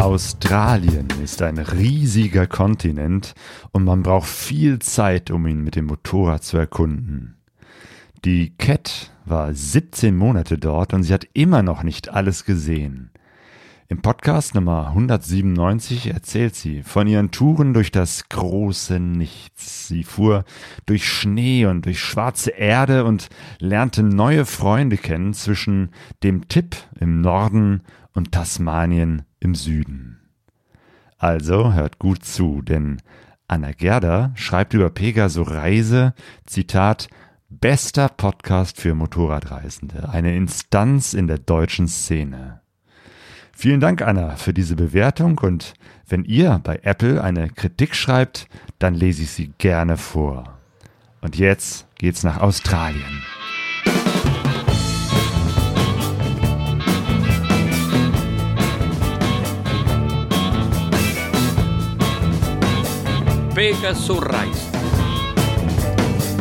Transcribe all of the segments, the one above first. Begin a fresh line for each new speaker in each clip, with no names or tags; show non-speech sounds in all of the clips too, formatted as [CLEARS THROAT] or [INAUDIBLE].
Australien ist ein riesiger Kontinent und man braucht viel Zeit, um ihn mit dem Motorrad zu erkunden. Die Cat war 17 Monate dort und sie hat immer noch nicht alles gesehen. Im Podcast Nummer 197 erzählt sie von ihren Touren durch das große Nichts. Sie fuhr durch Schnee und durch schwarze Erde und lernte neue Freunde kennen zwischen dem Tipp im Norden und Tasmanien im Süden. Also hört gut zu, denn Anna Gerda schreibt über Pegaso Reise, Zitat, bester Podcast für Motorradreisende, eine Instanz in der deutschen Szene. Vielen Dank, Anna, für diese Bewertung und wenn ihr bei Apple eine Kritik schreibt, dann lese ich sie gerne vor. Und jetzt geht's nach Australien.
Pegaso Reisen.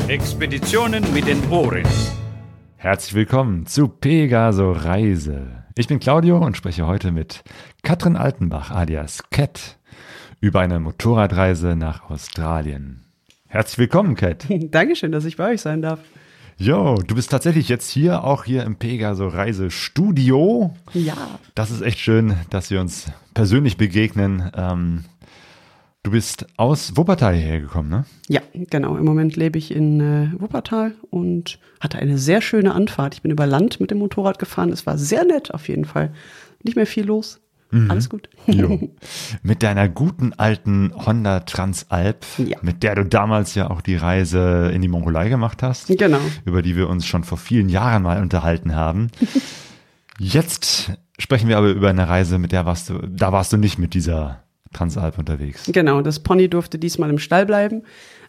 Expeditionen mit den Ohren.
Herzlich willkommen zu Pegaso Reise. Ich bin Claudio und spreche heute mit Katrin Altenbach alias Cat über eine Motorradreise nach Australien. Herzlich willkommen, Cat. [LAUGHS]
Dankeschön, dass ich bei euch sein darf.
Jo, du bist tatsächlich jetzt hier, auch hier im Pegaso Reise Studio.
Ja.
Das ist echt schön, dass wir uns persönlich begegnen. Ähm, Du bist aus Wuppertal hergekommen, ne?
Ja, genau. Im Moment lebe ich in äh, Wuppertal und hatte eine sehr schöne Anfahrt. Ich bin über Land mit dem Motorrad gefahren. Es war sehr nett auf jeden Fall. Nicht mehr viel los. Mhm. Alles gut.
Jo. [LAUGHS] Mit deiner guten alten Honda Transalp, ja. mit der du damals ja auch die Reise in die Mongolei gemacht hast.
Genau.
Über die wir uns schon vor vielen Jahren mal unterhalten haben. [LAUGHS] Jetzt sprechen wir aber über eine Reise, mit der warst du, da warst du nicht mit dieser Transalp unterwegs.
Genau, das Pony durfte diesmal im Stall bleiben.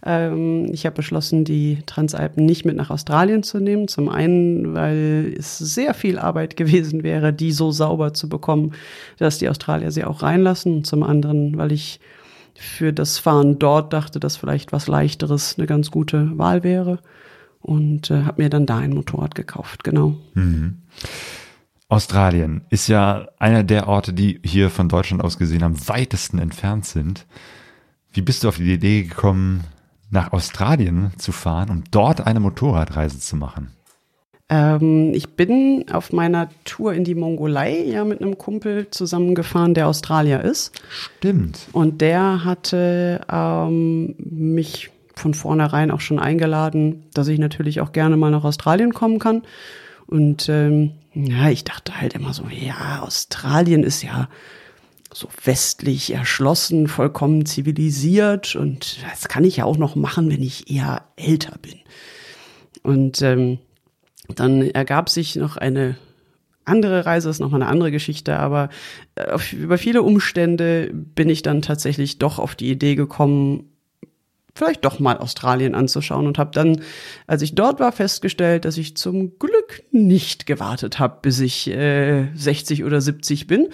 Ähm, ich habe beschlossen, die Transalpen nicht mit nach Australien zu nehmen. Zum einen, weil es sehr viel Arbeit [LAUGHS] gewesen wäre, die so sauber zu bekommen, dass die Australier sie auch reinlassen. zum anderen, weil ich für das Fahren dort dachte, dass vielleicht was leichteres eine ganz gute Wahl wäre. Und äh, habe mir dann da ein Motorrad gekauft, genau.
Mhm. Australien ist ja einer der Orte, die hier von Deutschland aus gesehen am weitesten entfernt sind. Wie bist du auf die Idee gekommen, nach Australien zu fahren, um dort eine Motorradreise zu machen?
Ähm, ich bin auf meiner Tour in die Mongolei ja mit einem Kumpel zusammengefahren, der Australier ist.
Stimmt.
Und der hatte ähm, mich von vornherein auch schon eingeladen, dass ich natürlich auch gerne mal nach Australien kommen kann. Und ähm, ja, ich dachte halt immer so, ja, Australien ist ja so westlich erschlossen, vollkommen zivilisiert und das kann ich ja auch noch machen, wenn ich eher älter bin. Und ähm, dann ergab sich noch eine andere Reise, ist nochmal eine andere Geschichte, aber äh, auf, über viele Umstände bin ich dann tatsächlich doch auf die Idee gekommen, vielleicht doch mal Australien anzuschauen und habe dann, als ich dort war, festgestellt, dass ich zum Glück nicht gewartet habe, bis ich äh, 60 oder 70 bin.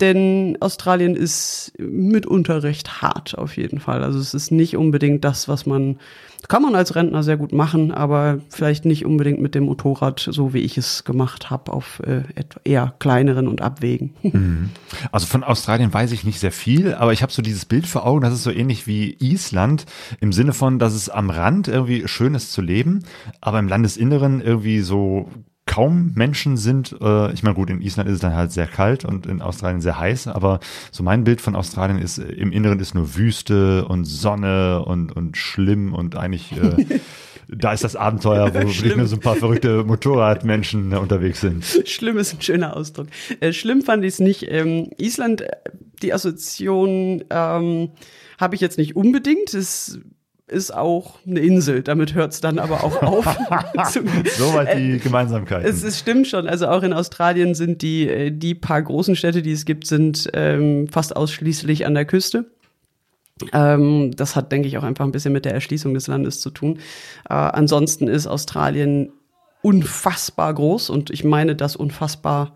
Denn Australien ist mitunter recht hart auf jeden Fall. Also es ist nicht unbedingt das, was man kann man als Rentner sehr gut machen, aber vielleicht nicht unbedingt mit dem Motorrad, so wie ich es gemacht habe, auf äh, eher kleineren und Abwegen. [LAUGHS]
Mhm. Also von Australien weiß ich nicht sehr viel, aber ich habe so dieses Bild vor Augen, das ist so ähnlich wie Island, im Sinne von, dass es am Rand irgendwie schön ist zu leben, aber im Landesinneren irgendwie so kaum Menschen sind. Äh, ich meine, gut, in Island ist es dann halt sehr kalt und in Australien sehr heiß, aber so mein Bild von Australien ist, äh, im Inneren ist nur Wüste und Sonne und, und schlimm und eigentlich äh, [LAUGHS] da ist das Abenteuer, wo wirklich nur so ein paar verrückte Motorradmenschen unterwegs sind.
Schlimm ist ein schöner Ausdruck. Äh, schlimm fand ich es nicht. Ähm, Island, äh, die Assoziation ähm, habe ich jetzt nicht unbedingt. Es ist auch eine Insel. Damit hört es dann aber auch [LAUGHS] auf. [LAUGHS]
Soweit die äh, Gemeinsamkeit.
Es, es, stimmt schon. Also auch in Australien sind die, äh, die paar großen Städte, die es gibt, sind ähm, fast ausschließlich an der Küste. Ähm, das hat, denke ich, auch einfach ein bisschen mit der Erschließung des Landes zu tun. Äh, ansonsten ist Australien unfassbar groß und ich meine das unfassbar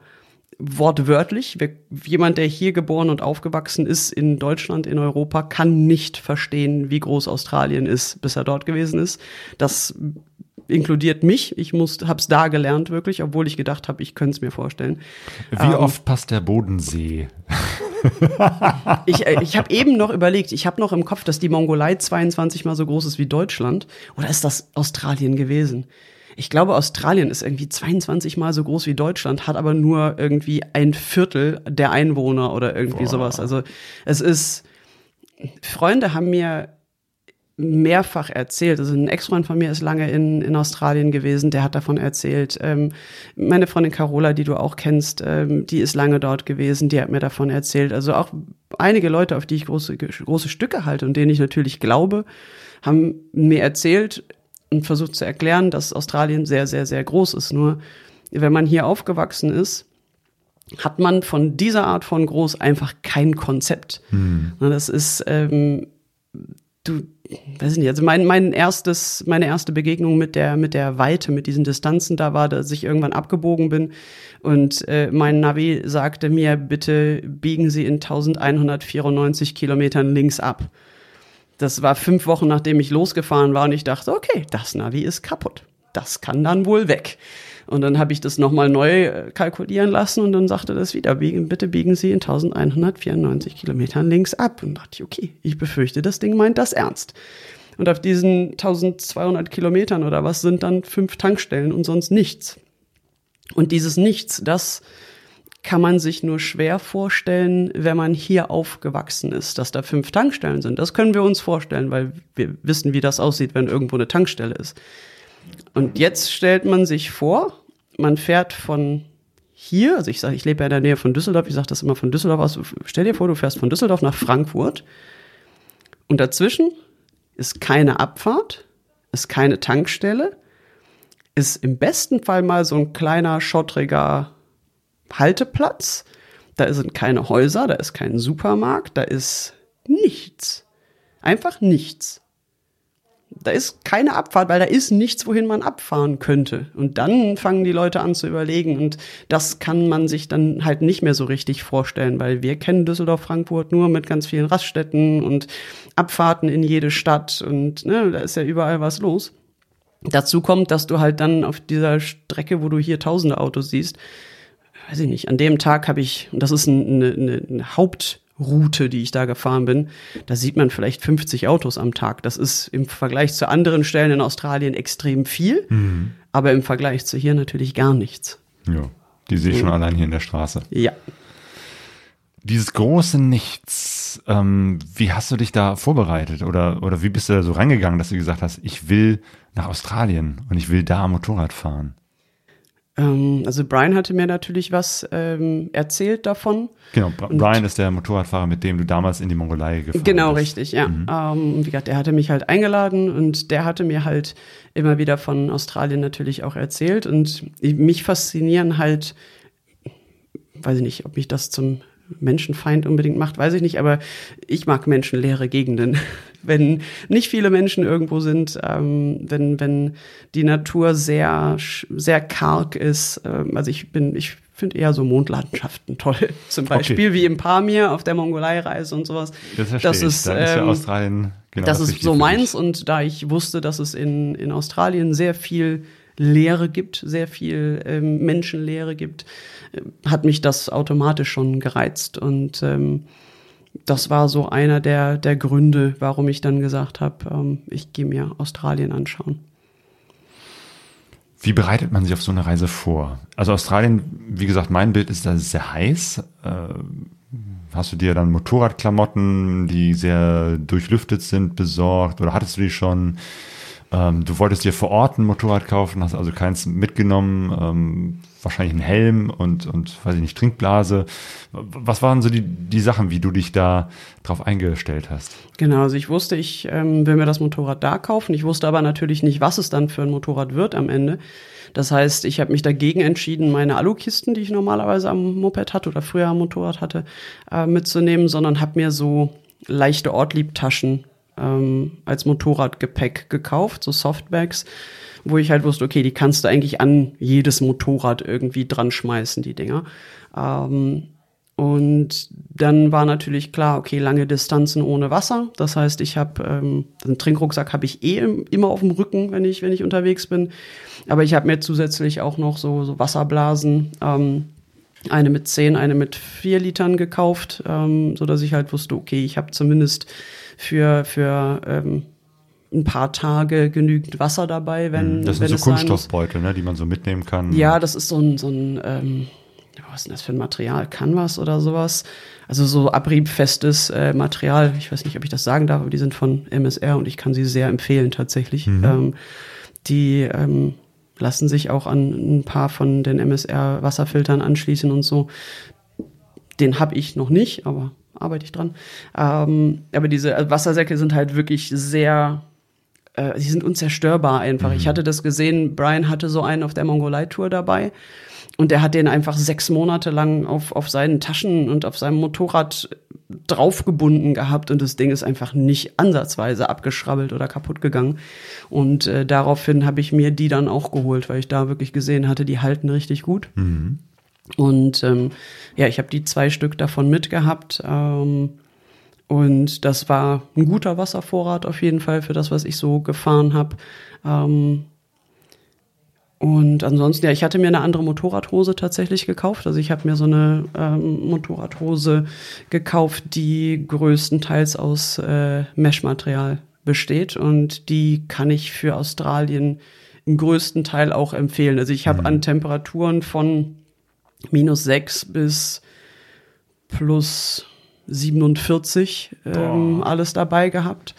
wortwörtlich. Jemand, der hier geboren und aufgewachsen ist in Deutschland, in Europa, kann nicht verstehen, wie groß Australien ist, bis er dort gewesen ist. Das inkludiert mich. Ich muss, hab's da gelernt wirklich, obwohl ich gedacht habe, ich könnte es mir vorstellen.
Wie ähm, oft passt der Bodensee
ich äh, ich habe eben noch überlegt, ich habe noch im Kopf, dass die Mongolei 22 mal so groß ist wie Deutschland. Oder ist das Australien gewesen? Ich glaube, Australien ist irgendwie 22 mal so groß wie Deutschland, hat aber nur irgendwie ein Viertel der Einwohner oder irgendwie
Boah.
sowas. Also es ist, Freunde haben mir mehrfach erzählt. Also ein Ex-Freund von mir ist lange in, in Australien gewesen, der hat davon erzählt. Ähm, meine Freundin Carola, die du auch kennst, ähm, die ist lange dort gewesen, die hat mir davon erzählt. Also auch einige Leute, auf die ich große, große Stücke halte und denen ich natürlich glaube, haben mir erzählt und versucht zu erklären, dass Australien sehr, sehr, sehr groß ist. Nur wenn man hier aufgewachsen ist, hat man von dieser Art von groß einfach kein Konzept. Na, Das ist, ähm, du, weiß ich nicht, also mein, mein erstes, meine erste Begegnung mit der, mit der Weite, mit diesen Distanzen da war, dass ich irgendwann abgebogen bin und äh, mein Navi sagte mir, bitte biegen Sie in 1194 Kilometern links ab. Das war fünf Wochen, nachdem ich losgefahren war und ich dachte, okay, das Navi ist kaputt. Das kann dann wohl weg. Und dann habe ich das nochmal neu äh, kalkulieren lassen und dann sagte das wieder, bitte biegen Sie in 1194 Kilometern links ab. Und dachte ich, okay, ich befürchte, das Ding meint das ernst. Und auf diesen 1200 Kilometern oder was sind dann fünf Tankstellen und sonst nichts. Und dieses Nichts, das kann man sich nur schwer vorstellen, wenn man hier aufgewachsen ist, dass da fünf Tankstellen sind. Das können wir uns vorstellen, weil wir wissen, wie das aussieht, wenn irgendwo eine Tankstelle ist. Und jetzt stellt man sich vor, man fährt von hier, also ich sage, ich lebe ja in der Nähe von Düsseldorf, ich sage das immer von Düsseldorf aus, stell dir vor, du fährst von Düsseldorf nach Frankfurt und dazwischen ist keine Abfahrt, ist keine Tankstelle, ist im besten Fall mal so ein kleiner, schottriger Halteplatz. Da sind keine Häuser, da ist kein Supermarkt, da ist nichts. Einfach nichts. Da ist keine Abfahrt, weil da ist nichts, wohin man abfahren könnte. Und dann fangen die Leute an zu überlegen. Und das kann man sich dann halt nicht mehr so richtig vorstellen, weil wir kennen Düsseldorf, Frankfurt nur mit ganz vielen Raststätten und Abfahrten in jede Stadt. Und ne, da ist ja überall was los. Dazu kommt, dass du halt dann auf dieser Strecke, wo du hier tausende Autos siehst, weiß ich nicht, an dem Tag habe ich, und das ist eine, eine, eine Hauptroute, die ich da gefahren bin, da sieht man vielleicht 50 Autos am Tag. Das ist im Vergleich zu anderen Stellen in Australien extrem viel, aber im Vergleich zu hier natürlich gar nichts.
Ja, die sehe ich schon allein hier in der Straße.
Ja.
Dieses große Nichts, ähm, wie hast du dich da vorbereitet oder, oder wie bist du da so reingegangen, dass du gesagt hast, ich will nach Australien und ich will da Motorrad fahren?
Ähm, also Brian hatte mir natürlich was ähm, erzählt davon.
Genau, Brian ist der Motorradfahrer, mit dem du damals in die Mongolei gefahren
Genau,
bist.
richtig, ja. Ähm, wie gesagt, der hatte mich halt eingeladen und der hatte mir halt immer wieder von Australien natürlich auch erzählt. Und mich faszinieren halt, weiß ich nicht, ob mich das zum Menschenfeind unbedingt macht, weiß ich nicht, aber ich mag menschenleere Gegenden. [LAUGHS] wenn nicht viele Menschen irgendwo sind, ähm, wenn, wenn die Natur sehr, sehr karg ist. Ähm, also ich bin, ich finde eher so Mondlandschaften toll. [LAUGHS] Zum Beispiel
Okay.
wie im Pamir auf der Mongolei-Reise und sowas.
Das verstehe
das
ich.
ist,
da ist ja
ähm,
Australien genau
das
das
ist so meins und da ich wusste, dass es in, in Australien sehr viel Leere gibt, sehr viel ähm, Menschenleere gibt, äh, hat mich das automatisch schon gereizt und ähm, das war so einer der, der Gründe, warum ich dann gesagt habe, ähm, ich gehe mir Australien anschauen.
Wie bereitet man sich auf so eine Reise vor? Also Australien, wie gesagt, mein Bild ist da sehr heiß. Äh, hast du dir dann Motorradklamotten, die sehr durchlüftet sind, besorgt oder hattest du die schon? Ähm, du wolltest dir vor Ort ein Motorrad kaufen, hast also keins mitgenommen, ähm, wahrscheinlich einen Helm und, und, weiß ich nicht, Trinkblase. Was waren so die, die Sachen, wie du dich da drauf eingestellt hast?
Genau, also ich wusste, ich ähm, will mir das Motorrad da kaufen. Ich wusste aber natürlich nicht, was es dann für ein Motorrad wird am Ende. Das heißt, ich habe mich dagegen entschieden, meine Alukisten, die ich normalerweise am Moped hatte oder früher am Motorrad hatte, äh, mitzunehmen, sondern habe mir so leichte Ortliebtaschen ähm, als Motorradgepäck gekauft, so Softbags, wo ich halt wusste, okay, die kannst du eigentlich an jedes Motorrad irgendwie dran schmeißen, die Dinger. Ähm, und dann war natürlich klar, okay, lange Distanzen ohne Wasser. Das heißt, ich habe ähm, einen Trinkrucksack habe ich eh im, immer auf dem Rücken, wenn ich wenn ich unterwegs bin. Aber ich habe mir zusätzlich auch noch so, so Wasserblasen ähm, eine mit 10, eine mit 4 Litern gekauft, ähm, so dass ich halt wusste, okay, ich habe zumindest für, für ähm, ein paar Tage genügend Wasser dabei, wenn
Das sind
wenn
so. Kunststoffbeutel, ne, die man so mitnehmen kann.
Ja, das ist so ein, so ein ähm, was ist denn das für ein Material? Canvas oder sowas? Also so abriebfestes äh, Material. Ich weiß nicht, ob ich das sagen darf, aber die sind von MSR und ich kann sie sehr empfehlen tatsächlich. Ähm, die ähm, lassen sich auch an ein paar von den MSR Wasserfiltern anschließen und so. Den habe ich noch nicht, aber arbeite ich dran. Ähm, aber diese äh, Wassersäcke sind halt wirklich sehr äh, sie sind unzerstörbar einfach. Ich hatte das gesehen, Brian hatte so einen auf der Mongolei-Tour dabei und der hat den einfach sechs Monate lang auf, auf seinen Taschen und auf seinem Motorrad draufgebunden gehabt und das Ding ist einfach nicht ansatzweise abgeschrabbelt oder kaputt gegangen. Und äh, daraufhin habe ich mir die dann auch geholt, weil ich da wirklich gesehen hatte, die halten richtig gut. Und ähm, ja, ich habe die zwei Stück davon mitgehabt. Ähm, und das war ein guter Wasservorrat auf jeden Fall für das, was ich so gefahren habe. Ähm, und ansonsten, ja, ich hatte mir eine andere Motorradhose tatsächlich gekauft. Also ich habe mir so eine ähm, Motorradhose gekauft, die größtenteils aus äh, Meshmaterial besteht. Und die kann ich für Australien im größten Teil auch empfehlen. Also ich habe an Temperaturen von minus 6 bis plus 47 ähm, alles dabei gehabt.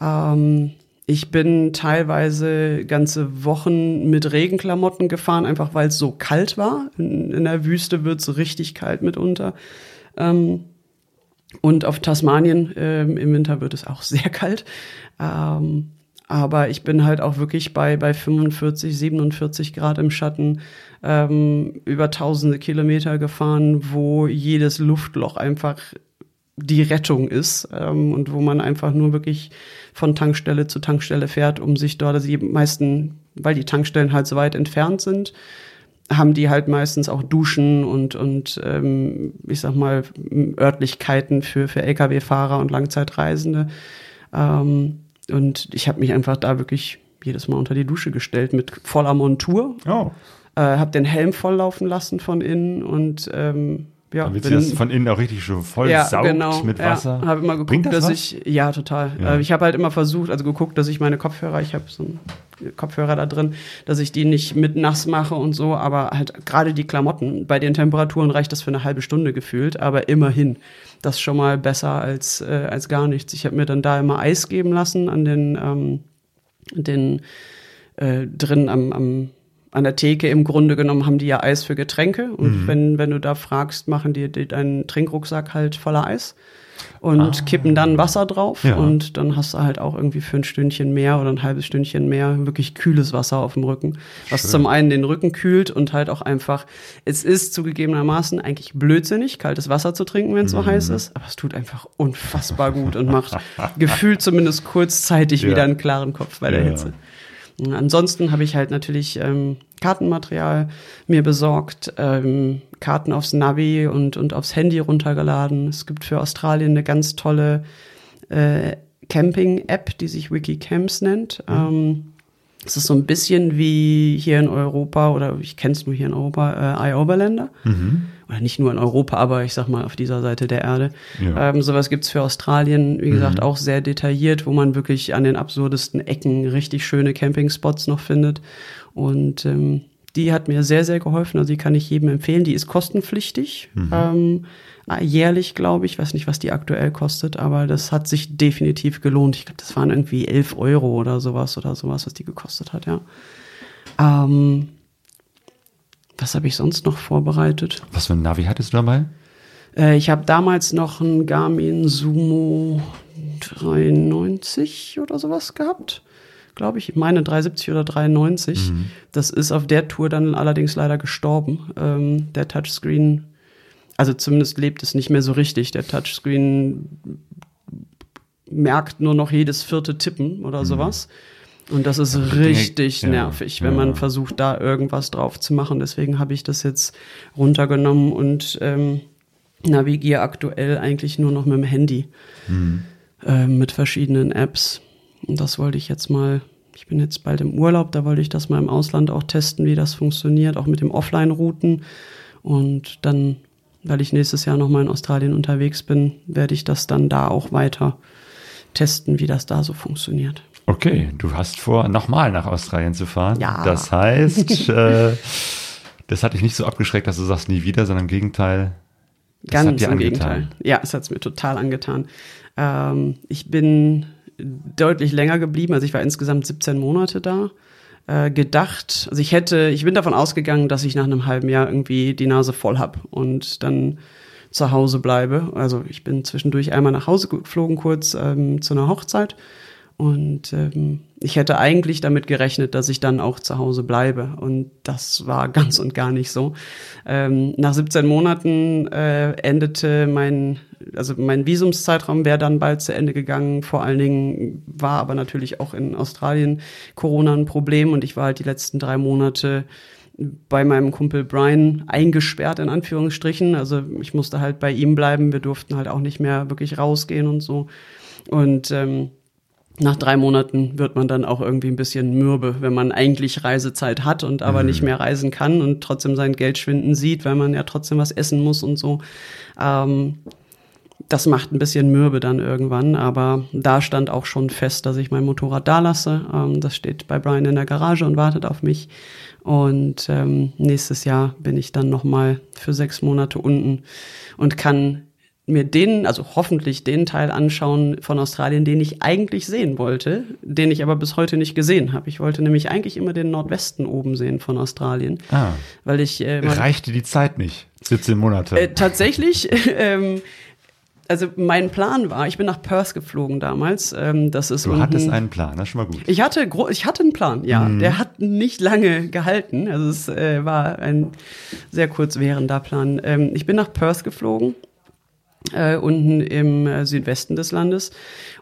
Ähm, ich bin teilweise ganze Wochen mit Regenklamotten gefahren, einfach weil es so kalt war. In, in der Wüste wird es richtig kalt mitunter. Ähm, und auf Tasmanien ähm, im Winter wird es auch [LAUGHS] sehr kalt. Ähm, aber ich bin halt auch wirklich bei, bei 45, 47 Grad im Schatten ähm, über tausende Kilometer gefahren, wo jedes Luftloch einfach die Rettung ist ähm, und wo man einfach nur wirklich von Tankstelle zu Tankstelle fährt, um sich dort, also die meisten, weil die Tankstellen halt so weit entfernt sind, haben die halt meistens auch Duschen und, und ähm, ich sag mal, Örtlichkeiten für, für Lkw-Fahrer und Langzeitreisende. Ähm, und ich habe mich einfach da wirklich jedes Mal unter die Dusche gestellt mit voller Montur.
Oh.
Äh, habe den Helm volllaufen lassen von innen und ähm, ja,
Dann wird sie das von innen auch richtig schon voll saugt mit Wasser.
Ja, habe immer
Bringt
geguckt,
das
dass
was?
ich ja total.
Ja.
Äh, ich habe halt immer versucht, also geguckt, dass ich meine Kopfhörer, ich habe so einen Kopfhörer da drin, dass ich die nicht mit nass mache und so, aber halt gerade die Klamotten, bei den Temperaturen reicht das für eine halbe Stunde gefühlt, aber immerhin, das ist schon mal besser als äh, als gar nichts. Ich habe mir dann da immer Eis geben lassen an den ähm, den äh, drin am, am an der Theke im Grunde genommen haben die ja Eis für Getränke und
Mhm.
wenn, wenn du da fragst, machen die, die deinen Trinkrucksack halt voller Eis und
Ah.
kippen dann Wasser drauf
Ja.
und dann hast du halt auch irgendwie für ein Stündchen mehr oder ein halbes Stündchen mehr wirklich kühles Wasser auf dem Rücken, was
Schön.
zum einen den Rücken kühlt und halt auch einfach, es ist zugegebenermaßen eigentlich blödsinnig, kaltes Wasser zu trinken, wenn es
Mhm.
so heiß ist, aber es tut einfach unfassbar gut und macht [LAUGHS] gefühlt zumindest kurzzeitig
Ja.
wieder einen klaren Kopf bei der
Ja.
Hitze. Ansonsten habe ich halt natürlich ähm, Kartenmaterial mir besorgt, ähm, Karten aufs Navi und, und aufs Handy runtergeladen. Es gibt für Australien eine ganz tolle äh, Camping-App, die sich Wikicamps nennt. Ähm, es ist so ein bisschen wie hier in Europa, oder ich kenne es nur hier in Europa, äh, iOverlander. Oder nicht nur in Europa, aber ich sag mal auf dieser Seite der Erde.
Ja.
Ähm, sowas gibt's für Australien, wie gesagt, auch sehr detailliert, wo man wirklich an den absurdesten Ecken richtig schöne Campingspots noch findet. Und ähm, die hat mir sehr, sehr geholfen. Also die kann ich jedem empfehlen. Die ist kostenpflichtig. Ähm, jährlich, glaube ich. weiß nicht, was die aktuell kostet, aber das hat sich definitiv gelohnt. Ich glaube, das waren irgendwie 11 Euro oder sowas oder sowas, was die gekostet hat, ja. Ähm, was habe ich sonst noch vorbereitet?
Was für ein Navi hattest du dabei?
Äh, ich habe damals noch einen Garmin Sumo 93 oder sowas gehabt. Glaube ich. Ich meine 370 oder 390. Das ist auf der Tour dann allerdings leider gestorben. Ähm, der Touchscreen, also zumindest lebt es nicht mehr so richtig. Der Touchscreen merkt nur noch jedes vierte Tippen oder sowas. Und das ist richtig
ja,
nervig, wenn
ja.
man versucht, da irgendwas drauf zu machen. Deswegen habe ich das jetzt runtergenommen und ähm, navigiere aktuell eigentlich nur noch mit dem Handy ähm, mit verschiedenen Apps. Und das wollte ich jetzt mal, ich bin jetzt bald im Urlaub, da wollte ich das mal im Ausland auch testen, wie das funktioniert, auch mit dem Offline-Routen. Und dann, weil ich nächstes Jahr nochmal in Australien unterwegs bin, werde ich das dann da auch weiter testen, wie das da so funktioniert.
Okay, du hast vor, nochmal nach Australien zu fahren.
Ja.
Das heißt, [LAUGHS] äh, das hat dich nicht so abgeschreckt, dass du sagst nie wieder, sondern im Gegenteil. Das
Ganz
hat dir
im
angetan.
Gegenteil. Ja, es hat es mir total angetan. Ähm, ich bin deutlich länger geblieben, also ich war insgesamt 17 Monate da. Äh, gedacht, also ich hätte, ich bin davon ausgegangen, dass ich nach einem halben Jahr irgendwie die Nase voll hab und dann zu Hause bleibe. Also ich bin zwischendurch einmal nach Hause geflogen, kurz ähm, zu einer Hochzeit. Und ähm, ich hätte eigentlich damit gerechnet, dass ich dann auch zu Hause bleibe. Und das war [LAUGHS] ganz und gar nicht so. Ähm, nach 17 Monaten äh, endete mein, also mein Visumszeitraum wäre dann bald zu Ende gegangen. Vor allen Dingen war aber natürlich auch in Australien Corona ein Problem und ich war halt die letzten drei Monate bei meinem Kumpel Brian eingesperrt in Anführungsstrichen. Also ich musste halt bei ihm bleiben. Wir durften halt auch nicht mehr wirklich rausgehen und so. Und ähm, nach drei Monaten wird man dann auch irgendwie ein bisschen mürbe, wenn man eigentlich Reisezeit hat und aber nicht mehr reisen kann und trotzdem sein Geld schwinden sieht, weil man ja trotzdem was essen muss und so. Ähm, das macht ein bisschen mürbe dann irgendwann, aber da stand auch schon fest, dass ich mein Motorrad da lasse. Ähm, das steht bei Brian in der Garage und wartet auf mich. Und ähm, nächstes Jahr bin ich dann noch mal für sechs Monate unten und kann mir den, also hoffentlich den Teil anschauen von Australien, den ich eigentlich sehen wollte, den ich aber bis heute nicht gesehen habe. Ich wollte nämlich eigentlich immer den Nordwesten oben sehen von Australien,
Ah,
weil ich äh,
reichte die Zeit nicht. 17 Monate.
äh, tatsächlich, [LAUGHS] ähm, also mein Plan war, ich bin nach Perth geflogen damals. Ähm, das ist
du
unten-
hattest einen Plan, das ist schon mal gut.
ich hatte, ich hatte einen Plan, ja. Der hat nicht lange gehalten. Also es äh, war ein sehr kurz währender Plan. Ähm, ich bin nach Perth geflogen, äh, unten im äh, Südwesten des Landes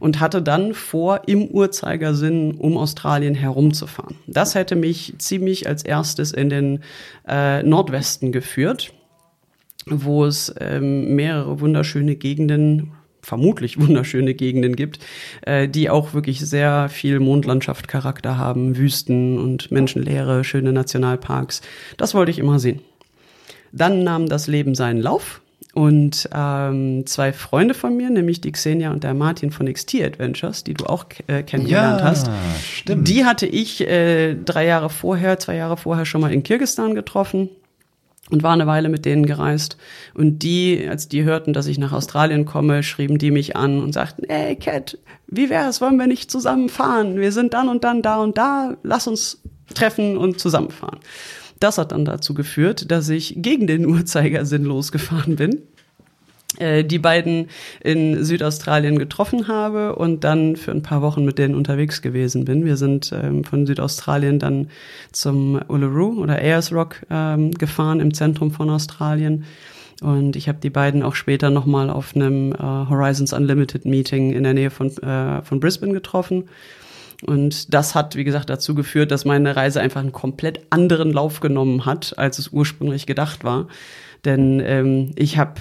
und hatte dann vor, im Uhrzeigersinn um Australien herumzufahren. Das hätte mich ziemlich als erstes in den äh, Nordwesten geführt wo es ähm, mehrere wunderschöne Gegenden, vermutlich wunderschöne Gegenden gibt, äh, die auch wirklich sehr viel Mondlandschaft-Charakter haben, Wüsten und menschenleere, schöne Nationalparks. Das wollte ich immer sehen. Dann nahm das Leben seinen Lauf und ähm, zwei Freunde von mir, nämlich die Xenia und der Martin von XT Adventures, die du auch äh, kennengelernt hast,
stimmt.
die hatte ich äh, drei Jahre vorher, zwei Jahre vorher schon mal in Kirgisistan getroffen und war eine Weile mit denen gereist. Und die, als die hörten, dass ich nach Australien komme, schrieben die mich an und sagten, ey Cat, wie wär's, wollen wir nicht zusammen fahren? Wir sind dann und dann da und da, lass uns treffen und zusammenfahren. Das hat dann dazu geführt, dass ich gegen den Uhrzeigersinn losgefahren bin äh, die beiden in Südaustralien getroffen habe und dann für ein paar Wochen mit denen unterwegs gewesen bin. Wir sind ähm, von Südaustralien dann zum Uluru oder Ayers Rock ähm, gefahren im Zentrum von Australien. Und ich habe die beiden auch später nochmal auf einem äh, Horizons Unlimited Meeting in der Nähe von, äh, von Brisbane getroffen. Und das hat, wie gesagt, dazu geführt, dass meine Reise einfach einen komplett anderen Lauf genommen hat, als es ursprünglich gedacht war. Denn ähm, ich habe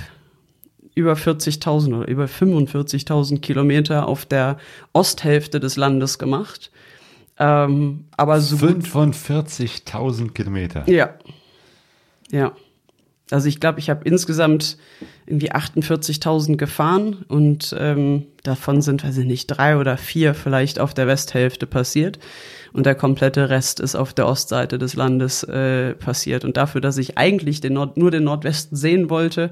über 40.000 oder über 45.000 Kilometer auf der Osthälfte des Landes gemacht. Ähm, aber so gut
45.000 Kilometer.
ja. Ja. Also ich glaube, ich habe insgesamt irgendwie 48.000 gefahren und ähm, davon sind, weiß ich nicht, drei oder vier vielleicht auf der Westhälfte passiert und der komplette Rest ist auf der Ostseite des Landes äh, passiert. Und dafür, dass ich eigentlich den Nord nur den Nordwesten sehen wollte,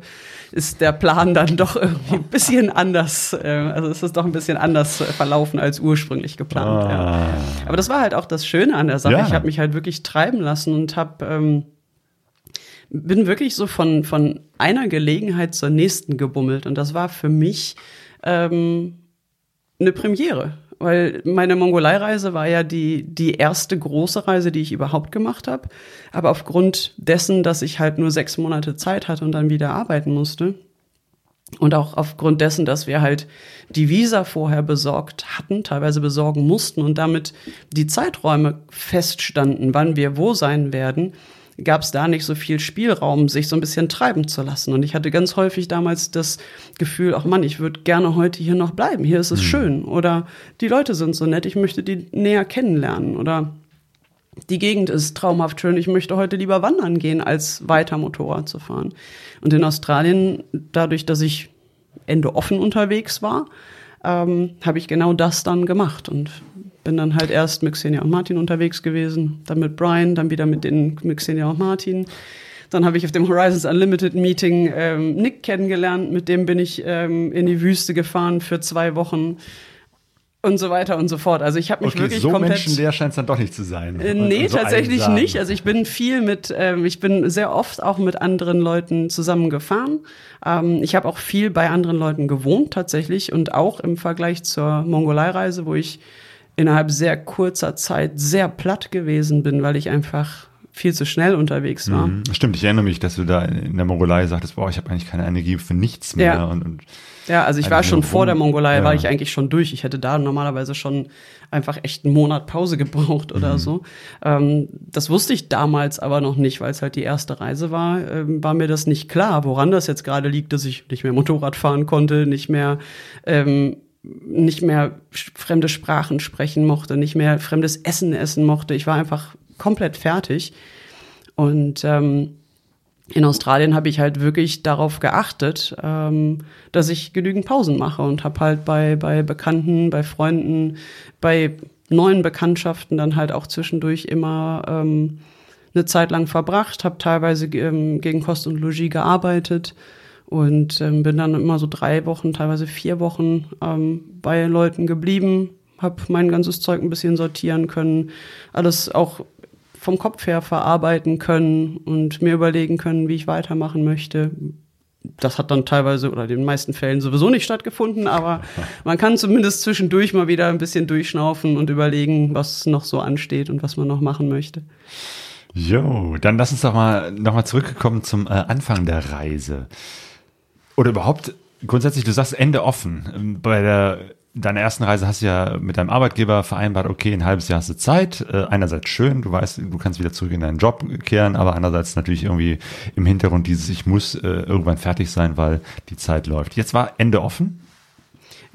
ist der Plan dann [LAUGHS] doch irgendwie ein bisschen anders. Äh, also es ist doch ein bisschen anders äh, verlaufen als ursprünglich geplant. Ja.
Ah.
Aber das war halt auch das Schöne an der Sache.
Ja.
Ich habe mich halt wirklich treiben lassen und habe ähm, bin wirklich so von von einer Gelegenheit zur nächsten gebummelt. Und das war für mich ähm, eine Premiere, weil meine Mongolei-Reise war ja die die erste große Reise, die ich überhaupt gemacht habe. Aber aufgrund dessen, dass ich halt nur sechs Monate Zeit hatte und dann wieder arbeiten musste, und auch aufgrund dessen, dass wir halt die Visa vorher besorgt hatten, teilweise besorgen mussten und damit die Zeiträume feststanden, wann wir wo sein werden, gab es da nicht so viel Spielraum, sich so ein bisschen treiben zu lassen. Und ich hatte ganz häufig damals das Gefühl, ach Mann, ich würde gerne heute hier noch bleiben, hier ist es schön. Oder die Leute sind so nett, ich möchte die näher kennenlernen. Oder die Gegend ist traumhaft schön, ich möchte heute lieber wandern gehen, als weiter Motorrad zu fahren. Und in Australien, dadurch, dass ich Ende offen unterwegs war, ähm, habe ich genau das dann gemacht und bin dann halt erst mit Xenia und Martin unterwegs gewesen, dann mit Brian, dann wieder mit den mit Xenia und Martin. Dann habe ich auf dem Horizons Unlimited Meeting ähm, Nick kennengelernt, mit dem bin ich ähm, in die Wüste gefahren für zwei Wochen und so weiter und so fort. Also ich habe mich
okay,
wirklich
so
komplett
menschenleer scheint es dann doch nicht zu sein.
äh, Nee,
so
tatsächlich
einsam.
nicht. Also ich bin viel mit, ähm, ich bin sehr oft auch mit anderen Leuten zusammen gefahren. Ähm, ich habe auch viel bei anderen Leuten gewohnt tatsächlich und auch im Vergleich zur Mongolei-Reise, wo ich innerhalb sehr kurzer Zeit sehr platt gewesen bin, weil ich einfach viel zu schnell unterwegs war.
Mhm. Stimmt, ich erinnere mich, dass du da in der Mongolei sagtest, boah, ich habe eigentlich keine Energie für nichts mehr.
Ja.
Und, und
Ja, also ich war schon vor der Mongolei,
Ja.
war ich eigentlich schon durch. Ich hätte da normalerweise schon einfach echt einen Monat Pause gebraucht
Mhm.
oder so. Ähm, das wusste ich damals aber noch nicht, weil es halt die erste Reise war, ähm, war mir das nicht klar, woran das jetzt gerade liegt, dass ich nicht mehr Motorrad fahren konnte, nicht mehr ähm, nicht mehr fremde Sprachen sprechen mochte, nicht mehr fremdes Essen essen mochte. Ich war einfach komplett fertig. Und ähm, in Australien habe ich halt wirklich darauf geachtet, ähm, dass ich genügend Pausen mache und habe halt bei, bei Bekannten, bei Freunden, bei neuen Bekanntschaften dann halt auch zwischendurch immer ähm, eine Zeit lang verbracht, habe teilweise ähm, gegen Kost und Logis gearbeitet und ähm, bin dann immer so drei Wochen, teilweise vier Wochen ähm, bei Leuten geblieben, habe mein ganzes Zeug ein bisschen sortieren können, alles auch vom Kopf her verarbeiten können und mir überlegen können, wie ich weitermachen möchte. Das hat dann teilweise oder in den meisten Fällen sowieso nicht stattgefunden, aber [LAUGHS] man kann zumindest zwischendurch mal wieder ein bisschen durchschnaufen und überlegen, was noch so ansteht und was man noch machen möchte.
Jo, dann lass uns doch mal noch mal zurückkommen zum äh, Anfang der Reise. Oder überhaupt grundsätzlich, du sagst Ende offen. Ähm, Bei der deiner ersten Reise hast du ja mit deinem Arbeitgeber vereinbart, okay, ein halbes Jahr hast du Zeit. Äh, einerseits schön, du weißt, du kannst wieder zurück in deinen Job kehren, aber andererseits natürlich irgendwie im Hintergrund dieses, ich muss äh, irgendwann fertig sein, weil die Zeit läuft. Jetzt war Ende offen.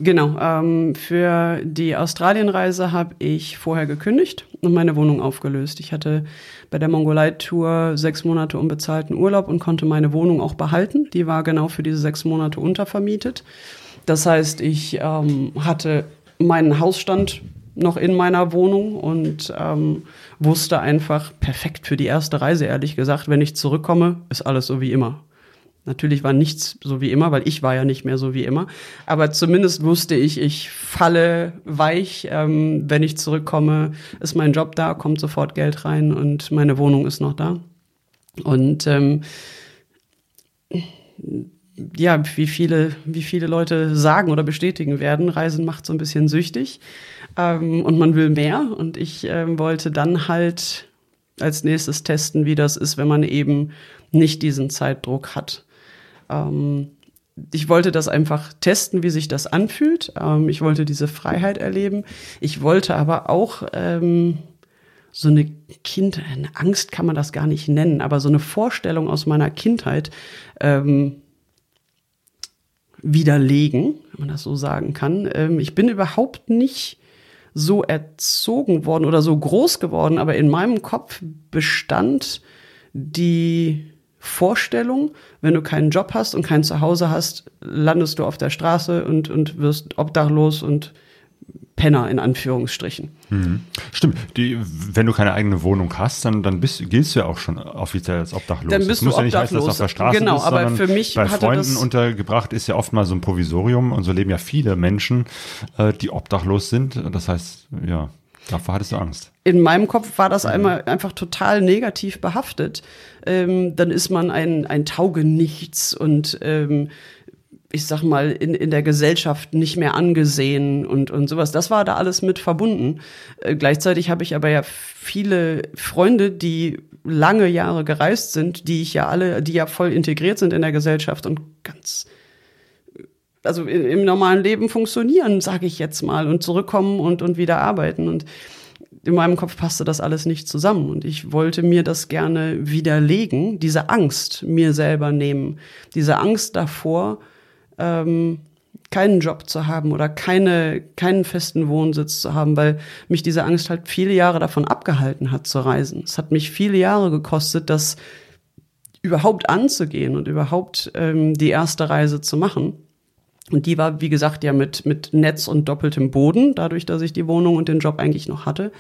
Genau, ähm, für die Australienreise habe ich vorher gekündigt und meine Wohnung aufgelöst. Ich hatte bei der Mongolei-Tour sechs Monate unbezahlten Urlaub und konnte meine Wohnung auch behalten. Die war genau für diese sechs Monate untervermietet. Das heißt, ich ähm, hatte meinen Hausstand noch in meiner Wohnung und ähm, wusste einfach perfekt für die erste Reise, ehrlich gesagt, wenn ich zurückkomme, ist alles so wie immer. Natürlich war nichts so wie immer, weil ich war ja nicht mehr so wie immer. Aber zumindest wusste ich, ich falle weich. Ähm, wenn ich zurückkomme, ist mein Job da, kommt sofort Geld rein und meine Wohnung ist noch da. Und ähm, ja, wie viele, wie viele Leute sagen oder bestätigen werden, Reisen macht so ein bisschen süchtig ähm, und man will mehr. Und ich ähm, wollte dann halt als nächstes testen, wie das ist, wenn man eben nicht diesen Zeitdruck hat. Ähm, ich wollte das einfach testen, wie sich das anfühlt. Ähm, ich wollte diese Freiheit erleben. Ich wollte aber auch ähm, so eine Kind, eine Angst kann man das gar nicht nennen, aber so eine Vorstellung aus meiner Kindheit ähm, widerlegen, wenn man das so sagen kann. Ähm, ich bin überhaupt nicht so erzogen worden oder so groß geworden, aber in meinem Kopf bestand die Vorstellung, wenn du keinen Job hast und kein Zuhause hast, landest du auf der Straße und, und wirst obdachlos und Penner in Anführungsstrichen.
Stimmt, die, wenn du keine eigene Wohnung hast, dann, dann bist, giltst du ja auch schon offiziell als obdachlos.
Dann
Das
bist
muss
du
ja nicht heißen, dass du auf der
obdachlos.
Straße
Genau,
bist,
aber für mich
bei Freunden untergebracht ist ja oft mal so ein Provisorium und so leben ja viele Menschen, äh, die obdachlos sind. Das heißt, ja, davor hattest du Angst.
in meinem Kopf war das einmal einfach total negativ behaftet. Ähm, dann ist man ein, ein Taugenichts und ähm, ich sag mal, in, in der Gesellschaft nicht mehr angesehen und, und sowas. Das war da alles mit verbunden. Äh, gleichzeitig habe ich aber ja viele Freunde, die lange Jahre gereist sind, die ich ja alle, die ja voll integriert sind in der Gesellschaft und ganz also im, normalen Leben funktionieren, sage ich jetzt mal, und zurückkommen und, und wieder arbeiten. Und in meinem Kopf passte das alles nicht zusammen. Und ich wollte mir das gerne widerlegen, diese Angst mir selber nehmen. Diese Angst davor, ähm, keinen Job zu haben oder keine, keinen festen Wohnsitz zu haben, weil mich diese Angst halt viele Jahre davon abgehalten hat zu reisen. Es hat mich viele Jahre gekostet, das überhaupt anzugehen und überhaupt ähm, die erste Reise zu machen. Und die war, wie gesagt, ja mit, mit Netz und doppeltem Boden, dadurch, dass ich die Wohnung und den Job eigentlich noch hatte.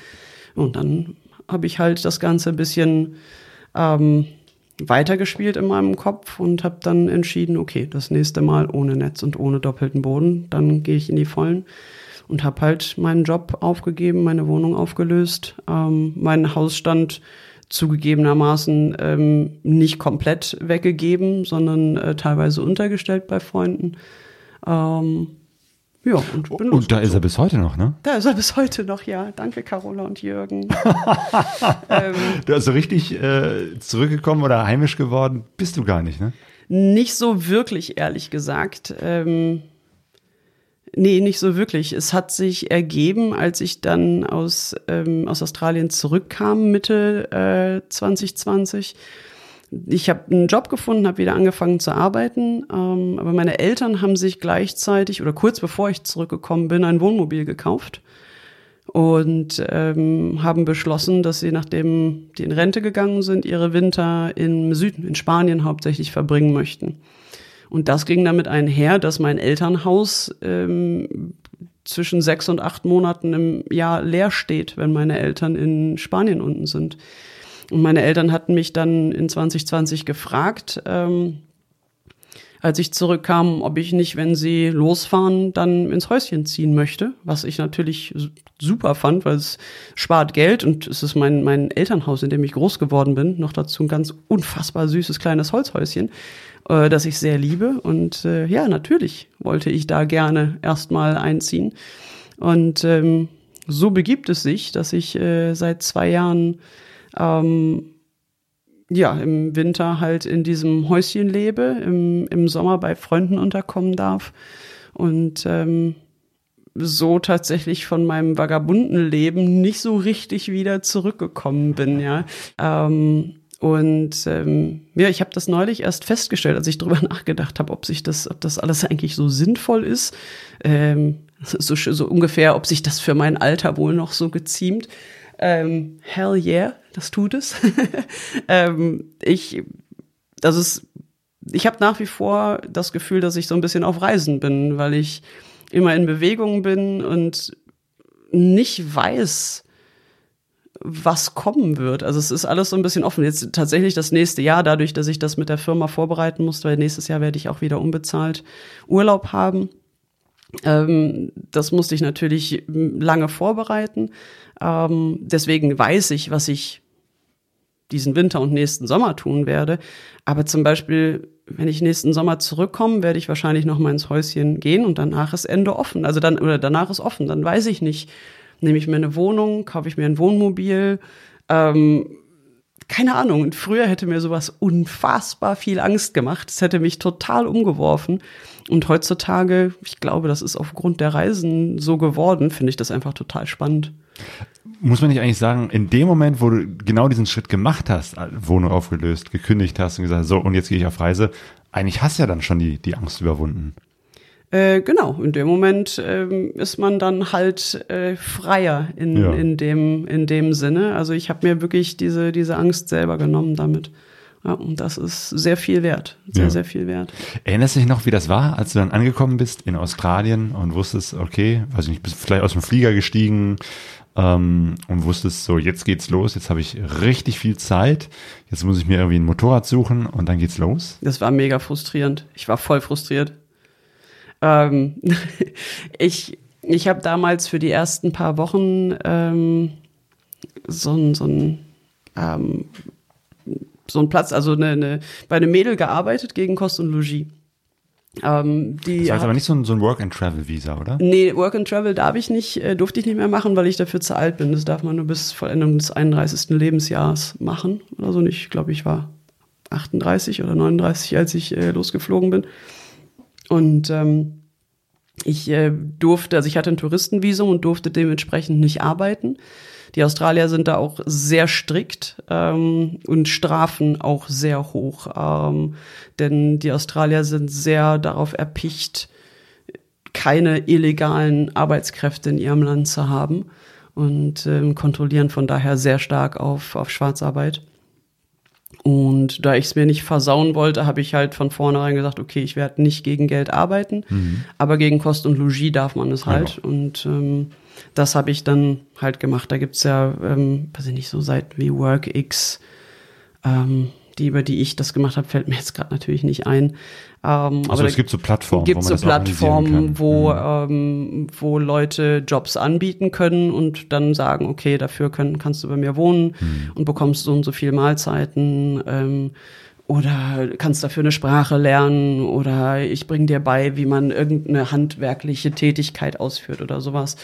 Und dann habe ich halt das Ganze ein bisschen ähm, weitergespielt in meinem Kopf und habe dann entschieden, okay, das nächste Mal ohne Netz und ohne doppelten Boden, dann gehe ich in die Vollen und habe halt meinen Job aufgegeben, meine Wohnung aufgelöst, ähm, meinen Hausstand zugegebenermaßen ähm, nicht komplett weggegeben, sondern äh, teilweise untergestellt bei Freunden. Ähm, ja, und,
und da ist er bis heute noch, ne?
Da ist er bis heute noch, ja. Danke, Carola und Jürgen. [LAUGHS]
ähm, du hast so richtig äh, zurückgekommen oder heimisch geworden, bist du gar nicht, ne?
Nicht so wirklich, ehrlich gesagt. Ähm, nee, nicht so wirklich. Es hat sich ergeben, als ich dann aus, ähm, aus Australien zurückkam, Mitte äh, 2020 ich habe einen Job gefunden, habe wieder angefangen zu arbeiten, ähm, aber meine Eltern haben sich gleichzeitig oder kurz bevor ich zurückgekommen bin, ein Wohnmobil gekauft und ähm, haben beschlossen, dass sie, nachdem die in Rente gegangen sind, ihre Winter im Süden, in Spanien hauptsächlich verbringen möchten. Und das ging damit einher, dass mein Elternhaus ähm, zwischen sechs und acht Monaten im Jahr leer steht, wenn meine Eltern in Spanien unten sind. Und meine Eltern hatten mich dann in 2020 gefragt, ähm, als ich zurückkam, ob ich nicht, wenn sie losfahren, dann ins Häuschen ziehen möchte, was ich natürlich super fand, weil es spart Geld und es ist mein, mein Elternhaus, in dem ich groß geworden bin. Noch dazu ein ganz unfassbar süßes kleines Holzhäuschen, äh, das ich sehr liebe. Und äh, ja, natürlich wollte ich da gerne erstmal einziehen. Und ähm, so begibt es sich, dass ich äh, seit zwei Jahren ähm, ja, im Winter halt in diesem Häuschen lebe, im, im Sommer bei Freunden unterkommen darf und ähm, so tatsächlich von meinem vagabunden Leben nicht so richtig wieder zurückgekommen bin, ja. Ähm, und ähm, ja, ich habe das neulich erst festgestellt, als ich drüber [LAUGHS] nachgedacht habe, ob sich das, ob das alles eigentlich so sinnvoll ist. Ähm, so, so ungefähr, ob sich das für mein Alter wohl noch so geziemt. Ähm, hell yeah, das tut es. [LAUGHS] ähm, ich, das ist, ich habe nach wie vor das Gefühl, dass ich so ein bisschen auf Reisen bin, weil ich immer in Bewegung bin und nicht weiß, was kommen wird. Also es ist alles so ein bisschen offen. Jetzt tatsächlich das nächste Jahr, dadurch, dass ich das mit der Firma vorbereiten muss, weil nächstes Jahr werde ich auch wieder unbezahlt Urlaub haben. Ähm, das musste ich natürlich lange vorbereiten. Ähm, deswegen weiß ich, was ich diesen Winter und nächsten Sommer tun werde. Aber zum Beispiel, wenn ich nächsten Sommer zurückkomme, werde ich wahrscheinlich noch mal ins Häuschen gehen und danach ist Ende offen. Also dann, oder danach ist offen. Dann weiß ich nicht, nehme ich mir eine Wohnung, kaufe ich mir ein Wohnmobil, ähm, keine Ahnung. Und früher hätte mir sowas unfassbar viel Angst gemacht. Es hätte mich total umgeworfen. Und heutzutage, ich glaube, das ist aufgrund der Reisen so geworden, finde ich das einfach total spannend.
Muss man nicht eigentlich sagen, in dem Moment, wo du genau diesen Schritt gemacht hast, Wohnung aufgelöst, gekündigt hast und gesagt, so, und jetzt gehe ich auf Reise, eigentlich hast du ja dann schon die, die Angst überwunden.
Äh, genau, in dem Moment ähm, ist man dann halt äh, freier in, ja. in, dem, in dem Sinne. Also ich habe mir wirklich diese, diese Angst selber genommen damit. Und das ist sehr viel wert. Sehr, ja. sehr viel wert.
Erinnerst du dich noch, wie das war, als du dann angekommen bist in Australien und wusstest, okay, weiß ich nicht, bist vielleicht aus dem Flieger gestiegen ähm, und wusstest so, jetzt geht's los, jetzt habe ich richtig viel Zeit, jetzt muss ich mir irgendwie ein Motorrad suchen und dann geht's los?
Das war mega frustrierend. Ich war voll frustriert. Ähm, [LAUGHS] ich ich habe damals für die ersten paar Wochen ähm, so ein, so ein ähm, so einen Platz, also eine, eine, bei einem Mädel gearbeitet gegen Kost und Logis.
Ähm, die das heißt aber nicht so ein, so ein Work-and-Travel-Visa, oder?
Nee, Work-and-Travel darf ich nicht, äh, durfte ich nicht mehr machen, weil ich dafür zu alt bin. Das darf man nur bis Vollendung des 31. Lebensjahres machen oder so. Und ich glaube, ich war 38 oder 39, als ich äh, losgeflogen bin. Und ähm, ich äh, durfte, also ich hatte ein Touristenvisum und durfte dementsprechend nicht arbeiten. Die Australier sind da auch sehr strikt ähm, und Strafen auch sehr hoch. Ähm, denn die Australier sind sehr darauf erpicht, keine illegalen Arbeitskräfte in ihrem Land zu haben und ähm, kontrollieren von daher sehr stark auf, auf Schwarzarbeit. Und da ich es mir nicht versauen wollte, habe ich halt von vornherein gesagt, okay, ich werde nicht gegen Geld arbeiten,
Mhm.
aber gegen Kost und Logis darf man es halt. Und ähm, das habe ich dann halt gemacht. Da gibt's ja, ähm, weiß ich nicht, so Seiten wie WorkX, ähm, die, über die ich das gemacht habe, fällt mir jetzt gerade natürlich nicht ein. Ähm,
Also es gibt so Plattformen,
gibt
wo
so Plattformen, wo,
Mhm.
ähm, wo Leute Jobs anbieten können und dann sagen, okay, dafür können, kannst du bei mir wohnen
Mhm.
und bekommst so und so viel Mahlzeiten ähm, oder kannst dafür eine Sprache lernen oder ich bring dir bei, wie man irgendeine handwerkliche Tätigkeit ausführt oder sowas.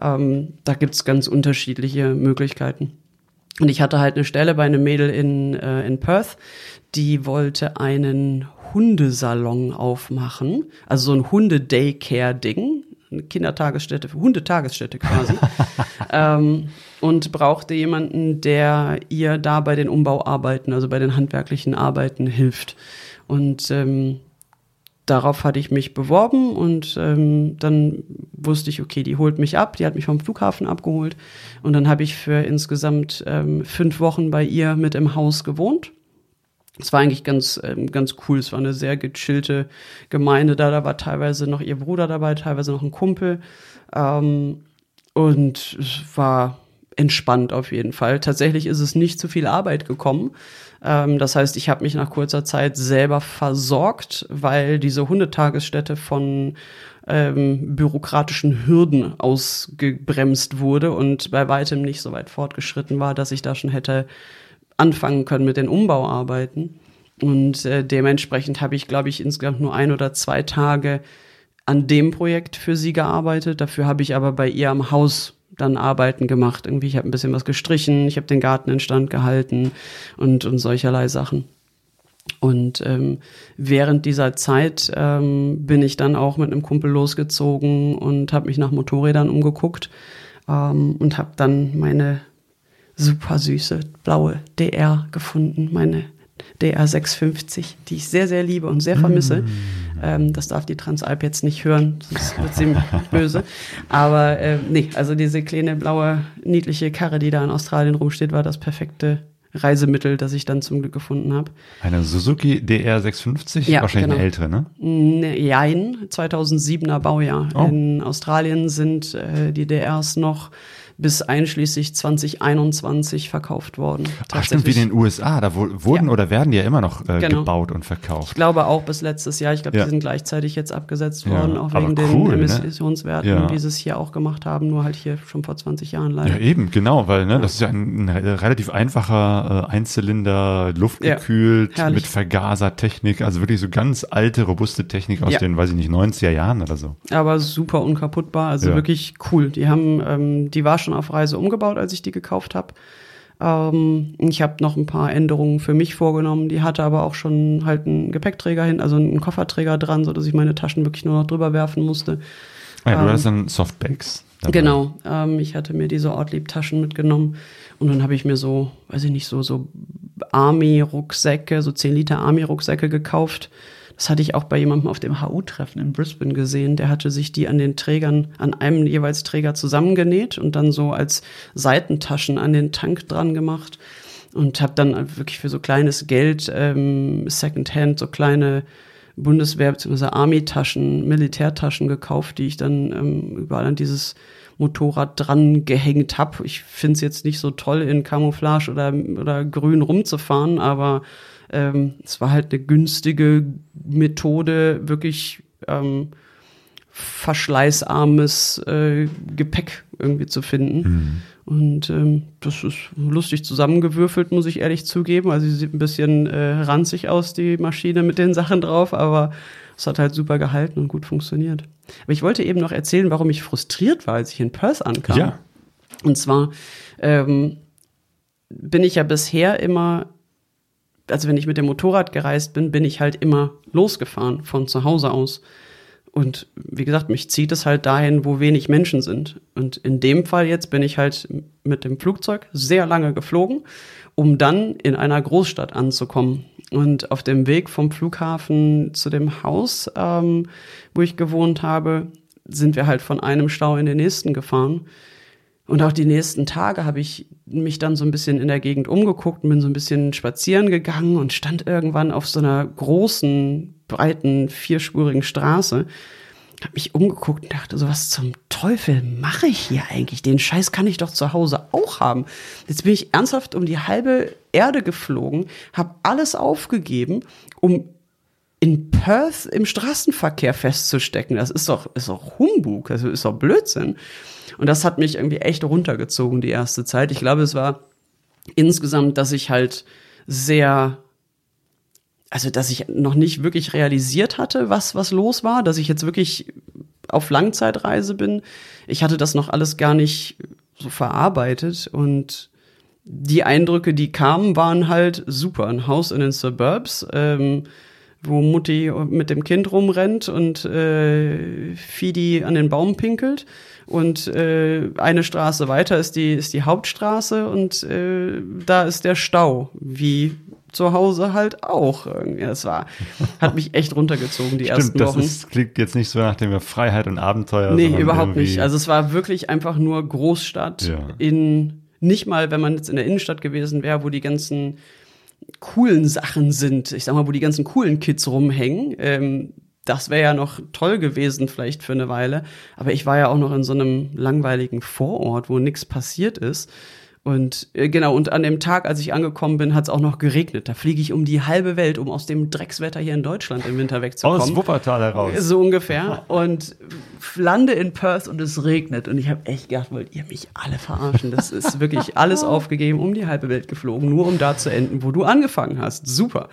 Ähm, da gibt's ganz unterschiedliche Möglichkeiten. Und ich hatte halt eine Stelle bei einem Mädel in, äh, in Perth, die wollte einen Hundesalon aufmachen, also so ein Hunde-Daycare-Ding, eine Kindertagesstätte, Hundetagesstätte quasi. [LAUGHS] ähm, und brauchte jemanden, der ihr da bei den Umbauarbeiten, also bei den handwerklichen Arbeiten hilft. Und ähm, darauf hatte ich mich beworben und ähm, dann wusste ich, okay, die holt mich ab, die hat mich vom Flughafen abgeholt und dann habe ich für insgesamt ähm, fünf Wochen bei ihr mit im Haus gewohnt. Es war eigentlich ganz, ähm, ganz cool. Es war eine sehr gechillte Gemeinde da. Da war teilweise noch ihr Bruder dabei, teilweise noch ein Kumpel. Ähm, und es war entspannt auf jeden Fall. Tatsächlich ist es nicht zu viel Arbeit gekommen. Ähm, das heißt, ich habe mich nach kurzer Zeit selber versorgt, weil diese Hundetagesstätte von ähm, bürokratischen Hürden ausgebremst wurde und bei weitem nicht so weit fortgeschritten war, dass ich da schon hätte anfangen können mit den Umbauarbeiten. Und äh, dementsprechend habe ich, glaube ich, insgesamt nur ein oder zwei Tage an dem Projekt für sie gearbeitet. Dafür habe ich aber bei ihr am Haus dann Arbeiten gemacht. Irgendwie, ich habe ein bisschen was gestrichen, ich habe den Garten instand gehalten und, und solcherlei Sachen. Und ähm, während dieser Zeit ähm, bin ich dann auch mit einem Kumpel losgezogen und habe mich nach Motorrädern umgeguckt ähm, und habe dann meine super süße blaue DR gefunden, meine DR 650, die ich sehr, sehr liebe und sehr vermisse. Ähm, das darf die Transalp jetzt nicht hören, sonst wird sie [LAUGHS] böse. Aber äh, nee, also diese kleine blaue, niedliche Karre, die da in Australien rumsteht, war das perfekte Reisemittel, das ich dann zum Glück gefunden habe.
Eine Suzuki DR650,
Ja,
wahrscheinlich
genau.
eine ältere, ne?
Ne, Jein, 2007er Baujahr.
Oh.
In Australien sind äh, die DRs noch bis einschließlich 2021 verkauft worden.
Ach, stimmt, wie in den USA, da wurden
Ja.
oder werden die ja immer noch äh,
Genau.
gebaut und
Ich
verkauft.
glaube auch bis letztes Jahr. Ich glaube,
Ja.
die sind gleichzeitig jetzt abgesetzt
Ja,
worden, auch
aber
wegen den
cool, ne?
Emissionswerten,
Ja.
wie sie es hier auch gemacht haben, nur halt hier schon vor 20 Jahren
Ja,
leider.
eben, genau, weil ne, das ist ja ein, ein relativ einfacher äh, Einzylinder, luftgekühlt,
Ja,
mit Vergasertechnik, also wirklich so ganz alte, robuste Technik aus
Ja.
den, weiß ich nicht, 90er Jahren oder so.
Aber super unkaputtbar, also
Ja.
wirklich cool. Die haben, ähm, die war schon auf Reise umgebaut, als ich die gekauft habe. Ähm, ich habe noch ein paar Änderungen für mich vorgenommen. Die hatte aber auch schon halt einen Gepäckträger hin, also einen Kofferträger dran, so dass ich meine Taschen wirklich nur noch drüber werfen musste.
Ah, ja, du
Ähm,
hattest dann Softbags. dabei.
Genau, ähm, ich hatte mir diese Ortlieb-Taschen mitgenommen und dann habe ich mir so, weiß ich nicht, so, so Army-Rucksäcke, so 10 Liter Army-Rucksäcke gekauft. Das hatte ich auch bei jemandem auf dem HU-Treffen in Brisbane gesehen. Der hatte sich die an den Trägern, an einem jeweils Träger zusammengenäht und dann so als Seitentaschen an den Tank dran gemacht. Und habe dann wirklich für so kleines Geld ähm, Secondhand so kleine Bundeswehr- bzw. Army-Taschen, Militärtaschen gekauft, die ich dann ähm, überall an dieses Motorrad dran gehängt habe. Ich finde es jetzt nicht so toll, in Camouflage oder, oder grün rumzufahren, aber ähm, es war halt eine günstige Methode, wirklich ähm, verschleißarmes äh, Gepäck irgendwie zu finden. Und ähm, das ist lustig zusammengewürfelt, muss ich ehrlich zugeben. Also sie sieht ein bisschen äh, ranzig aus, die Maschine mit den Sachen drauf, aber es hat halt super gehalten und gut funktioniert. Aber ich wollte eben noch erzählen, warum ich frustriert war, als ich in Perth ankam.
Ja.
Und zwar ähm, bin ich ja bisher immer, also wenn ich mit dem Motorrad gereist bin, bin ich halt immer losgefahren von zu Hause aus. Und wie gesagt, mich zieht es halt dahin, wo wenig Menschen sind. Und in dem Fall jetzt bin ich halt mit dem Flugzeug sehr lange geflogen, um dann in einer Großstadt anzukommen. Und auf dem Weg vom Flughafen zu dem Haus, ähm, wo ich gewohnt habe, sind wir halt von einem Stau in den nächsten gefahren. Und auch die nächsten Tage habe ich mich dann so ein bisschen in der Gegend umgeguckt, bin so ein bisschen spazieren gegangen und stand irgendwann auf so einer großen, breiten, vierspurigen Straße. Hab mich umgeguckt und dachte so, was zum Teufel mache ich hier eigentlich? Den Scheiß kann ich doch zu Hause auch haben. Jetzt bin ich ernsthaft um die halbe Erde geflogen, habe alles aufgegeben, um in Perth im Straßenverkehr festzustecken. Das ist doch, ist doch Humbug, das ist doch Blödsinn. Und das hat mich irgendwie echt runtergezogen die erste Zeit. Ich glaube, es war insgesamt, dass ich halt sehr, also dass ich noch nicht wirklich realisiert hatte, was, was los war, dass ich jetzt wirklich auf Langzeitreise bin. Ich hatte das noch alles gar nicht so verarbeitet und die Eindrücke, die kamen, waren halt super. Ein Haus in den Suburbs, ähm, wo Mutti mit dem Kind rumrennt und äh, Fidi an den Baum pinkelt. Und äh, eine Straße weiter ist die, ist die Hauptstraße und äh, da ist der Stau, wie zu Hause halt auch. Es war, hat mich echt runtergezogen, die
Stimmt,
ersten
das
Wochen.
ist, klingt jetzt nicht so nach dem Freiheit und Abenteuer.
Nee, überhaupt nicht. Also es war wirklich einfach nur Großstadt
Ja.
in, nicht mal, wenn man jetzt in der Innenstadt gewesen wäre, wo die ganzen coolen Sachen sind. Ich sag mal, wo die ganzen coolen Kids rumhängen. Ähm, das wäre ja noch toll gewesen, vielleicht für eine Weile. Aber ich war ja auch noch in so einem langweiligen Vorort, wo nichts passiert ist. Und äh, genau, und an dem Tag, als ich angekommen bin, hat es auch noch geregnet. Da fliege ich um die halbe Welt, um aus dem Dreckswetter hier in Deutschland im Winter wegzukommen.
Aus Wuppertal heraus.
So ungefähr. Und lande in Perth und es regnet. Und ich habe echt gedacht, wollt ihr mich alle verarschen? Das ist wirklich alles aufgegeben, um die halbe Welt geflogen, nur um da zu enden, wo du angefangen hast. Super.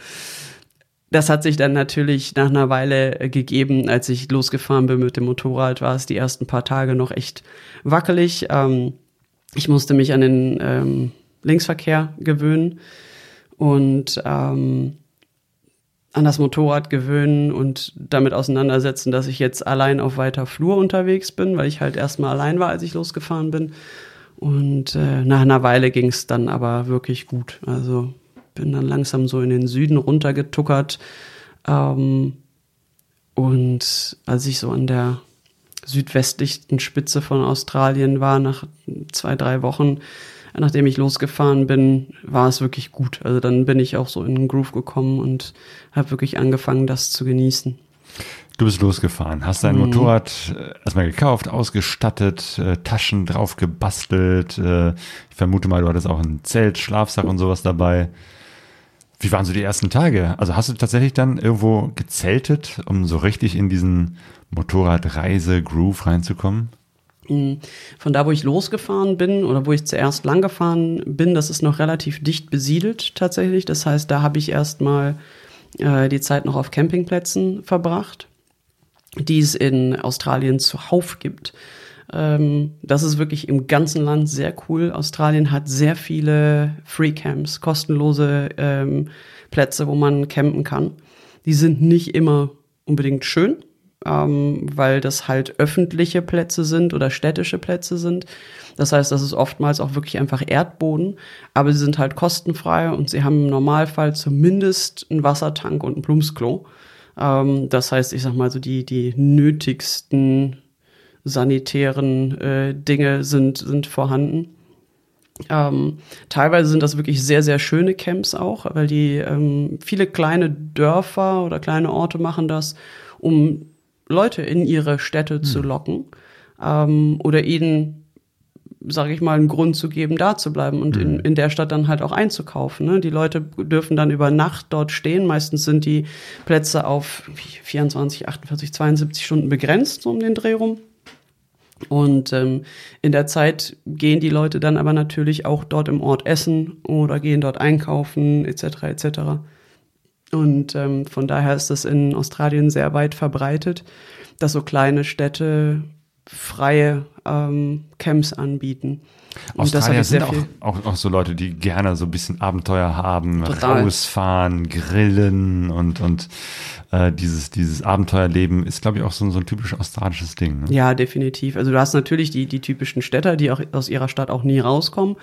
Das hat sich dann natürlich nach einer Weile äh, gegeben, als ich losgefahren bin mit dem Motorrad, war es die ersten paar Tage noch echt wackelig. Ähm, ich musste mich an den ähm, Linksverkehr gewöhnen und ähm, an das Motorrad gewöhnen und damit auseinandersetzen, dass ich jetzt allein auf weiter Flur unterwegs bin, weil ich halt erstmal allein war, als ich losgefahren bin. Und äh, nach einer Weile ging es dann aber wirklich gut. Also bin dann langsam so in den Süden runtergetuckert. Ähm, und als ich so an der südwestlichsten Spitze von Australien war, nach zwei, drei Wochen, nachdem ich losgefahren bin, war es wirklich gut. Also dann bin ich auch so in den Groove gekommen und habe wirklich angefangen, das zu genießen.
Du bist losgefahren, hast dein Motorrad äh, erstmal gekauft, ausgestattet, äh, Taschen drauf gebastelt. Äh, ich vermute mal, du hattest auch ein Zelt, Schlafsack und sowas dabei. Wie waren so die ersten Tage? Also hast du tatsächlich dann irgendwo gezeltet, um so richtig in diesen Motorradreise-Groove reinzukommen?
Von da, wo ich losgefahren bin oder wo ich zuerst lang gefahren bin, das ist noch relativ dicht besiedelt tatsächlich. Das heißt, da habe ich erstmal äh, die Zeit noch auf Campingplätzen verbracht, die es in Australien zuhauf gibt. Ähm, das ist wirklich im ganzen Land sehr cool. Australien hat sehr viele Free Camps, kostenlose ähm, Plätze, wo man campen kann. Die sind nicht immer unbedingt schön, ähm, weil das halt öffentliche Plätze sind oder städtische Plätze sind. Das heißt, das ist oftmals auch wirklich einfach Erdboden, aber sie sind halt kostenfrei und sie haben im Normalfall zumindest einen Wassertank und ein Plumpsklo. Ähm, das heißt, ich sag mal so, die, die nötigsten sanitären äh, Dinge sind, sind vorhanden. Ähm, teilweise sind das wirklich sehr, sehr schöne Camps auch, weil die ähm, viele kleine Dörfer oder kleine Orte machen das, um Leute in ihre Städte zu locken ähm, oder ihnen, sage ich mal, einen Grund zu geben, da zu bleiben und in, in der Stadt dann halt auch einzukaufen. Ne? Die Leute dürfen dann über Nacht dort stehen. Meistens sind die Plätze auf wie 24, 48, 72 Stunden begrenzt, so um den Dreh rum. Und ähm, in der Zeit gehen die Leute dann aber natürlich auch dort im Ort essen oder gehen dort einkaufen etc. etc. Und ähm, von daher ist das in Australien sehr weit verbreitet, dass so kleine Städte freie ähm, Camps anbieten.
Australier sind auch, auch, auch so Leute, die gerne so ein bisschen Abenteuer haben,
Total.
rausfahren, grillen und, und äh, dieses, dieses Abenteuerleben ist, glaube ich, auch so, so ein typisch australisches Ding. Ne?
Ja, definitiv. Also du hast natürlich die, die typischen Städter, die auch aus ihrer Stadt auch nie rauskommen.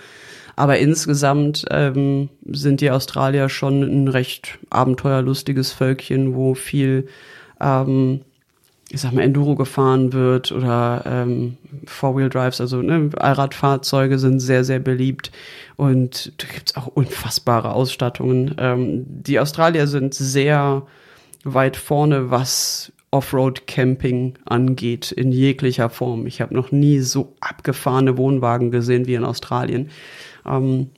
Aber insgesamt ähm, sind die Australier schon ein recht abenteuerlustiges Völkchen, wo viel ähm, ich sag mal, Enduro gefahren wird oder ähm, Four-Wheel-Drives, also ne, Allradfahrzeuge sind sehr, sehr beliebt. Und da gibt's auch unfassbare Ausstattungen. Ähm, die Australier sind sehr weit vorne, was Offroad-Camping angeht, in jeglicher Form. Ich habe noch nie so abgefahrene Wohnwagen gesehen wie in Australien. Ähm,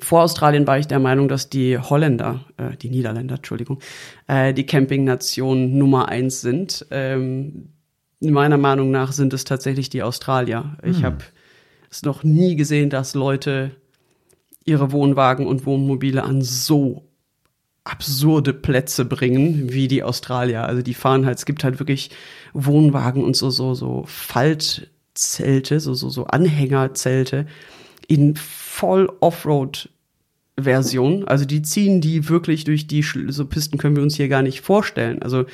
vor Australien war ich der Meinung, dass die Holländer, äh, die Niederländer, Entschuldigung, äh, die Campingnation Nummer eins sind. Ähm, meiner Meinung nach sind es tatsächlich die Australier. Ich habe es noch nie gesehen, dass Leute ihre Wohnwagen und Wohnmobile an so absurde Plätze bringen wie die Australier. Also die fahren halt, es gibt halt wirklich Wohnwagen und so so so Faltzelte, so so so Anhängerzelte in voll Offroad Version. Also die ziehen die wirklich durch die so Pisten können wir uns hier gar nicht vorstellen. Also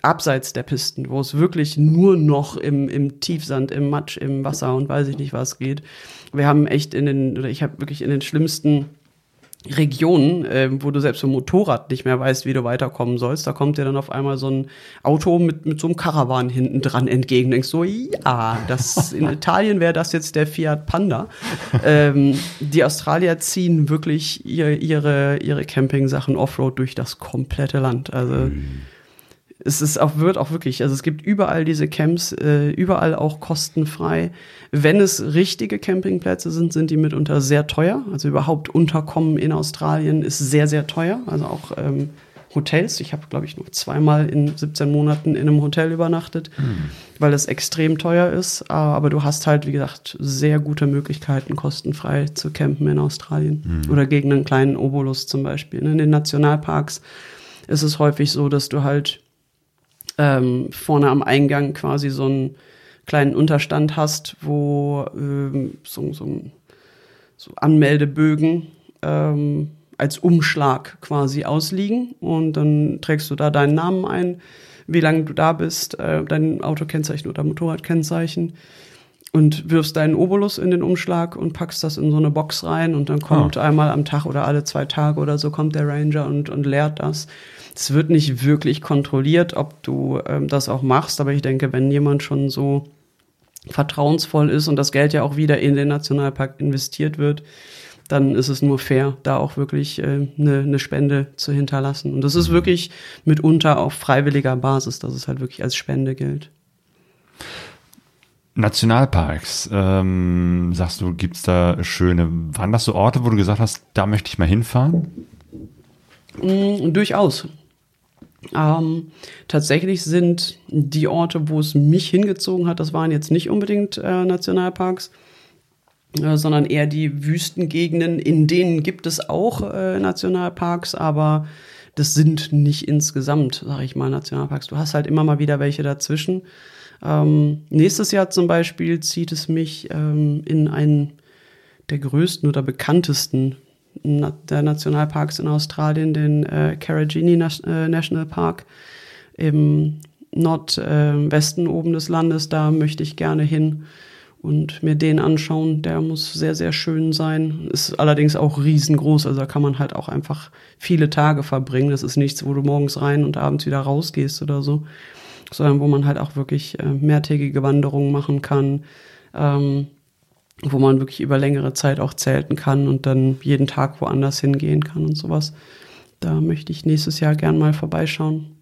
abseits der Pisten, wo es wirklich nur noch im, im Tiefsand, im Matsch, im Wasser und weiß ich nicht was geht. Wir haben echt in den, oder ich habe wirklich in den schlimmsten Regionen, äh, wo du selbst mit dem Motorrad nicht mehr weißt, wie du weiterkommen sollst, da kommt dir dann auf einmal so ein Auto mit, mit so einem Caravan hinten dran entgegen. Denkst so, ja, das in [LAUGHS] Italien wäre das jetzt der Fiat Panda. ähm, die Australier ziehen wirklich ihr, ihre, ihre Camping-Sachen Offroad durch das komplette Land. Also es ist auch, wird auch wirklich, also es gibt überall diese Camps, äh, überall auch kostenfrei. Wenn es richtige Campingplätze sind, sind die mitunter sehr teuer. Also überhaupt Unterkommen in Australien ist sehr, sehr teuer. Also auch ähm, Hotels. Ich habe, glaube ich, nur zweimal in 17 Monaten in einem Hotel übernachtet, weil es extrem teuer ist. Aber du hast halt, wie gesagt, sehr gute Möglichkeiten, kostenfrei zu campen in Australien. Oder gegen einen kleinen Obolus zum Beispiel. In den Nationalparks ist es häufig so, dass du halt ähm, vorne am Eingang quasi so einen kleinen Unterstand hast, wo ähm, so, so, so Anmeldebögen ähm, als Umschlag quasi ausliegen. Und dann trägst du da deinen Namen ein, wie lange du da bist, äh, dein Autokennzeichen oder Motorradkennzeichen und wirfst deinen Obolus in den Umschlag und packst das in so eine Box rein. Und dann kommt einmal am Tag oder alle zwei Tage oder so kommt der Ranger und, und leert das. Es wird nicht wirklich kontrolliert, ob du ähm, das auch machst, aber ich denke, wenn jemand schon so vertrauensvoll ist und das Geld ja auch wieder in den Nationalpark investiert wird, dann ist es nur fair, da auch wirklich äh, eine, eine Spende zu hinterlassen. Und das ist wirklich mitunter auf freiwilliger Basis, dass es halt wirklich als Spende gilt.
Nationalparks, ähm, sagst du, gibt's da schöne, waren das so Orte, wo du gesagt hast, da möchte ich mal hinfahren?
Mm, durchaus. Ähm, tatsächlich sind die Orte, wo es mich hingezogen hat, das waren jetzt nicht unbedingt äh, Nationalparks, äh, sondern eher die Wüstengegenden. In denen gibt es auch äh, Nationalparks, aber das sind nicht insgesamt, sage ich mal, Nationalparks. Du hast halt immer mal wieder welche dazwischen. Ähm, nächstes Jahr zum Beispiel zieht es mich ähm, in einen der größten oder bekanntesten der Nationalparks in Australien, den äh, Carragini Nas äh, National Park im Nordwesten oben des Landes. Da möchte ich gerne hin und mir den anschauen. Der muss sehr, sehr schön sein. Ist allerdings auch riesengroß, also da kann man halt auch einfach viele Tage verbringen. Das ist nichts, wo du morgens rein und abends wieder rausgehst oder so, sondern wo man halt auch wirklich äh, mehrtägige Wanderungen machen kann. Ähm, wo man wirklich über längere Zeit auch zelten kann und dann jeden Tag woanders hingehen kann und sowas. Da möchte ich nächstes Jahr gern mal vorbeischauen.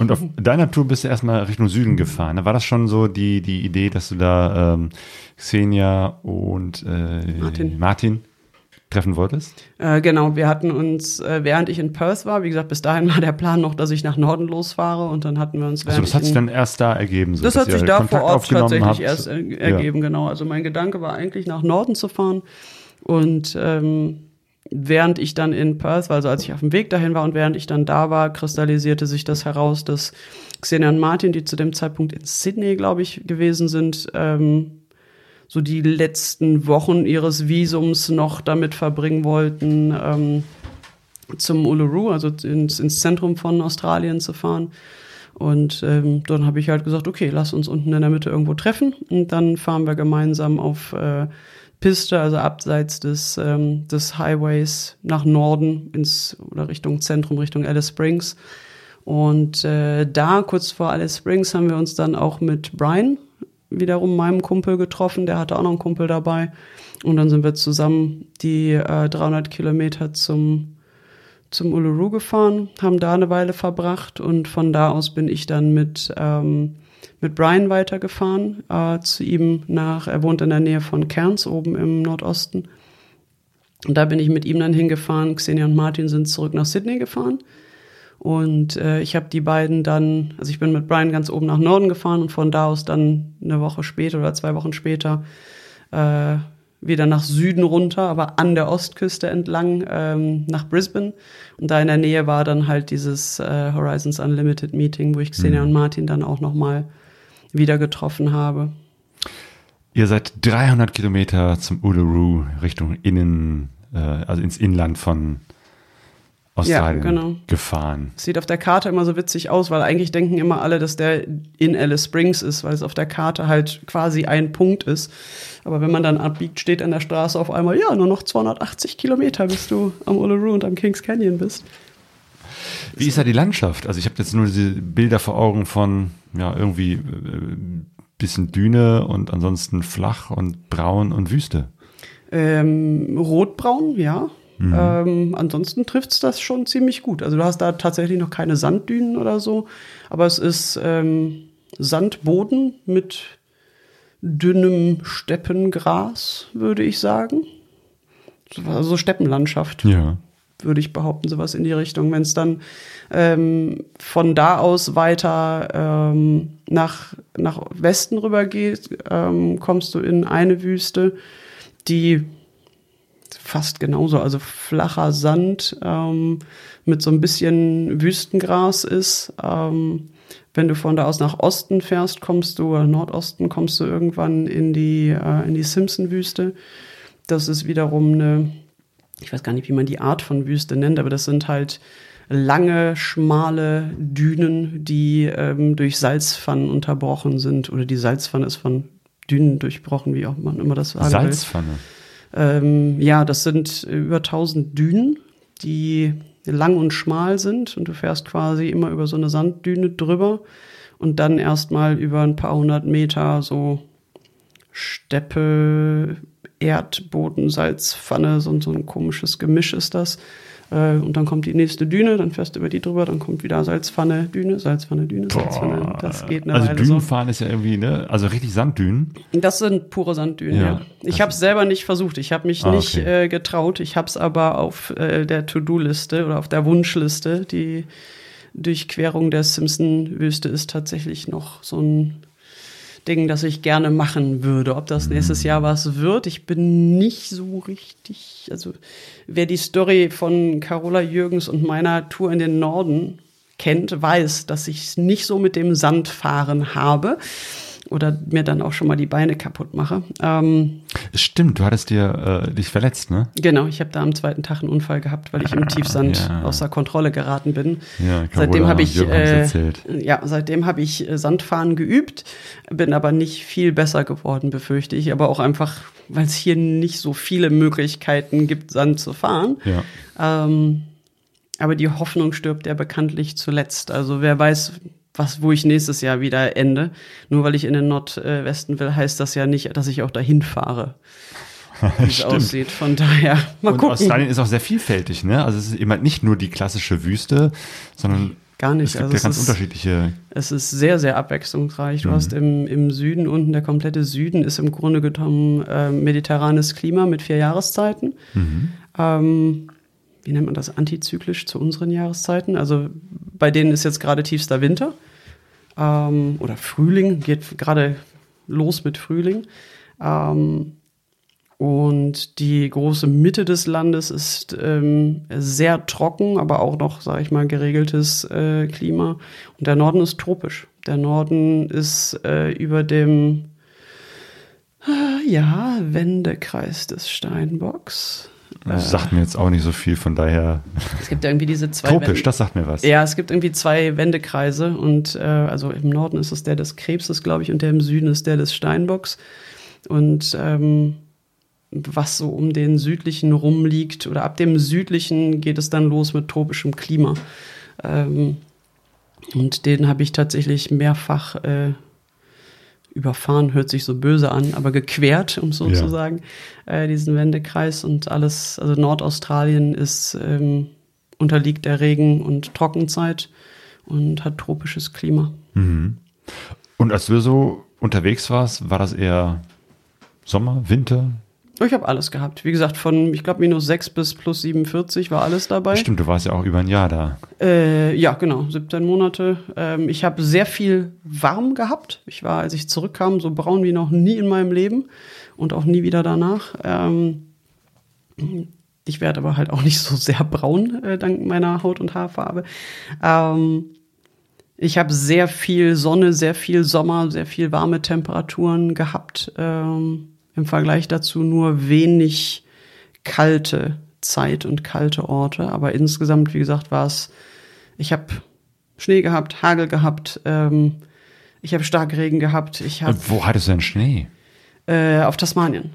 Und auf deiner Tour bist du erstmal Richtung Süden gefahren. War das schon so die, die Idee, dass du da ähm, Xenia und äh,
Martin.
Martin treffen wolltest?
Äh, genau, wir hatten uns, äh, während ich in Perth war, wie gesagt, bis dahin war der Plan noch, dass ich nach Norden losfahre und dann hatten wir uns
Also das hat
ich
sich dann erst da ergeben. So,
Das hat sich da vor
Kontakt
Ort
aufgenommen
tatsächlich
habt.
erst äh, ergeben, genau. Also mein Gedanke war eigentlich nach Norden zu fahren und ähm, während ich dann in Perth war, also als ich auf dem Weg dahin war und während ich dann da war, kristallisierte sich das heraus, dass Xenia und Martin, die zu dem Zeitpunkt in Sydney, glaube ich, gewesen sind, ähm, so die letzten Wochen ihres Visums noch damit verbringen wollten, ähm, zum Uluru, also ins, ins Zentrum von Australien zu fahren. Und ähm, dann habe ich halt gesagt, okay, lass uns unten in der Mitte irgendwo treffen und dann fahren wir gemeinsam auf äh, Piste, also abseits des, ähm, des Highways nach Norden ins oder Richtung Zentrum, Richtung Alice Springs. Und äh, da, kurz vor Alice Springs, haben wir uns dann auch mit Brian, wiederum meinem Kumpel, getroffen. Der hatte auch noch einen Kumpel dabei. Und dann sind wir zusammen die äh, 300 Kilometer zum, zum Uluru gefahren, haben da eine Weile verbracht. Und von da aus bin ich dann mit, ähm, mit Brian weitergefahren äh, zu ihm nach, er wohnt in der Nähe von Cairns, oben im Nordosten. Und da bin ich mit ihm dann hingefahren. Xenia und Martin sind zurück nach Sydney gefahren. Und äh, ich habe die beiden dann, also ich bin mit Brian ganz oben nach Norden gefahren und von da aus dann eine Woche später oder zwei Wochen später äh, wieder nach Süden runter, aber an der Ostküste entlang ähm, nach Brisbane. Und da in der Nähe war dann halt dieses äh, Horizons Unlimited Meeting, wo ich Xenia mhm. und Martin dann auch noch mal wieder getroffen habe.
Ihr seid 300 Kilometer zum Uluru Richtung Innen, äh, also ins Inland von Australien ja, genau. gefahren.
Sieht auf der Karte immer so witzig aus, weil eigentlich denken immer alle, dass der in Alice Springs ist, weil es auf der Karte halt quasi ein Punkt ist. Aber wenn man dann abbiegt, steht an der Straße auf einmal, ja, nur noch 280 Kilometer, bis du am Uluru und am Kings Canyon bist.
Wie ist da die Landschaft? Also ich habe jetzt nur diese Bilder vor Augen von, ja, irgendwie äh, bisschen Düne und ansonsten flach und braun und Wüste.
Ähm, rotbraun, ja. Mhm. Ähm, ansonsten trifft es das schon ziemlich gut. Also du hast da tatsächlich noch keine Sanddünen oder so, aber es ist ähm, Sandboden mit dünnem Steppengras, würde ich sagen. Also Steppenlandschaft.
Ja.
Würde ich behaupten, sowas in die Richtung. Wenn es dann ähm, von da aus weiter ähm, nach, nach Westen rüber geht, ähm, kommst du in eine Wüste, die fast genauso, also flacher Sand ähm, mit so ein bisschen Wüstengras ist. Ähm, wenn du von da aus nach Osten fährst, kommst du, oder Nordosten, kommst du irgendwann in die, äh, die Simpson-Wüste. Das ist wiederum eine, ich weiß gar nicht, wie man die Art von Wüste nennt, aber das sind halt lange, schmale Dünen, die ähm, durch Salzpfannen unterbrochen sind. Oder die Salzpfanne ist von Dünen durchbrochen, wie auch man immer das sagen
Salzpfanne.
Will. Ähm, ja, das sind über 1000 Dünen, die lang und schmal sind und du fährst quasi immer über so eine Sanddüne drüber und dann erstmal über ein paar hundert Meter so Steppe, Erdboden, Salzpfanne, so, so ein komisches Gemisch ist das. Äh, und dann kommt die nächste Düne, dann fährst du über die drüber, dann kommt wieder Salzpfanne, Düne, Salzpfanne, Düne, Salzpfanne.
Boah. Das geht eine Also Weile Dünenfahren so. ist ja irgendwie, ne? Also richtig Sanddünen.
Das sind pure Sanddünen, ja. ja. Ich habe es selber nicht versucht, ich habe mich ah, nicht okay. äh, getraut. Ich habe es aber auf äh, der To-Do-Liste oder auf der Wunschliste. Die Durchquerung der Simpson-Wüste ist tatsächlich noch so ein Ding, das ich gerne machen würde. Ob das nächstes Jahr was wird, ich bin nicht so richtig. Also, wer die Story von Carola Jürgens und meiner Tour in den Norden kennt, weiß, dass ich es nicht so mit dem Sandfahren habe oder mir dann auch schon mal die Beine kaputt mache. Ähm,
Stimmt, du hattest dir äh, dich verletzt, ne?
Genau, ich habe da am zweiten Tag einen Unfall gehabt, weil ich im Tiefsand ja. außer Kontrolle geraten bin.
Ja,
Carola seitdem habe ich äh, ja, seitdem habe ich äh, Sandfahren geübt, bin aber nicht viel besser geworden, befürchte ich, aber auch einfach, weil es hier nicht so viele Möglichkeiten gibt, Sand zu fahren.
Ja.
Ähm, aber die Hoffnung stirbt ja bekanntlich zuletzt. Also wer weiß, was, wo ich nächstes Jahr wieder ende. Nur weil ich in den Nordwesten will, heißt das ja nicht, dass ich auch dahin fahre. [LAUGHS] Wie es aussieht. Von daher,
mal Und gucken. Australien ist auch sehr vielfältig, ne? Also es ist immer nicht nur die klassische Wüste, sondern
Gar nicht.
Es gibt also ja ganz
ist,
unterschiedliche.
Es ist sehr, sehr abwechslungsreich. Du mhm. hast im, im Süden unten, der komplette Süden ist im Grunde genommen äh, mediterranes Klima mit vier Jahreszeiten. Mhm. Ähm, wie nennt man das, antizyklisch zu unseren Jahreszeiten. Also bei denen ist jetzt gerade tiefster Winter ähm, oder Frühling, geht gerade los mit Frühling. Ähm, und die große Mitte des Landes ist ähm, sehr trocken, aber auch noch, sage ich mal, geregeltes äh, Klima. Und der Norden ist tropisch. Der Norden ist äh, über dem äh, ja, Wendekreis des Steinbocks.
Das sagt mir jetzt auch nicht so viel, von daher.
Es gibt irgendwie diese [LAUGHS] zwei.
Tropisch, das sagt mir was.
Ja, es gibt irgendwie zwei Wendekreise und äh, also im Norden ist es der des Krebses, glaube ich, und der im Süden ist der des Steinbocks. Und ähm, was so um den südlichen rumliegt oder ab dem südlichen geht es dann los mit tropischem Klima. Ähm, Und den habe ich tatsächlich mehrfach äh, überfahren, hört sich so böse an, aber gequert, um so
Ja.
zu sagen, äh, diesen Wendekreis und alles, also Nordaustralien ist, ähm, unterliegt der Regen- und Trockenzeit und hat tropisches Klima.
Und als du so unterwegs warst, war das eher Sommer, Winter?
Ich habe alles gehabt. Wie gesagt, von, ich glaube, minus 6 bis plus 47 war alles dabei.
Stimmt, du warst ja auch über ein Jahr da.
Äh, ja, genau, 17 Monate. Ähm, ich habe sehr viel warm gehabt. Ich war, als ich zurückkam, so braun wie noch nie in meinem Leben und auch nie wieder danach. Ähm, ich werde aber halt auch nicht so sehr braun, äh, dank meiner Haut- und Haarfarbe. Ähm, ich habe sehr viel Sonne, sehr viel Sommer, sehr viel warme Temperaturen gehabt. Ähm, Im Vergleich dazu nur wenig kalte Zeit und kalte Orte. Aber insgesamt, wie gesagt, war es, ich habe Schnee gehabt, Hagel gehabt, ähm, ich habe Starkregen gehabt, ich habe
Wo hattest du denn Schnee?
äh, auf Tasmanien.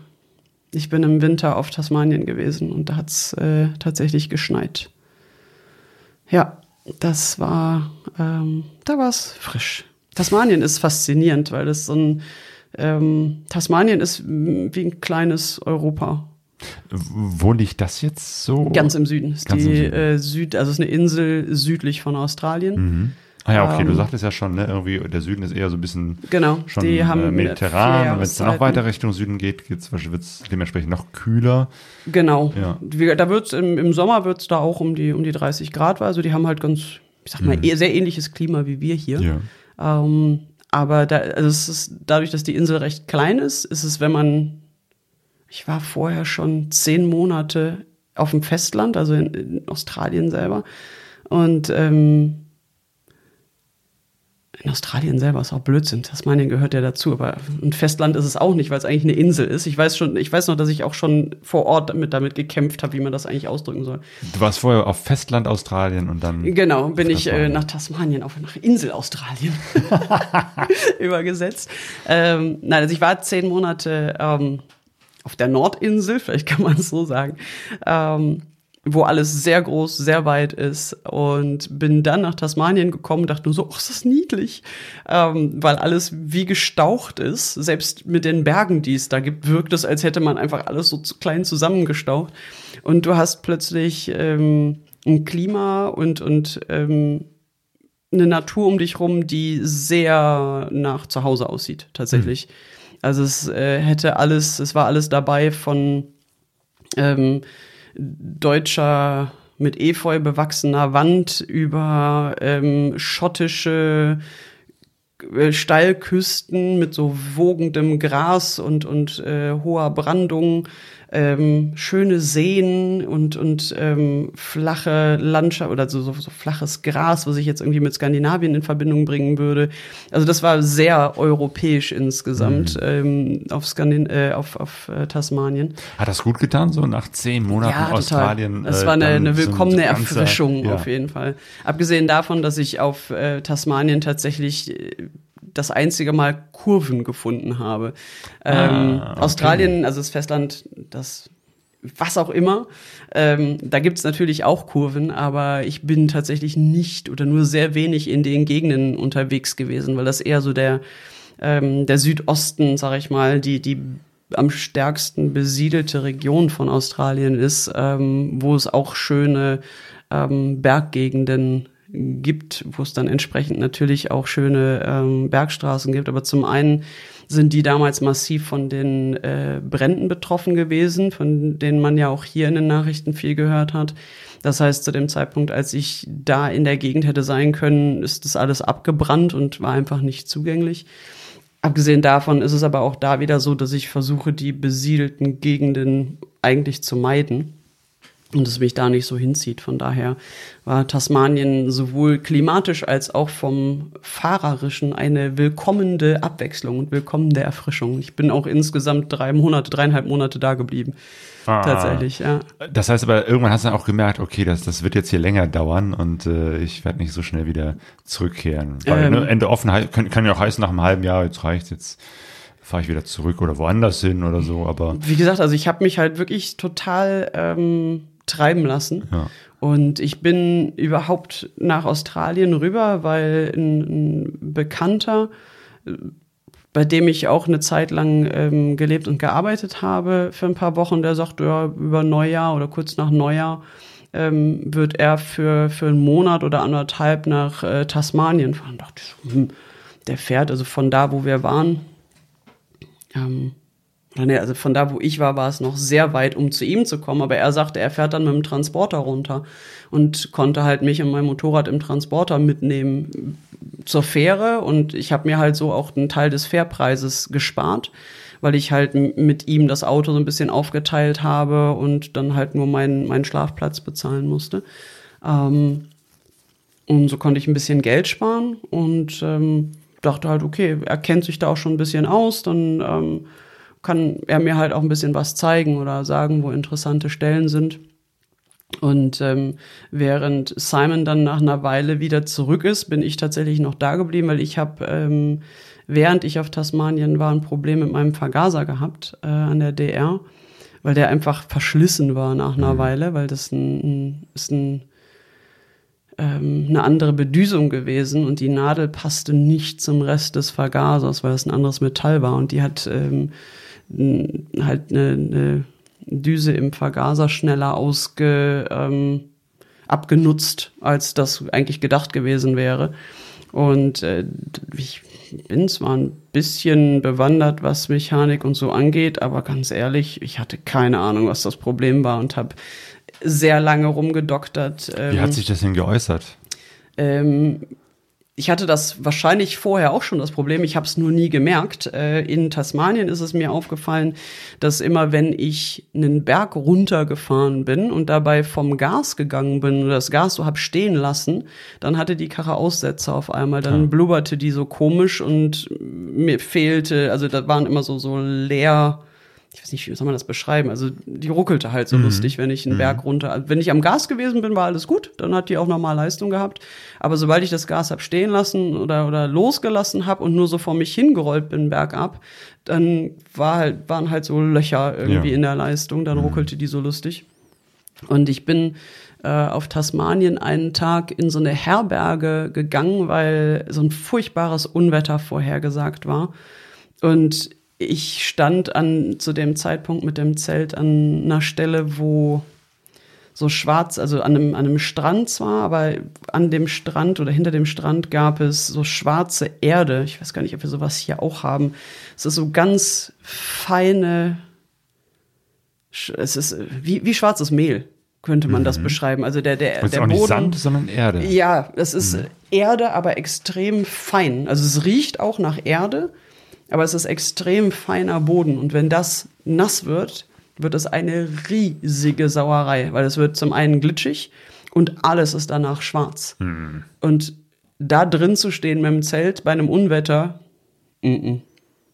Ich bin im Winter auf Tasmanien gewesen und da hat's äh, tatsächlich geschneit. Ja, das war, ähm, da war's frisch. Tasmanien ist faszinierend, weil das so ein, ähm, Tasmanien ist wie ein kleines Europa.
Wo liegt das jetzt so?
Ganz im Süden. Ist
Ganz
die
Süden.
Äh, Süd, also es ist eine Insel südlich von Australien.
Mhm. Ah ja, okay, du
Ähm,
sagtest ja schon, ne, irgendwie der Süden ist eher so ein bisschen
Genau,
schon
die haben
äh, mediterran. Und wenn es dann noch weiter Richtung Süden geht, wird es dementsprechend noch kühler.
Genau.
Ja.
Da wird's im, im Sommer wird's da auch um die, um die 30 Grad. Also die haben halt ganz, ich sag mal, eher sehr ähnliches Klima wie wir hier.
Mhm. Ja.
Ähm, aber da, also es ist, dadurch, dass die Insel recht klein ist, ist es, wenn man, ich war vorher schon zehn Monate auf dem Festland, also in, in Australien selber. Und ähm, in Australien selber ist auch Blödsinn. Tasmanien gehört ja dazu, aber ein Festland ist es auch nicht, weil es eigentlich eine Insel ist. Ich weiß schon, ich weiß noch, dass ich auch schon vor Ort damit, damit gekämpft habe, wie man das eigentlich ausdrücken soll.
Du warst vorher auf Festland Australien und dann.
Genau, bin ich äh, nach Tasmanien, auf nach Insel Australien [LAUGHS] [LAUGHS] übergesetzt. Ähm, nein, also ich war zehn Monate ähm, auf der Nordinsel, vielleicht kann man es so sagen, ähm, wo alles sehr groß, sehr weit ist und bin dann nach Tasmanien gekommen, dachte nur so, oh, ist das niedlich, ähm, weil alles wie gestaucht ist. Selbst mit den Bergen, die es da gibt, wirkt es, als hätte man einfach alles so zu klein zusammengestaucht. Und du hast plötzlich ähm, ein Klima und, und ähm, eine Natur um dich rum, die sehr nach zu Hause aussieht, tatsächlich. Also es äh, hätte alles, es war alles dabei von ähm, deutscher mit Efeu bewachsener Wand über ähm, schottische äh, Steilküsten mit so wogendem Gras und, und äh, hoher Brandung, ähm, schöne Seen und, und ähm, flache Landschaft oder so, so, so flaches Gras, was ich jetzt irgendwie mit Skandinavien in Verbindung bringen würde. Also das war sehr europäisch insgesamt ähm, auf, Skandin äh, auf, auf äh, Tasmanien.
Hat das gut getan, so nach zehn Monaten Australien?
Es
äh,
war eine, eine
so ein
willkommene
ganzer-
Erfrischung
ja.
auf jeden Fall. Abgesehen davon, dass ich auf äh, Tasmanien tatsächlich äh, das einzige Mal Kurven gefunden habe. Ähm,
Ah, okay.
Australien, also das Festland, das was auch immer. Ähm, da gibt's natürlich auch Kurven, aber ich bin tatsächlich nicht oder nur sehr wenig in den Gegenden unterwegs gewesen, weil das eher so der, ähm, der Südosten, sag ich mal, die, die am stärksten besiedelte Region von Australien ist, ähm, wo es auch schöne ähm, Berggegenden gibt, wo es dann entsprechend natürlich auch schöne ähm, Bergstraßen gibt. Aber zum einen sind die damals massiv von den äh, Bränden betroffen gewesen, von denen man ja auch hier in den Nachrichten viel gehört hat. Das heißt, zu dem Zeitpunkt, als ich da in der Gegend hätte sein können, ist das alles abgebrannt und war einfach nicht zugänglich. Abgesehen davon ist es aber auch da wieder so, dass ich versuche, die besiedelten Gegenden eigentlich zu meiden und es mich da nicht so hinzieht. Von daher war Tasmanien sowohl klimatisch als auch vom Fahrerischen eine willkommene Abwechslung und willkommene Erfrischung. Ich bin auch insgesamt drei Monate, dreieinhalb Monate da geblieben.
Ah.
Tatsächlich, ja.
Das heißt aber, irgendwann hast du dann auch gemerkt, okay, das, das wird jetzt hier länger dauern und äh, ich werde nicht so schnell wieder zurückkehren. Weil
Ähm.
ne, Ende offen kann, kann ja auch heißen, nach einem halben Jahr, jetzt reicht's, jetzt fahre ich wieder zurück oder woanders hin oder so, aber
Wie gesagt, also ich habe mich halt wirklich total ähm, treiben lassen.
Ja.
Und ich bin überhaupt nach Australien rüber, weil ein, ein Bekannter, bei dem ich auch eine Zeit lang ähm, gelebt und gearbeitet habe für ein paar Wochen, der sagt, ja, über Neujahr oder kurz nach Neujahr ähm, wird er für, für einen Monat oder anderthalb nach äh, Tasmanien fahren. Da dachte ich hm, der fährt also von da, wo wir waren, ähm, nee, also von da, wo ich war, war es noch sehr weit, um zu ihm zu kommen. Aber er sagte, er fährt dann mit dem Transporter runter und konnte halt mich und mein Motorrad im Transporter mitnehmen zur Fähre. Und ich habe mir halt so auch einen Teil des Fährpreises gespart, weil ich halt mit ihm das Auto so ein bisschen aufgeteilt habe und dann halt nur meinen, meinen Schlafplatz bezahlen musste. Ähm, und so konnte ich ein bisschen Geld sparen und ähm, dachte halt, okay, er kennt sich da auch schon ein bisschen aus, dann ähm, kann er mir halt auch ein bisschen was zeigen oder sagen, wo interessante Stellen sind. Und ähm, während Simon dann nach einer Weile wieder zurück ist, bin ich tatsächlich noch da geblieben, weil ich habe, ähm, während ich auf Tasmanien war, ein Problem mit meinem Vergaser gehabt äh, an der DR, weil der einfach verschlissen war nach einer mhm. Weile, weil das ein, ist ein ähm, eine andere Bedüsung gewesen und die Nadel passte nicht zum Rest des Vergasers, weil es ein anderes Metall war und die hat ähm, halt eine, eine Düse im Vergaser schneller ausge, ähm, abgenutzt, als das eigentlich gedacht gewesen wäre. Und äh, ich bin zwar ein bisschen bewandert, was Mechanik und so angeht, aber ganz ehrlich, ich hatte keine Ahnung, was das Problem war und habe sehr lange rumgedoktert.
Wie hat ähm, sich das denn geäußert?
Ähm, ich hatte das wahrscheinlich vorher auch schon das Problem, ich habe es nur nie gemerkt. Äh, in Tasmanien ist es mir aufgefallen, dass immer wenn ich einen Berg runtergefahren bin und dabei vom Gas gegangen bin oder das Gas so hab stehen lassen, dann hatte die Karre Aussetzer auf einmal. Dann ja. blubberte die so komisch und mir fehlte, also da waren immer so, so leer ich weiß nicht, wie soll man das beschreiben? Also die ruckelte halt so mhm. lustig, wenn ich einen mhm. Berg runter. Wenn ich am Gas gewesen bin, war alles gut. Dann hat die auch normal Leistung gehabt. Aber sobald ich das Gas hab stehen lassen oder oder losgelassen habe und nur so vor mich hingerollt bin bergab, dann war halt waren halt so Löcher irgendwie ja. in der Leistung. Dann mhm. ruckelte die so lustig. Und ich bin äh, auf Tasmanien einen Tag in so eine Herberge gegangen, weil so ein furchtbares Unwetter vorhergesagt war. Und ich stand an zu dem Zeitpunkt mit dem Zelt an einer Stelle, wo so schwarz, also an einem, an einem Strand zwar, aber an dem Strand oder hinter dem Strand gab es so schwarze Erde. Ich weiß gar nicht, ob wir sowas hier auch haben. Es ist so ganz feine, es ist wie, wie schwarzes Mehl, könnte man mhm. das beschreiben. Also der, der,
der
auch
Boden. Nicht Sand, sondern Erde.
Ja, es ist mhm. Erde, aber extrem fein. Also es riecht auch nach Erde aber es ist extrem feiner Boden und wenn das nass wird, wird es eine riesige Sauerei, weil es wird zum einen glitschig und alles ist danach schwarz. Mhm. Und da drin zu stehen mit dem Zelt bei einem Unwetter, n -n,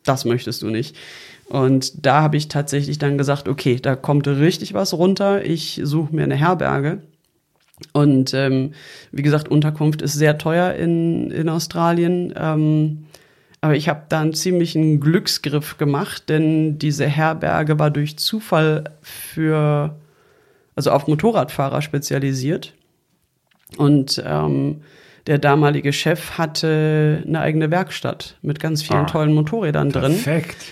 das möchtest du nicht. Und da habe ich tatsächlich dann gesagt, okay, da kommt richtig was runter. Ich suche mir eine Herberge. Und ähm, wie gesagt, Unterkunft ist sehr teuer in, in Australien. Ähm, aber ich habe da einen ziemlichen Glücksgriff gemacht, denn diese Herberge war durch Zufall für, also auf Motorradfahrer spezialisiert. Und ähm, der damalige Chef hatte eine eigene Werkstatt mit ganz vielen ah, tollen Motorrädern
perfekt.
drin. Perfekt.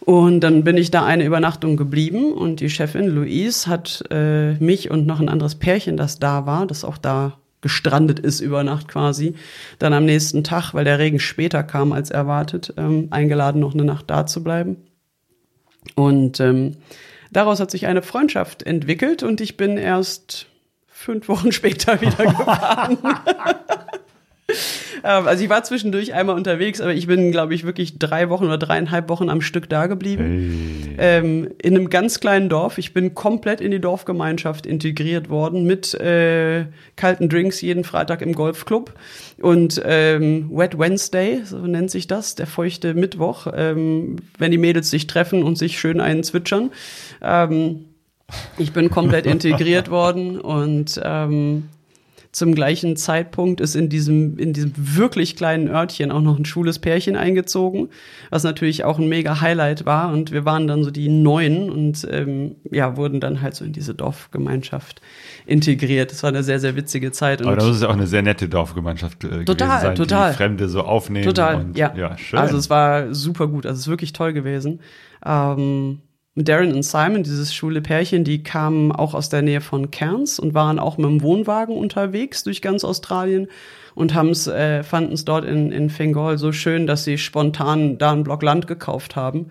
Und dann bin ich da eine Übernachtung geblieben und die Chefin Louise hat äh, mich und noch ein anderes Pärchen, das da war, das auch da gestrandet ist über Nacht quasi, dann am nächsten Tag, weil der Regen später kam als erwartet, ähm, eingeladen, noch eine Nacht da zu bleiben. Und ähm, daraus hat sich eine Freundschaft entwickelt und ich bin erst fünf Wochen [LAUGHS] später wieder [LAUGHS] gefahren. Ähm, also ich war zwischendurch einmal unterwegs, aber ich bin, glaube ich, wirklich drei Wochen oder dreieinhalb Wochen am Stück da geblieben. Hey. Ähm, in einem ganz kleinen Dorf. Ich bin komplett in die Dorfgemeinschaft integriert worden mit äh, kalten Drinks jeden Freitag im Golfclub und ähm, Wet Wednesday, so nennt sich das, der feuchte Mittwoch, ähm, wenn die Mädels sich treffen und sich schön einen zwitschern. Ähm, ich bin komplett [LAUGHS] integriert worden und ähm, zum gleichen Zeitpunkt ist in diesem, in diesem wirklich kleinen Örtchen auch noch ein schwules Pärchen eingezogen, was natürlich auch ein mega Highlight war. Und wir waren dann so die Neuen und ähm, ja, wurden dann halt so in diese Dorfgemeinschaft integriert. Das war eine sehr, sehr witzige Zeit.
Aber das ist ja auch eine sehr nette Dorfgemeinschaft äh,
total,
sein,
total.
die Fremde so aufnehmen.
Total,
und,
ja.
ja. schön.
Also es war super gut, also es ist wirklich toll gewesen. Ähm, Darren und Simon, dieses schwule Pärchen, die kamen auch aus der Nähe von Cairns und waren auch mit dem Wohnwagen unterwegs durch ganz Australien und haben's, äh, fanden es dort in, in Fingol so schön, dass sie spontan da einen Block Land gekauft haben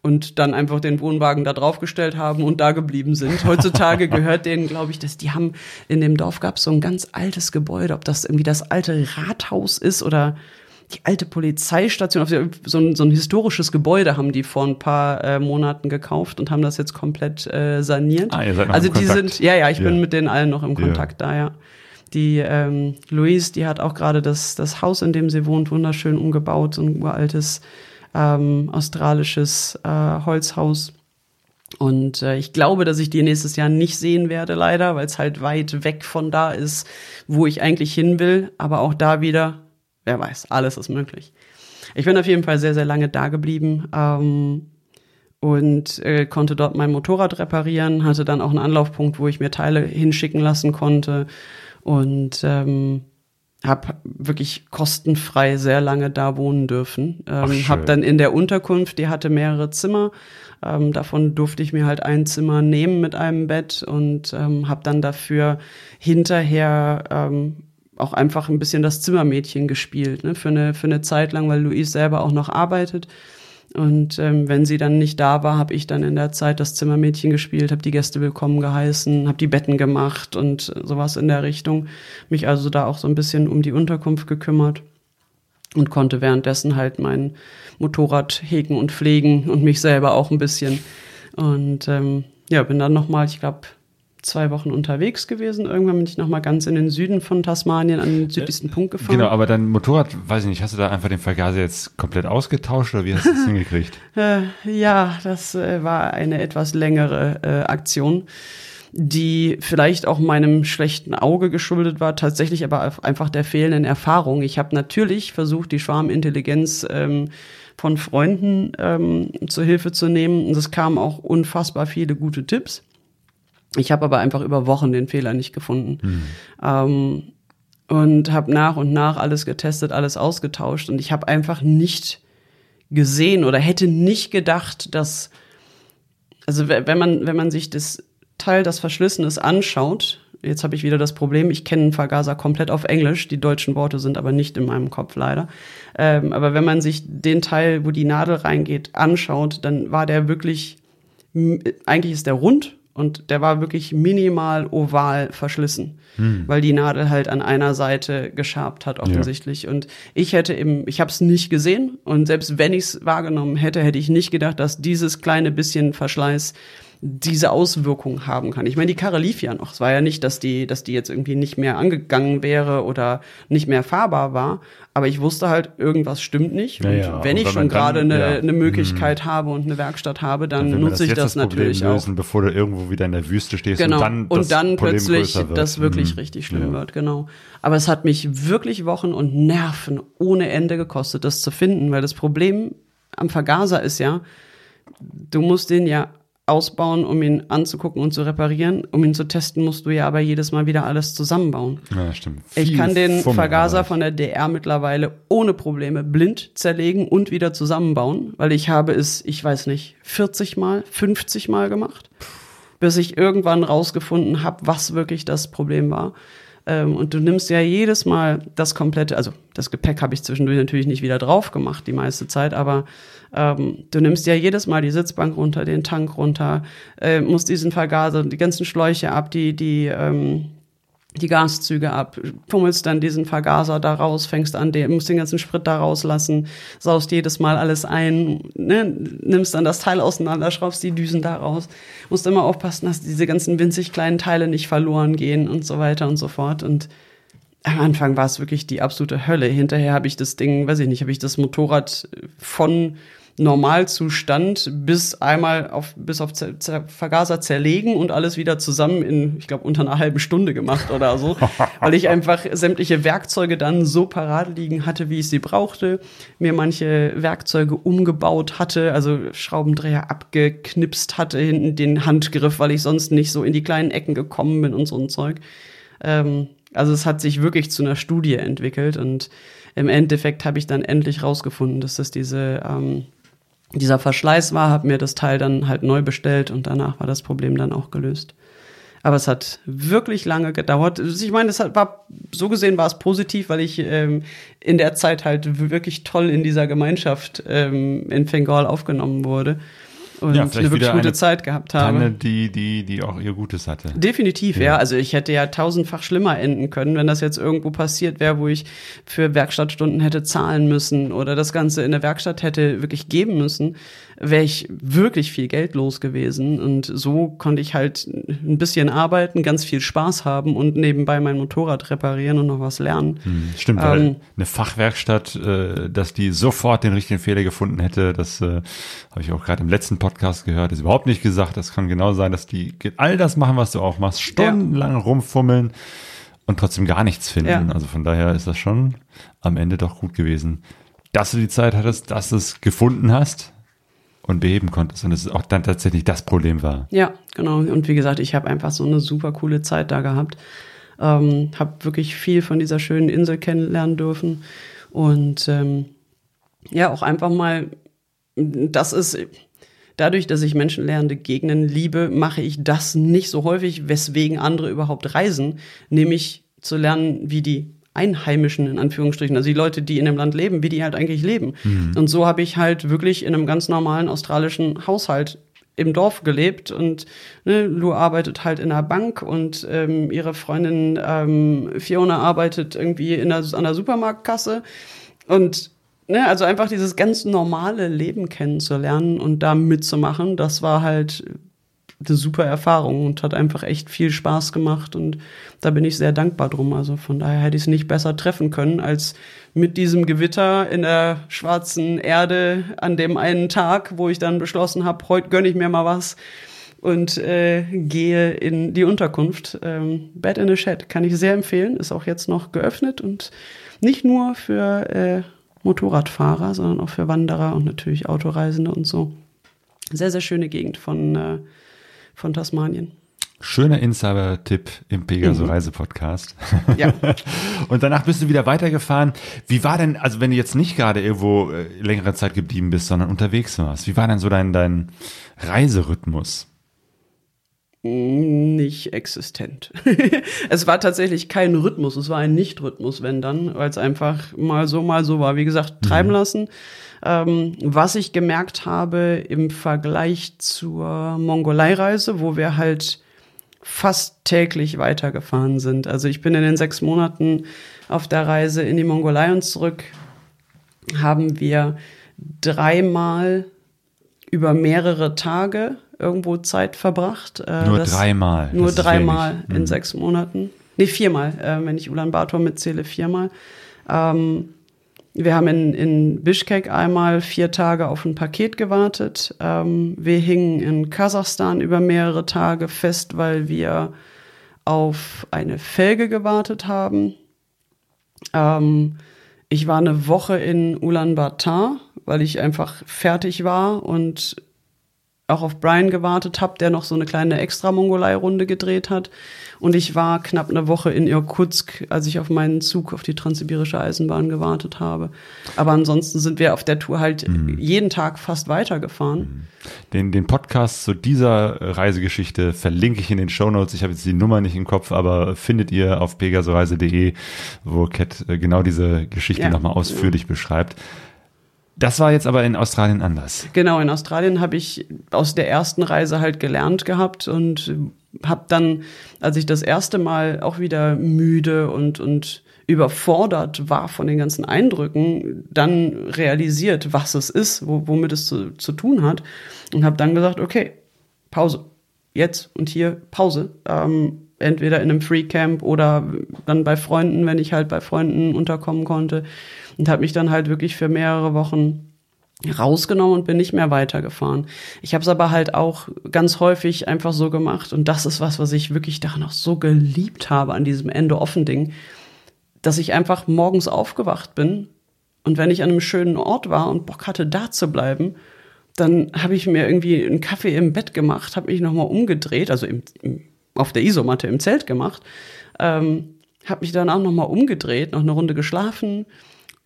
und dann einfach den Wohnwagen da draufgestellt haben und da geblieben sind. Heutzutage [LAUGHS] gehört denen, glaube ich, dass die haben in dem Dorf gab es so ein ganz altes Gebäude, ob das irgendwie das alte Rathaus ist oder die alte Polizeistation, so ein, so ein historisches Gebäude haben die vor ein paar äh, Monaten gekauft und haben das jetzt komplett äh, saniert.
Ah, ihr seid noch
also
im
die
Kontakt.
sind, ja, ja, ich
Ja.
bin mit denen allen noch im Kontakt da, ja. Die ähm, Louise, die hat auch gerade das, das Haus, in dem sie wohnt, wunderschön umgebaut, so ein uraltes ähm, australisches äh, Holzhaus. Und äh, ich glaube, dass ich die nächstes Jahr nicht sehen werde, leider, weil es halt weit weg von da ist, wo ich eigentlich hin will. Aber auch da wieder, wer weiß, alles ist möglich. Ich bin auf jeden Fall sehr, sehr lange da geblieben ähm, und äh, konnte dort mein Motorrad reparieren, hatte dann auch einen Anlaufpunkt, wo ich mir Teile hinschicken lassen konnte und ähm, habe wirklich kostenfrei sehr lange da wohnen dürfen. Ähm, habe dann in der Unterkunft, die hatte mehrere Zimmer, ähm, davon durfte ich mir halt ein Zimmer nehmen mit einem Bett und ähm, habe dann dafür hinterher ähm, auch einfach ein bisschen das Zimmermädchen gespielt, ne, für eine, für eine Zeit lang, weil Luis selber auch noch arbeitet. Und ähm, wenn sie dann nicht da war, habe ich dann in der Zeit das Zimmermädchen gespielt, habe die Gäste willkommen geheißen, habe die Betten gemacht und sowas in der Richtung. Mich also da auch so ein bisschen um die Unterkunft gekümmert und konnte währenddessen halt mein Motorrad hegen und pflegen und mich selber auch ein bisschen. Und ähm, ja, bin dann noch mal, ich glaube, zwei Wochen unterwegs gewesen. Irgendwann bin ich noch mal ganz in den Süden von Tasmanien an den südlichsten Punkt gefahren.
Genau, aber dein Motorrad, weiß ich nicht, hast du da einfach den Vergaser jetzt komplett ausgetauscht oder wie hast du das [LAUGHS] hingekriegt?
Äh, ja, das äh, war eine etwas längere äh, Aktion, die vielleicht auch meinem schlechten Auge geschuldet war, tatsächlich aber einfach der fehlenden Erfahrung. Ich habe natürlich versucht, die Schwarmintelligenz ähm, von Freunden ähm, zur Hilfe zu nehmen. Und es kamen auch unfassbar viele gute Tipps. Ich habe aber einfach über Wochen den Fehler nicht gefunden. Ähm, und habe nach und nach alles getestet, alles ausgetauscht. Und ich habe einfach nicht gesehen oder hätte nicht gedacht, dass, also we- wenn man, wenn man sich das Teil, das verschlissen ist, anschaut, jetzt habe ich wieder das Problem, ich kenne Vergaser komplett auf Englisch, die deutschen Worte sind aber nicht in meinem Kopf leider. Ähm, aber wenn man sich den Teil, wo die Nadel reingeht, anschaut, dann war der wirklich, eigentlich ist der rund und der war wirklich minimal oval verschlissen, weil die Nadel halt an einer Seite geschabt hat offensichtlich. Und ich hätte eben, ich habe es nicht gesehen. Und selbst wenn ich es wahrgenommen hätte, hätte ich nicht gedacht, dass dieses kleine bisschen Verschleiß diese Auswirkung haben kann. Ich meine, die Karre lief ja noch. Es war ja nicht, dass die, dass die jetzt irgendwie nicht mehr angegangen wäre oder nicht mehr fahrbar war. Aber ich wusste halt, irgendwas stimmt nicht.
Ja,
und
ja.
wenn
Und
ich schon gerade eine,
ja.
eine Möglichkeit habe und eine Werkstatt habe, dann,
Dann
nutze ich
jetzt
das
Problem
natürlich auch.
lösen, bevor du irgendwo wieder in der Wüste stehst
Genau.
und dann das
und dann plötzlich das wirklich
Mhm.
richtig schlimm wird, genau. Aber es hat mich wirklich Wochen und Nerven ohne Ende gekostet, das zu finden, weil das Problem am Vergaser ist ja, du musst den ja ausbauen, um ihn anzugucken und zu reparieren. Um ihn zu testen, musst du ja aber jedes Mal wieder alles zusammenbauen.
Ja, stimmt.
Ich
Viel
kann den
Fummelarbeit.
Vergaser von der DR mittlerweile ohne Probleme blind zerlegen und wieder zusammenbauen, weil ich habe es, ich weiß nicht, 40 Mal, 50 Mal gemacht, bis ich irgendwann rausgefunden habe, was wirklich das Problem war. Ähm, und du nimmst ja jedes Mal das komplette, also das Gepäck habe ich zwischendurch natürlich nicht wieder drauf gemacht, die meiste Zeit, aber ähm, du nimmst ja jedes Mal die Sitzbank runter, den Tank runter, äh, musst diesen Vergaser, die ganzen Schläuche ab, die, die, ähm, die Gaszüge ab, pummelst dann diesen Vergaser da raus, fängst an, den, musst den ganzen Sprit da rauslassen, saust jedes Mal alles ein, ne, nimmst dann das Teil auseinander, schraubst die Düsen da raus, musst immer aufpassen, dass diese ganzen winzig kleinen Teile nicht verloren gehen und so weiter und so fort. Und am Anfang war es wirklich die absolute Hölle. Hinterher habe ich das Ding, weiß ich nicht, habe ich das Motorrad von Normalzustand bis einmal auf, bis auf Zer Zer Vergaser zerlegen und alles wieder zusammen in, ich glaube, unter einer halben Stunde gemacht oder so. [LAUGHS] weil ich einfach sämtliche Werkzeuge dann so parat liegen hatte, wie ich sie brauchte. Mir manche Werkzeuge umgebaut hatte, also Schraubendreher abgeknipst hatte, hinten den Handgriff, weil ich sonst nicht so in die kleinen Ecken gekommen bin und so ein Zeug. Ähm, also es hat sich wirklich zu einer Studie entwickelt und im Endeffekt habe ich dann endlich rausgefunden, dass das diese ähm, dieser Verschleiß war, habe mir das Teil dann halt neu bestellt und danach war das Problem dann auch gelöst. Aber es hat wirklich lange gedauert. Ich meine, es war so gesehen war es positiv, weil ich ähm, in der Zeit halt wirklich toll in dieser Gemeinschaft ähm, in Fengal aufgenommen wurde und
Ja,
eine wirklich gute
eine
Zeit gehabt habe.
Tanne, die, die, die auch ihr Gutes hatte.
Definitiv, ja. Also ich hätte ja tausendfach schlimmer enden können, wenn das jetzt irgendwo passiert wäre, wo ich für Werkstattstunden hätte zahlen müssen oder das Ganze in der Werkstatt hätte wirklich geben müssen, wäre ich wirklich viel Geld los gewesen. Und so konnte ich halt ein bisschen arbeiten, ganz viel Spaß haben und nebenbei mein Motorrad reparieren und noch was lernen.
Hm, Stimmt, weil
Ähm,
eine Fachwerkstatt, äh, dass die sofort den richtigen Fehler gefunden hätte, das äh, habe ich auch gerade im letzten Podcast gehört, ist überhaupt nicht gesagt. Das kann genau sein, dass die all das machen, was du auch machst, stundenlang rumfummeln und trotzdem gar nichts finden.
Ja.
Also von daher ist das schon am Ende doch gut gewesen, dass du die Zeit hattest, dass du es gefunden hast und beheben konntest und es auch dann tatsächlich das Problem war.
Ja, genau. Und wie gesagt, ich habe einfach so eine super coole Zeit da gehabt. Ähm, habe wirklich viel von dieser schönen Insel kennenlernen dürfen. Und ähm, ja, auch einfach mal, das ist, dadurch, dass ich menschenlernende Gegenden liebe, mache ich das nicht so häufig, weswegen andere überhaupt reisen, nämlich zu lernen, wie die Einheimischen in Anführungsstrichen, also die Leute, die in dem Land leben, wie die halt eigentlich leben. Und so habe ich halt wirklich in einem ganz normalen australischen Haushalt im Dorf gelebt und ne, Lou arbeitet halt in einer Bank und ähm, ihre Freundin ähm, Fiona arbeitet irgendwie in der, an der Supermarktkasse. Und ne, also einfach dieses ganz normale Leben kennenzulernen und da mitzumachen, das war halt eine super Erfahrung und hat einfach echt viel Spaß gemacht und da bin ich sehr dankbar drum. Also von daher hätte ich es nicht besser treffen können als mit diesem Gewitter in der schwarzen Erde an dem einen Tag, wo ich dann beschlossen habe, heute gönne ich mir mal was und äh, gehe in die Unterkunft. Ähm, Bed in a Shed kann ich sehr empfehlen, ist auch jetzt noch geöffnet und nicht nur für äh, Motorradfahrer, sondern auch für Wanderer und natürlich Autoreisende und so. Sehr, sehr schöne Gegend von, äh, von Tasmanien.
Schöner Insider-Tipp im Pegaso
Mhm.
Reise-Podcast.
Ja. [LAUGHS]
Und danach bist du wieder weitergefahren. Wie war denn, also wenn du jetzt nicht gerade irgendwo äh, längere Zeit geblieben bist, sondern unterwegs warst, wie war denn so dein, dein Reiserhythmus?
nicht existent. [LAUGHS] es war tatsächlich kein Rhythmus, es war ein Nicht-Rhythmus, wenn dann, weil es einfach mal so, mal so war. Wie gesagt, treiben lassen. Ähm, was ich gemerkt habe im Vergleich zur Mongolei-Reise, wo wir halt fast täglich weitergefahren sind. Also ich bin in den sechs Monaten auf der Reise in die Mongolei und zurück, haben wir dreimal über mehrere Tage irgendwo Zeit verbracht. Äh,
Nur
das-
dreimal.
Nur dreimal
wenig. Mhm.
in sechs Monaten. Nee, viermal, äh, wenn ich Ulaanbaatar mitzähle, viermal. Ähm, wir haben in, in Bishkek einmal vier Tage auf ein Paket gewartet. Ähm, wir hingen in Kasachstan über mehrere Tage fest, weil wir auf eine Felge gewartet haben. Ähm, ich war eine Woche in Ulaanbaatar, weil ich einfach fertig war und auch auf Brian gewartet habe, der noch so eine kleine Extra-Mongolei-Runde gedreht hat. Und ich war knapp eine Woche in Irkutsk, als ich auf meinen Zug auf die Transsibirische Eisenbahn gewartet habe. Aber ansonsten sind wir auf der Tour halt jeden Tag fast weitergefahren.
Den, den Podcast zu dieser Reisegeschichte verlinke ich in den Shownotes. Ich habe jetzt die Nummer nicht im Kopf, aber findet ihr auf pegasoreise.de, wo Cat äh, genau diese Geschichte
Ja.
nochmal ausführlich beschreibt. Das war jetzt aber in Australien anders.
Genau, in Australien habe ich aus der ersten Reise halt gelernt gehabt und habe dann, als ich das erste Mal auch wieder müde und, und überfordert war von den ganzen Eindrücken, dann realisiert, was es ist, wo, womit es zu, zu tun hat und habe dann gesagt, okay, Pause, jetzt und hier Pause. Ähm, entweder in einem Free Camp oder dann bei Freunden, wenn ich halt bei Freunden unterkommen konnte und habe mich dann halt wirklich für mehrere Wochen rausgenommen und bin nicht mehr weitergefahren. Ich habe es aber halt auch ganz häufig einfach so gemacht und das ist was, was ich wirklich da noch so geliebt habe an diesem Ende offen Ding, dass ich einfach morgens aufgewacht bin und wenn ich an einem schönen Ort war und Bock hatte, da zu bleiben, dann habe ich mir irgendwie einen Kaffee im Bett gemacht, habe mich nochmal umgedreht, also im, im, auf der Isomatte im Zelt gemacht, ähm, habe mich danach nochmal umgedreht, noch eine Runde geschlafen,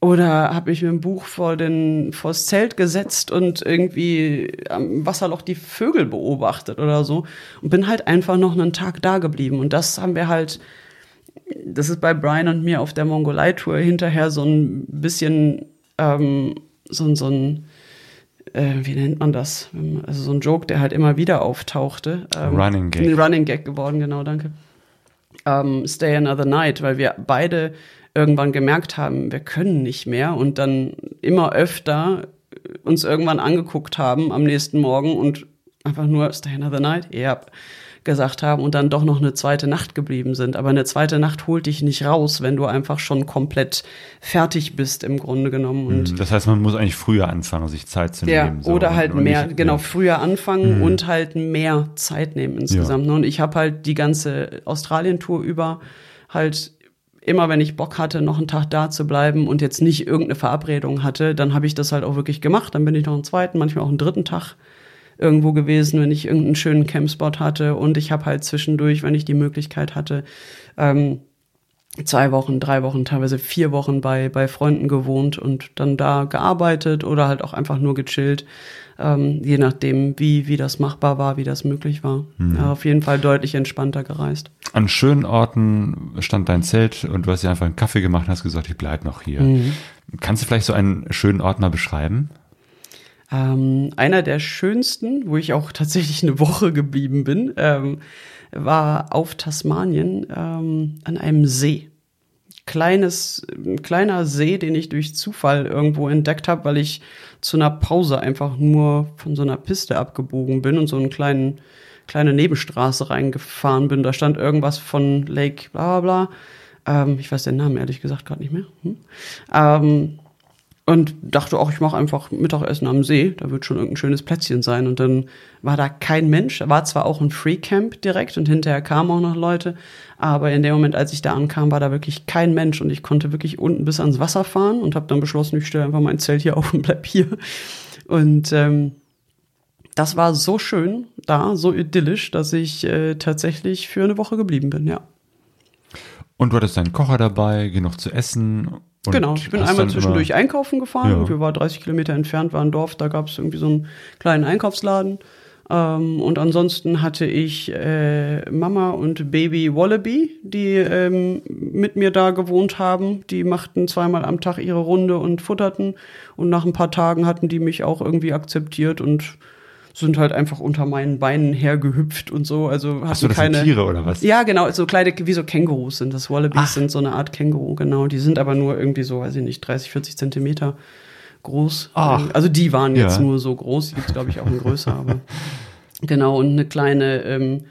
oder habe ich mir ein Buch vor den vors Zelt gesetzt und irgendwie am Wasserloch die Vögel beobachtet oder so und bin halt einfach noch einen Tag da geblieben und das haben wir halt das ist bei Brian und mir auf der Mongolei Tour hinterher so ein bisschen ähm, so, so ein äh, wie nennt man das? Also so ein Joke, der halt immer wieder auftauchte.
Ähm, Running Gag.
Running Gag geworden, genau, danke. Ähm, Stay Another Night, weil wir beide irgendwann gemerkt haben, wir können nicht mehr und dann immer öfter uns irgendwann angeguckt haben am nächsten Morgen und einfach nur Stay another night, ja, gesagt haben und dann doch noch eine zweite Nacht geblieben sind. Aber eine zweite Nacht holt dich nicht raus, wenn du einfach schon komplett fertig bist im Grunde genommen. Und
hm, das heißt, man muss eigentlich früher anfangen, sich Zeit zu
ja,
nehmen.
So. Oder halt und mehr, nicht, genau, früher anfangen mhm. und halt mehr Zeit nehmen insgesamt. Ja. Und ich habe halt die ganze Australien-Tour über halt immer wenn ich Bock hatte, noch einen Tag da zu bleiben und jetzt nicht irgendeine Verabredung hatte, dann habe ich das halt auch wirklich gemacht. Dann bin ich noch einen zweiten, manchmal auch einen dritten Tag irgendwo gewesen, wenn ich irgendeinen schönen Campspot hatte. Und ich habe halt zwischendurch, wenn ich die Möglichkeit hatte, ähm, zwei Wochen, drei Wochen, teilweise vier Wochen bei, bei Freunden gewohnt und dann da gearbeitet oder halt auch einfach nur gechillt ähm, je nachdem, wie, wie das machbar war, wie das möglich war. Mhm. Ja, auf jeden Fall deutlich entspannter gereist.
An schönen Orten stand dein Zelt und du hast dir einfach einen Kaffee gemacht und hast gesagt, ich bleib noch hier. Mhm. Kannst du vielleicht so einen schönen Ort mal beschreiben?
Ähm, einer der schönsten, wo ich auch tatsächlich eine Woche geblieben bin, ähm, war auf Tasmanien ähm, an einem See kleines, ein kleiner See, den ich durch Zufall irgendwo entdeckt habe, weil ich zu einer Pause einfach nur von so einer Piste abgebogen bin und so einen kleinen, kleine Nebenstraße reingefahren bin. Da stand irgendwas von Lake bla bla bla. Ähm, ich weiß den Namen ehrlich gesagt gerade nicht mehr. Hm? Ähm, und dachte auch, ich mache einfach Mittagessen am See, da wird schon irgendein schönes Plätzchen sein. Und dann war da kein Mensch, war zwar auch ein Free Camp direkt und hinterher kamen auch noch Leute, aber in dem Moment, als ich da ankam, war da wirklich kein Mensch und ich konnte wirklich unten bis ans Wasser fahren und habe dann beschlossen, ich stelle einfach mein Zelt hier auf und bleib hier. Und ähm, das war so schön da, so idyllisch, dass ich äh, tatsächlich für eine Woche geblieben bin, ja.
Und du hattest deinen Kocher dabei, genug zu essen
und genau, ich bin einmal zwischendurch einkaufen gefahren. Ja. Wir waren 30 Kilometer entfernt, war ein Dorf, da gab es irgendwie so einen kleinen Einkaufsladen. Ähm, und ansonsten hatte ich äh, Mama und Baby Wallaby, die ähm, mit mir da gewohnt haben. Die machten zweimal am Tag ihre Runde und futterten. Und nach ein paar Tagen hatten die mich auch irgendwie akzeptiert und sind halt einfach unter meinen Beinen hergehüpft und so. Also
hast du keine Tiere oder was?
Ja, genau, so kleine wie so Kängurus sind das. Wallabies Ach. sind so eineArt Känguru, genau. Die sind aber nur irgendwie so, weiß ich nicht, 30, 40 Zentimeter groß. Ach. Also die waren jetzt ja. nur so groß. Die gibt's glaube ich auch in größer, aber [LAUGHS] genau und eine kleine ähm,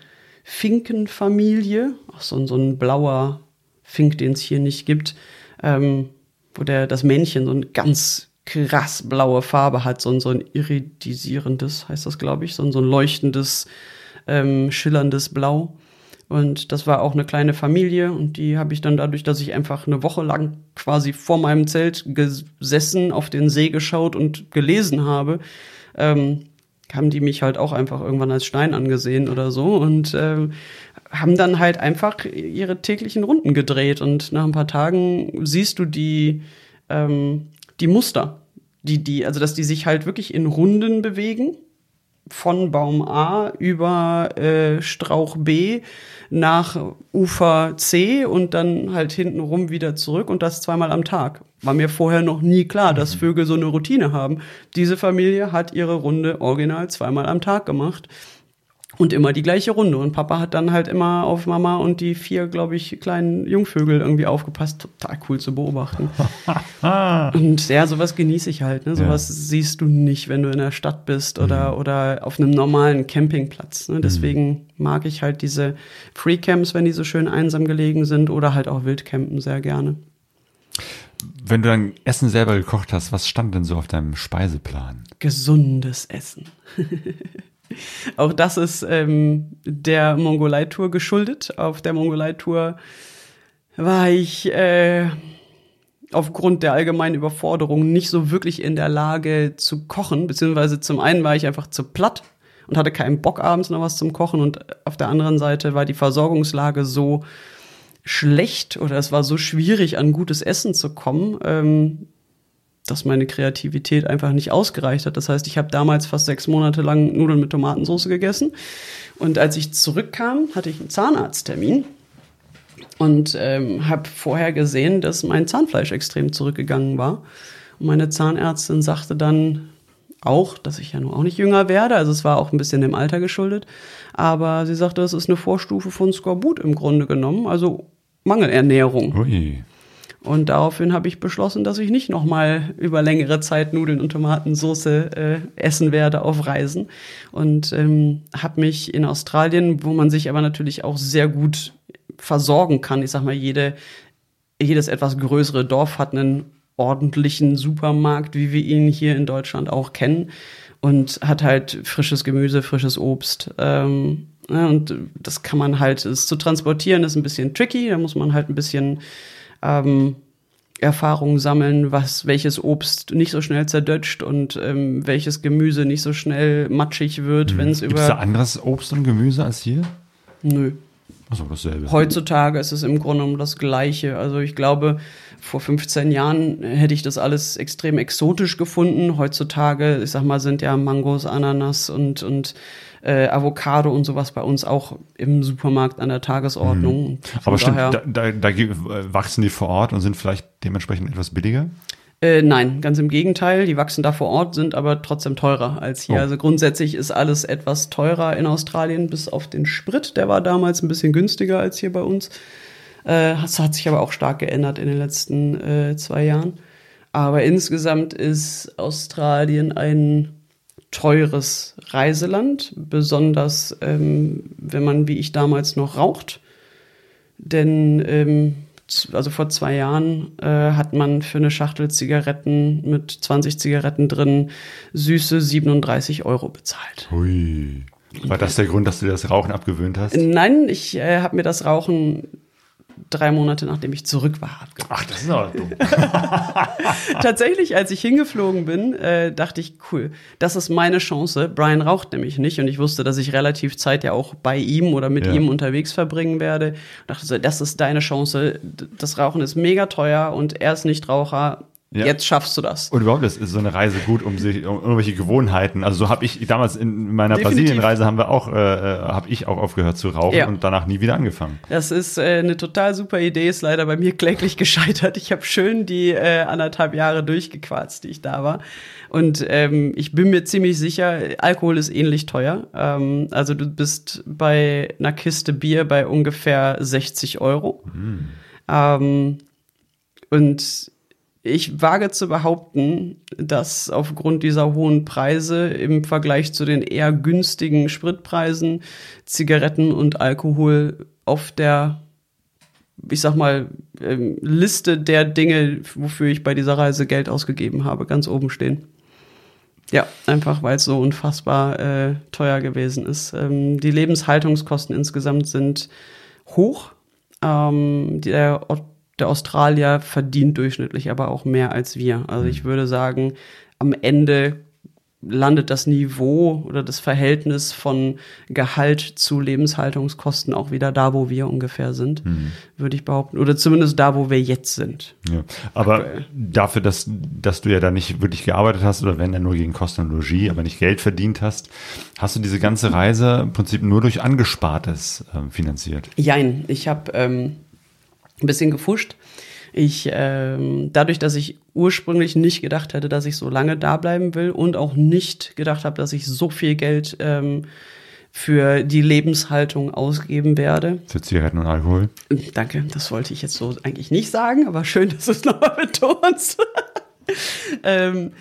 Finkenfamilie, auch so, so ein blauer Fink, den es hier nicht gibt, ähm, wo der das Männchen so ein ganz krass blaue Farbe hat, so, so ein iridisierendes, heißt das, glaube ich, so, so ein leuchtendes, ähm, schillerndes Blau. Und das war auch eine kleine Familie und die habe ich dann dadurch, dass ich einfach eine Woche lang quasi vor meinem Zelt gesessen, auf den See geschaut und gelesen habe, ähm, haben die mich halt auch einfach irgendwann als Stein angesehen oder so und äh, haben dann halt einfach ihre täglichen Runden gedreht und nach ein paar Tagen siehst du die ähm, die Muster, die, die, also dass die sich halt wirklich in Runden bewegen, von Baum A über äh, Strauch B nach Ufer C und dann halt hintenrum wieder zurück und das zweimal am Tag. War mir vorher noch nie klar, dass mhm. Vögel so eine Routine haben. Diese Familie hat ihre Runde original zweimal am Tag gemacht. Und immer die gleiche Runde. Und Papa hat dann halt immer auf Mama und die vier, glaube ich, kleinen Jungvögel irgendwie aufgepasst. Total cool zu beobachten. [LAUGHS] und ja, sowas genieße ich halt. Ne? Sowas ja. siehst du nicht, wenn du in der Stadt bist oder, mhm. oder auf einem normalen Campingplatz. Ne? Deswegen mhm. mag ich halt diese Free Camps, wenn die so schön einsam gelegen sind, oder halt auch Wildcampen sehr gerne.
Wenn du dann Essen selber gekocht hast, was stand denn so auf deinem Speiseplan?
Gesundes Essen. [LAUGHS] [LAUGHS] Auch das ist ähm, der Mongolei-Tour geschuldet. Auf der Mongolei-Tour war ich äh, aufgrund der allgemeinen Überforderung nicht so wirklich in der Lage zu kochen, beziehungsweise zum einen war ich einfach zu platt und hatte keinen Bock abends noch was zum Kochen und auf der anderen Seite war die Versorgungslage so schlecht oder es war so schwierig an gutes Essen zu kommen, ähm, dass meine Kreativität einfach nicht ausgereicht hat. Das heißt, ich habe damals fast sechs Monate lang Nudeln mit Tomatensauce gegessen und als ich zurückkam, hatte ich einen Zahnarzttermin und ähm, habe vorher gesehen, dass mein Zahnfleisch extrem zurückgegangen war. Und meine Zahnärztin sagte dann auch, dass ich ja nur auch nicht jünger werde, also es war auch ein bisschen dem Alter geschuldet, aber sie sagte, es ist eine Vorstufe von Skorbut im Grunde genommen, also Mangelernährung.
Ui.
Und daraufhin habe ich beschlossen, dass ich nicht nochmal über längere Zeit Nudeln und Tomatensauce äh, essen werde auf Reisen. Und ähm, habe mich in Australien, wo man sich aber natürlich auch sehr gut versorgen kann. Ich sag mal, jede, jedes etwas größere Dorf hat einen ordentlichen Supermarkt, wie wir ihn hier in Deutschland auch kennen. Und hat halt frisches Gemüse, frisches Obst. Ähm, ja, und das kann man halt, es zu transportieren ist ein bisschen tricky. Da muss man halt ein bisschen ähm, Erfahrung sammeln, was welches Obst nicht so schnell zerdutscht und ähm, welches Gemüse nicht so schnell matschig wird, wenn es
Gibt es da
über.
anderes Obst und Gemüse als hier?
Nö.
Achso, dasselbe.
Heutzutage ist es im Grunde genommen das Gleiche. Also ich glaube, vor 15 Jahren hätte ich das alles extrem exotisch gefunden. Heutzutage, ich sag mal, sind ja Mangos, Ananas und, und äh, Avocado und sowas bei uns auch im Supermarkt an der Tagesordnung.
Mhm. Aber stimmt, da, da, da wachsen die vor Ort und sind vielleicht dementsprechend etwas billiger?
Äh, nein, ganz im Gegenteil. Die wachsen da vor Ort, sind aber trotzdem teurer als hier.
Oh.
Also grundsätzlich ist alles etwas teurer in Australien, bis auf den Sprit. Der war damals ein bisschen günstiger als hier bei uns. Äh, das hat sich aber auch stark geändert in den letzten äh, zwei Jahren. Aber insgesamt ist Australien ein teures Reiseland, besonders ähm, wenn man wie ich damals noch raucht. Denn ähm, also vor zwei Jahren äh, hat man für eine Schachtel Zigaretten mit 20 Zigaretten drin süße 37 Euro bezahlt.
Hui. War das der Grund, dass du dir das Rauchen abgewöhnt hast?
Nein, ich äh, habe mir das Rauchen drei Monate nachdem ich zurück war.
Ach, das ist aber dumm. [LAUGHS]
Tatsächlich, als ich hingeflogen bin, äh, dachte ich, cool, das ist meine Chance. Brian raucht nämlich nicht und ich wusste, dass ich relativ Zeit ja auch bei ihm oder mit
Ja.
ihm unterwegs verbringen werde. Ich dachte so, das ist deine Chance. Das Rauchen ist mega teuer und er ist nicht Raucher.
Ja.
Jetzt schaffst du das.
Und überhaupt ist ist so eine Reise gut, um sich um irgendwelche Gewohnheiten. Also so habe ich damals in meiner. Brasilienreise haben wir auch, äh, habe ich auch aufgehört zu rauchen
Ja.
und danach nie wieder angefangen.
Das ist äh, eine total super Idee, ist leider bei mir [LAUGHS] kläglich gescheitert. Ich habe schön die äh, anderthalb Jahre durchgequarzt, die ich da war. Und ähm, ich bin mir ziemlich sicher, Alkohol ist ähnlich teuer. Ähm, also du bist bei einer Kiste Bier bei ungefähr 60 Euro. Ähm, und ich wage zu behaupten, dass aufgrund dieser hohen Preise im Vergleich zu den eher günstigen Spritpreisen Zigaretten und Alkohol auf der, ich sag mal, ähm, Liste der Dinge, wofür ich bei dieser Reise Geld ausgegeben habe, ganz oben stehen. Ja, einfach weil es so unfassbar äh, teuer gewesen ist. Ähm, die Lebenshaltungskosten insgesamt sind hoch. Ähm, der, der Australier verdient durchschnittlich aber auch mehr als wir. Also ich würde sagen, am Ende landet das Niveau oder das Verhältnis von Gehalt zu Lebenshaltungskosten auch wieder da, wo wir ungefähr sind, würde ich behaupten. Oder zumindest da, wo wir jetzt sind.
Ja. Aber
Aktuell.
dafür, dass, dass du ja da nicht wirklich gearbeitet hast oder wenn dann nur gegen Kosten und Logis, aber nicht Geld verdient hast, hast du diese ganze Reise im Prinzip nur durch Angespartes ähm, finanziert.
Jein, ich habe ähm, ein bisschen gefuscht. Ich, ähm, dadurch, dass ich ursprünglich nicht gedacht hätte, dass ich so lange da bleiben will und auch nicht gedacht habe, dass ich so viel Geld ähm, für die Lebenshaltung ausgeben werde.
Für Zigaretten und Alkohol.
Danke, das wollte ich jetzt so eigentlich nicht sagen, aber schön, [LAUGHS] dass du es nochmal betonst. [LAUGHS] ähm,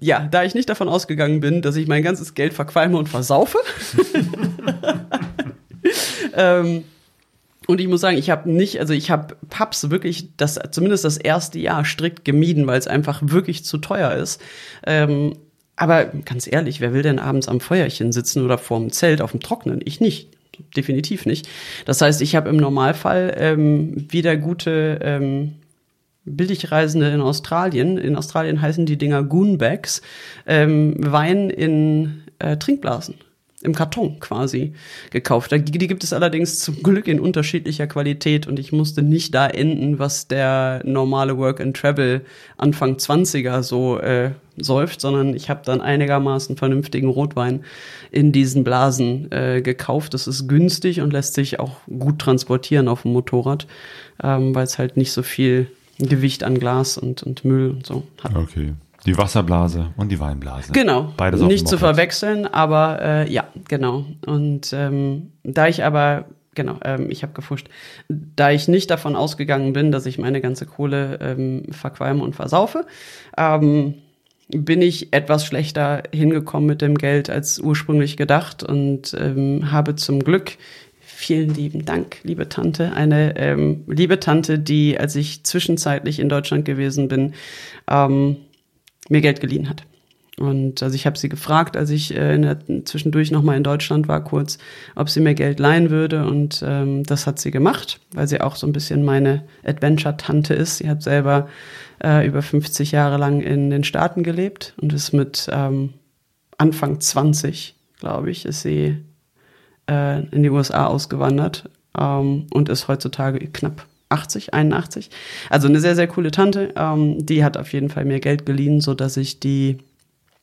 ja, da ich nicht davon ausgegangen bin, dass ich mein ganzes Geld verqualme und versaufe, [LAUGHS] ähm, Und ich muss sagen, ich habe nicht, also ich habe Pubs wirklich das, zumindest das erste Jahr strikt gemieden, weil es einfach wirklich zu teuer ist. Ähm, aber ganz ehrlich, wer will denn abends am Feuerchen sitzen oder vorm Zelt auf dem Trocknen? Ich nicht. Definitiv nicht. Das heißt, ich habe im Normalfall ähm, wieder gute ähm, Billigreisende in Australien. In Australien heißen die Dinger Goonbags. Ähm, Wein in äh, Trinkblasen im Karton quasi gekauft. Die gibt es allerdings zum Glück in unterschiedlicher Qualität und ich musste nicht da enden, was der normale Work and Travel Anfang 20er so äh, säuft, sondern ich habe dann einigermaßen vernünftigen Rotwein in diesen Blasen äh, gekauft. Das ist günstig und lässt sich auch gut transportieren auf dem Motorrad, ähm, weil es halt nicht so viel Gewicht an Glas und, und Müll und so hat.
Okay. Die Wasserblase und die Weinblase.
Genau. Beides Nicht zu verwechseln, aber äh, ja, genau. Und ähm, da ich aber, genau, ähm, ich habe gefuscht, da ich nicht davon ausgegangen bin, dass ich meine ganze Kohle ähm, verqualme und versaufe, ähm, bin ich etwas schlechter hingekommen mit dem Geld als ursprünglich gedacht und ähm, habe zum Glück vielen lieben Dank, liebe Tante. Eine ähm, liebe Tante, die, als ich zwischenzeitlich in Deutschland gewesen bin, ähm, mir Geld geliehen hat. Und also ich habe sie gefragt, als ich äh, in der, zwischendurch nochmal in Deutschland war, kurz, ob sie mir Geld leihen würde. Und ähm, das hat sie gemacht, weil sie auch so ein bisschen meine Adventure-Tante ist. Sie hat selber äh, über 50 Jahre lang in den Staaten gelebt und ist mit ähm, Anfang 20, glaube ich, ist sie äh, in die USA ausgewandert ähm, und ist heutzutage knapp 80, 81. Also eine sehr, sehr coole Tante. Ähm, die hat auf jeden Fall mir Geld geliehen, so dass ich die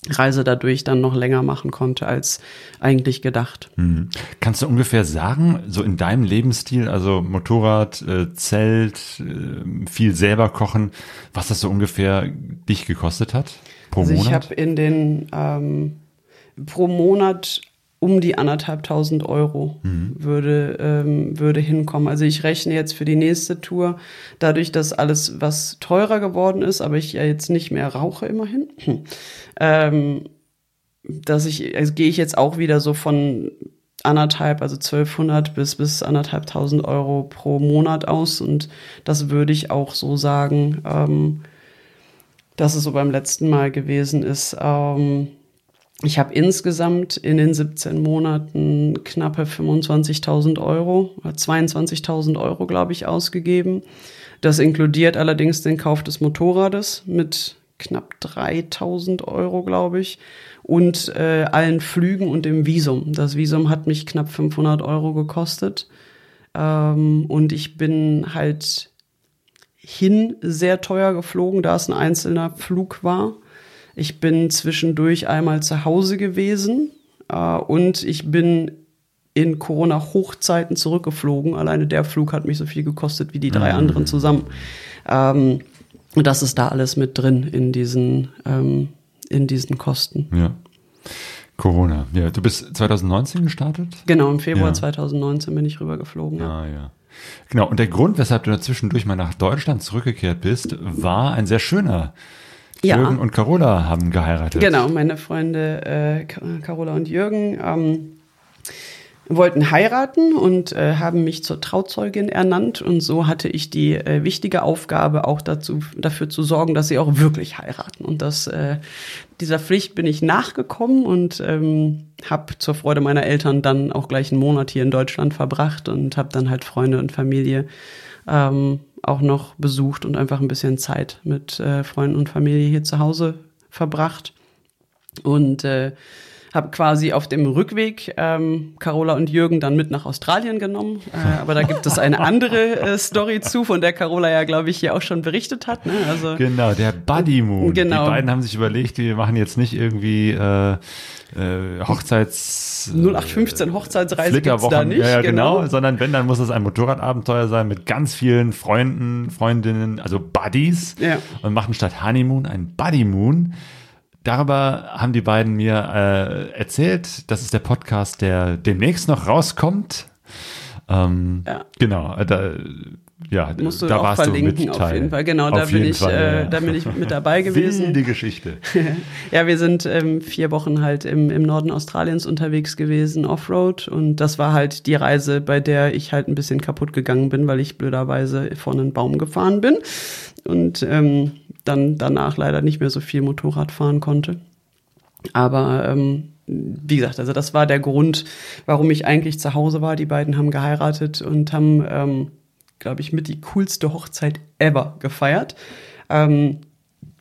Reise dadurch dann noch länger machen konnte als eigentlich gedacht.
Mhm. Kannst du ungefähr sagen, so in deinem Lebensstil, also Motorrad, äh, Zelt, äh, viel selber kochen, was das so ungefähr dich gekostet hat
pro also Monat? Ich habe in den ähm, pro Monat um die anderthalbtausend Euro mhm. würde, ähm, würde hinkommen. Also ich rechne jetzt für die nächste Tour, dadurch, dass alles was teurer geworden ist, aber ich ja jetzt nicht mehr rauche immerhin, [CLEARS THROAT] ähm, dass ich, also gehe ich jetzt auch wieder so von anderthalb, also 1200 bis, bis anderthalbtausend Euro pro Monat aus und das würde ich auch so sagen, ähm, dass es so beim letzten Mal gewesen ist. Ähm, ich habe insgesamt in den 17 Monaten knappe 25.000 Euro, 22.000 Euro, glaube ich, ausgegeben. Das inkludiert allerdings den Kauf des Motorrades mit knapp 3.000 Euro, glaube ich, und äh, allen Flügen und dem Visum. Das Visum hat mich knapp 500 Euro gekostet. Ähm, und ich bin halt hin sehr teuer geflogen, da es ein einzelner Flug war. Ich bin zwischendurch einmal zu Hause gewesen äh, und ich bin in Corona-Hochzeiten zurückgeflogen. Alleine der Flug hat mich so viel gekostet wie die drei mhm. anderen zusammen. Ähm, und das ist da alles mit drin in diesen, ähm, in diesen Kosten.
Ja. Corona. Ja, du bist 2019 gestartet?
Genau, im Februar ja. 2019 bin ich rübergeflogen.
Ja. Ah, ja. Genau, und der Grund, weshalb du dazwischendurch mal nach Deutschland zurückgekehrt bist, war ein sehr schöner. Ja. Jürgen und Carola haben geheiratet.
Genau, meine Freunde äh, Carola und Jürgen ähm, wollten heiraten und äh, haben mich zur Trauzeugin ernannt. Und so hatte ich die äh, wichtige Aufgabe, auch dazu, dafür zu sorgen, dass sie auch wirklich heiraten. Und das, äh, dieser Pflicht bin ich nachgekommen und ähm, habe zur Freude meiner Eltern dann auch gleich einen Monat hier in Deutschland verbracht und habe dann halt Freunde und Familie ähm, auch noch besucht und einfach ein bisschen Zeit mit äh, Freunden und Familie hier zu Hause verbracht. Und äh, habe quasi auf dem Rückweg ähm, Carola und Jürgen dann mit nach Australien genommen. Äh, aber da gibt es eine andere äh, Story zu, von der Carola ja, glaube ich, hier auch schon berichtet hat. Ne?
Also, genau, der Buddy Moon. Genau. Die beiden haben sich überlegt, wir machen jetzt nicht irgendwie äh, äh, Hochzeits...
0815 Hochzeitsreise gibt's da nicht.
Ja, ja genau. genau. Sondern wenn, dann muss es ein Motorradabenteuer sein mit ganz vielen Freunden, Freundinnen, also Buddies. Ja. Und machen statt Honeymoon ein Buddy Moon. Darüber haben die beiden mir äh, erzählt. Das ist der Podcast, der demnächst noch rauskommt. Ähm, ja. Genau, da Ja,
musst du
da
auch
warst du
verlinken
mit
auf jeden Fall. Genau, da bin ich,
Fall, ja,
äh,
ja.
da bin ich mit dabei [LAUGHS] gewesen.
Wilde Geschichte. [LAUGHS]
Ja, wir sind ähm, vier Wochen halt im, im Norden Australiens unterwegs gewesen, Offroad. Und das war halt die Reise, bei der ich halt ein bisschen kaputt gegangen bin, weil ich blöderweise vor einen Baum gefahren bin. Und ähm, dann danach leider nicht mehr so viel Motorrad fahren konnte. Aber ähm, wie gesagt, also das war der Grund, warum ich eigentlich zu Hause war. Die beiden haben geheiratet und haben, ähm, glaube ich, mit die coolste Hochzeit ever gefeiert. Ähm,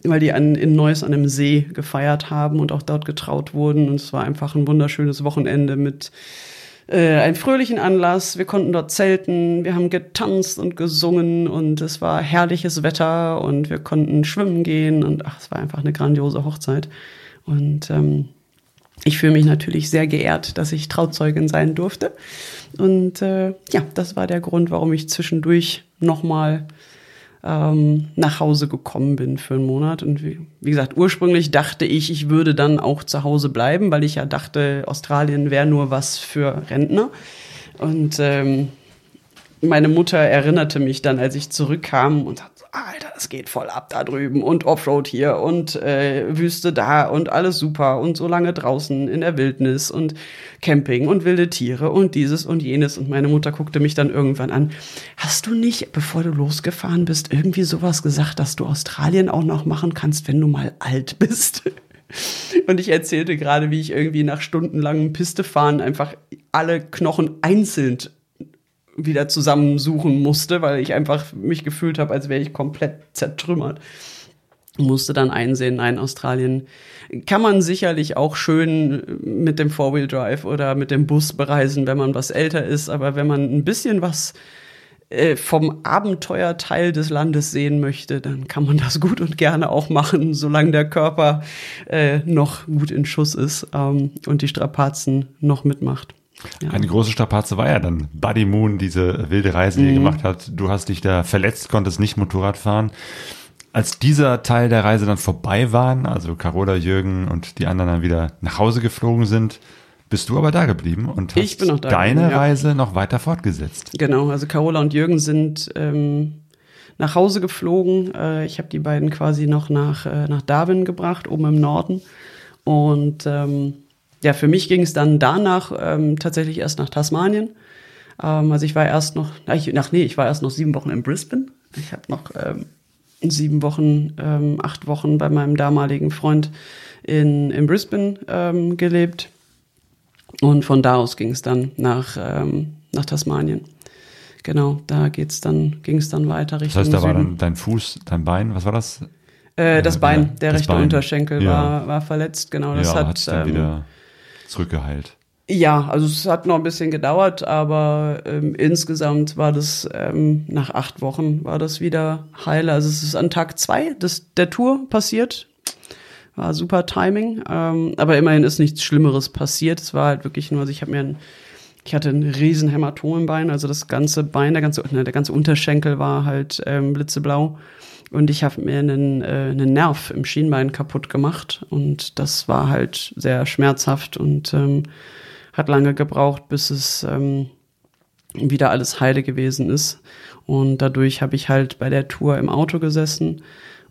weil die an, in Neuss an einem See gefeiert haben und auch dort getraut wurden. Und es war einfach ein wunderschönes Wochenende mit äh, einem fröhlichen Anlass. Wir konnten dort zelten, wir haben getanzt und gesungen und es war herrliches Wetter und wir konnten schwimmen gehen und ach, es war einfach eine grandiose Hochzeit. Und ähm, ich fühle mich natürlich sehr geehrt, dass ich Trauzeugin sein durfte. Und äh, ja, das war der Grund, warum ich zwischendurch nochmal ähm, nach Hause gekommen bin für einen Monat. Und wie, wie gesagt, ursprünglich dachte ich, ich würde dann auch zu Hause bleiben, weil ich ja dachte, Australien wäre nur was für Rentner. Und ähm, meine Mutter erinnerte mich dann, als ich zurückkam und sagte, Alter, das geht voll ab da drüben und Offroad hier und äh, Wüste da und alles super und so lange draußen in der Wildnis und Camping und wilde Tiere und dieses und jenes. Und meine Mutter guckte mich dann irgendwann an. Hast du nicht, bevor du losgefahren bist, irgendwie sowas gesagt, dass du Australien auch noch machen kannst, wenn du mal alt bist? [LAUGHS] Und ich erzählte gerade, wie ich irgendwie nach stundenlangem Pistefahren einfach alle Knochen einzeln wieder zusammensuchen musste, weil ich einfach mich gefühlt habe, als wäre ich komplett zertrümmert. Musste dann einsehen, nein, Australien kann man sicherlich auch schön mit dem Four-Wheel Drive oder mit dem Bus bereisen, wenn man was älter ist, aber wenn man ein bisschen was äh, vom Abenteuerteil des Landes sehen möchte, dann kann man das gut und gerne auch machen, solange der Körper äh, noch gut in Schuss ist ähm, und die Strapazen noch mitmacht. Ja.
Eine große Strapaze war ja dann Buddy Moon, diese wilde Reise, die er gemacht hat. Du hast dich da verletzt, konntest nicht Motorrad fahren. Als dieser Teil der Reise dann vorbei waren, also Carola, Jürgen und die anderen dann wieder nach Hause geflogen sind, bist du aber da geblieben und hast
da
deine
geblieben, ja.
Reise noch weiter fortgesetzt.
Genau, also Carola und Jürgen sind ähm, nach Hause geflogen. Äh, ich habe die beiden quasi noch nach, äh, nach Darwin gebracht, oben im Norden. Und ähm, ja, für mich ging es dann danach ähm, tatsächlich erst nach Tasmanien. Ähm, also ich war erst noch, ach, ich, ach nee, ich war erst noch sieben Wochen in Brisbane. Ich habe noch ähm, sieben Wochen, ähm, acht Wochen bei meinem damaligen Freund in, in Brisbane ähm, gelebt. Und von da aus ging es dann nach, ähm, nach Tasmanien. Genau, da geht's dann, ging es dann weiter
Das
Richtung
heißt, da war dann dein Fuß, dein Bein, was war das?
Äh, das Bein, der
das
rechte
Bein.
Unterschenkel
Ja.
war, war verletzt, genau. Das
ja,
hat ähm,
wieder zurückgeheilt.
ja, also es hat noch ein bisschen gedauert, aber ähm, insgesamt war das ähm, nach acht Wochen war das wieder heil. Also es ist an Tag zwei des, der Tour passiert. War super Timing, ähm, aber immerhin ist nichts Schlimmeres passiert. Es war halt wirklich nur, also ich habe mir ein, ich hatte ein riesen Hämatom im Bein, also das ganze Bein, der ganze, ne, der ganze Unterschenkel war halt ähm, blitzeblau. Und ich habe mir einen, äh, einen Nerv im Schienbein kaputt gemacht. Und das war halt sehr schmerzhaft und ähm, hat lange gebraucht, bis es ähm, wieder alles heile gewesen ist. Und dadurch habe ich halt bei der Tour im Auto gesessen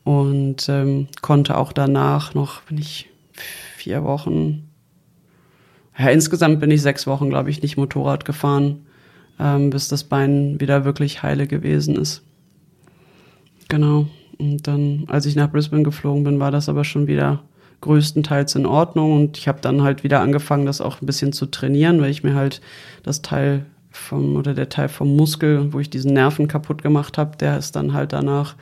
und ähm, konnte auch danach noch, bin ich vier Wochen, ja, insgesamt bin ich sechs Wochen, glaube ich, nicht Motorrad gefahren, ähm, bis das Bein wieder wirklich heile gewesen ist. Genau. Und dann, als ich nach Brisbane geflogen bin, war das aber schon wieder größtenteils in Ordnung. Und ich habe dann halt wieder angefangen, das auch ein bisschen zu trainieren, weil ich mir halt das Teil vom oder der Teil vom Muskel, wo ich diesen Nerven kaputt gemacht habe, der ist dann halt danach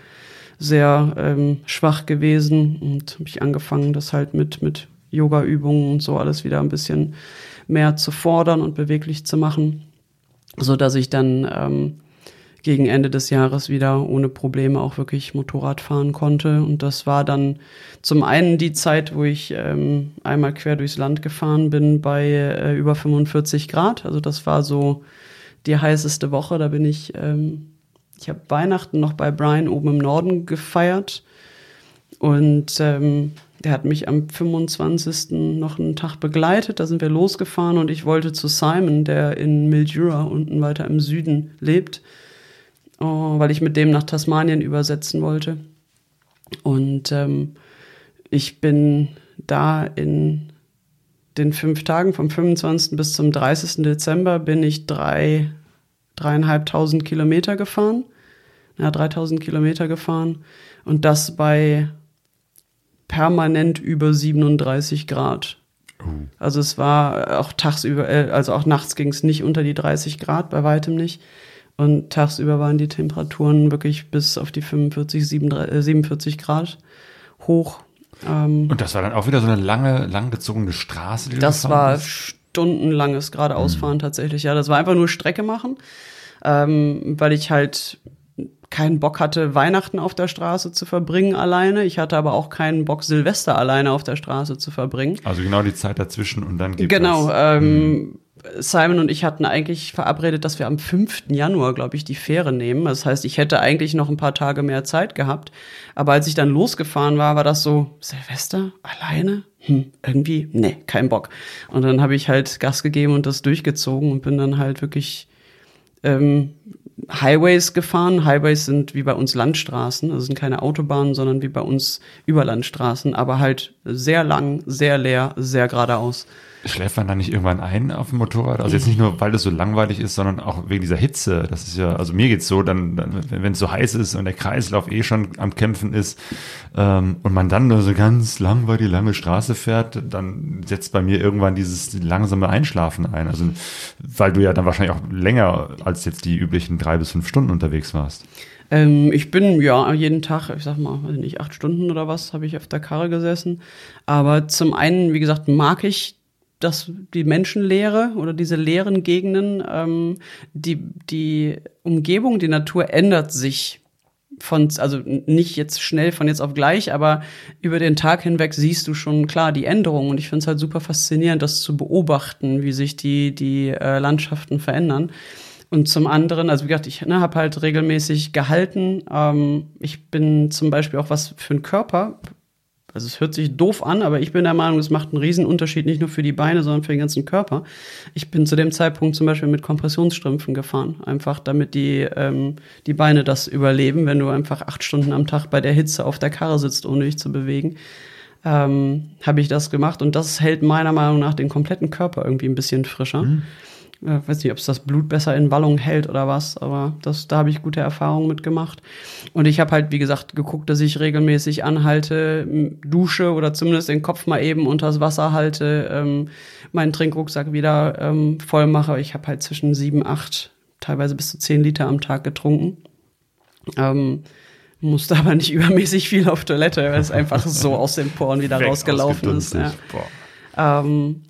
sehr ähm, schwach gewesen und habe ich angefangen, das halt mit mit Yoga-Übungen und so alles wieder ein bisschen mehr zu fordern und beweglich zu machen, so dass ich dann ähm, gegen Ende des Jahres wieder ohne Probleme auch wirklich Motorrad fahren konnte. Und das war dann zum einen die Zeit, wo ich ähm, einmal quer durchs Land gefahren bin bei äh, über 45 Grad. Also das war so die heißeste Woche. Da bin ich, ähm, ich habe Weihnachten noch bei Brian oben im Norden gefeiert. Und ähm, der hat mich am 25. noch einen Tag begleitet. Da sind wir losgefahren und ich wollte zu Simon, der in Mildura unten weiter im Süden lebt. Oh, weil ich mit dem nach Tasmanien übersetzen wollte. Und ähm, ich bin da in den fünf Tagen vom 25. bis zum 30. Dezember bin ich drei, dreieinhalbtausend Kilometer gefahren. Ja, 3000 Kilometer gefahren. Und das bei permanent über 37 Grad. Also es war auch tagsüber, äh, also auch nachts ging es nicht unter die 30 Grad, bei weitem nicht. Und tagsüber waren die Temperaturen wirklich bis auf die 45, 47 Grad hoch.
Ähm, und das war dann auch wieder so eine lange, langgezogene Straße?
Die das war stundenlanges geradeausfahren mhm. tatsächlich. Ja, das war einfach nur Strecke machen, ähm, weil ich halt keinen Bock hatte, Weihnachten auf der Straße zu verbringen alleine. Ich hatte aber auch keinen Bock, Silvester alleine auf der Straße zu verbringen.
Also genau die Zeit dazwischen und dann
gibt Genau. Ähm, hm. Simon und ich hatten eigentlich verabredet, dass wir am 5. Januar, glaube ich, die Fähre nehmen. Das heißt, ich hätte eigentlich noch ein paar Tage mehr Zeit gehabt. Aber als ich dann losgefahren war, war das so, Silvester alleine? Hm, irgendwie, nee, kein Bock. Und dann habe ich halt Gas gegeben und das durchgezogen und bin dann halt wirklich ähm, Highways gefahren. Highways sind wie bei uns Landstraßen, also sind keine Autobahnen, sondern wie bei uns Überlandstraßen, aber halt sehr lang, sehr leer, sehr geradeaus.
Schläft man da nicht irgendwann ein auf dem Motorrad? Also jetzt nicht nur, weil es so langweilig ist, sondern auch wegen dieser Hitze. Das ist ja, also mir geht's so, dann, dann wenn es so heiß ist und der Kreislauf eh schon am Kämpfen ist ähm, und man dann nur so ganz langweilig lange Straße fährt, dann setzt bei mir irgendwann dieses langsame Einschlafen ein. Also weil du ja dann wahrscheinlich auch länger als jetzt die üblichen drei bis fünf Stunden unterwegs warst.
Ähm, ich bin ja jeden Tag, ich sag mal, weiß nicht, acht Stunden oder was, habe ich auf der Karre gesessen. Aber zum einen, wie gesagt, mag ich das, die Menschenlehre oder diese leeren Gegenden, ähm, die, die Umgebung, die Natur ändert sich von, also nicht jetzt schnell von jetzt auf gleich, aber über den Tag hinweg siehst du schon klar die Änderungen. Und ich finde es halt super faszinierend, das zu beobachten, wie sich die, die äh, Landschaften verändern. Und zum anderen, also wie gesagt, ich ne, habe halt regelmäßig gehalten. Ähm, ich bin zum Beispiel auch was für einen Körper also es hört sich doof an, aber ich bin der Meinung, es macht einen Riesenunterschied nicht nur für die Beine, sondern für den ganzen Körper. Ich bin zu dem Zeitpunkt zum Beispiel mit Kompressionsstrümpfen gefahren, einfach damit die, ähm, die Beine das überleben, wenn du einfach acht Stunden am Tag bei der Hitze auf der Karre sitzt, ohne dich zu bewegen. Ähm, habe ich das gemacht und das hält meiner Meinung nach den kompletten Körper irgendwie ein bisschen frischer. Mhm äh, weiß nicht, ob es das Blut besser in Wallung hält oder was, aber das, da habe ich gute Erfahrungen mitgemacht. Und ich habe halt, wie gesagt, geguckt, dass ich regelmäßig anhalte, dusche oder zumindest den Kopf mal eben unters Wasser halte, ähm, meinen Trinkrucksack wieder ähm, voll mache. Ich habe halt zwischen sieben, acht, teilweise bis zu zehn Liter am Tag getrunken. Ähm, musste [LAUGHS] aber nicht übermäßig viel auf Toilette, weil es einfach so [LAUGHS] aus den Poren wieder rausgelaufen ist. Ja. Ähm,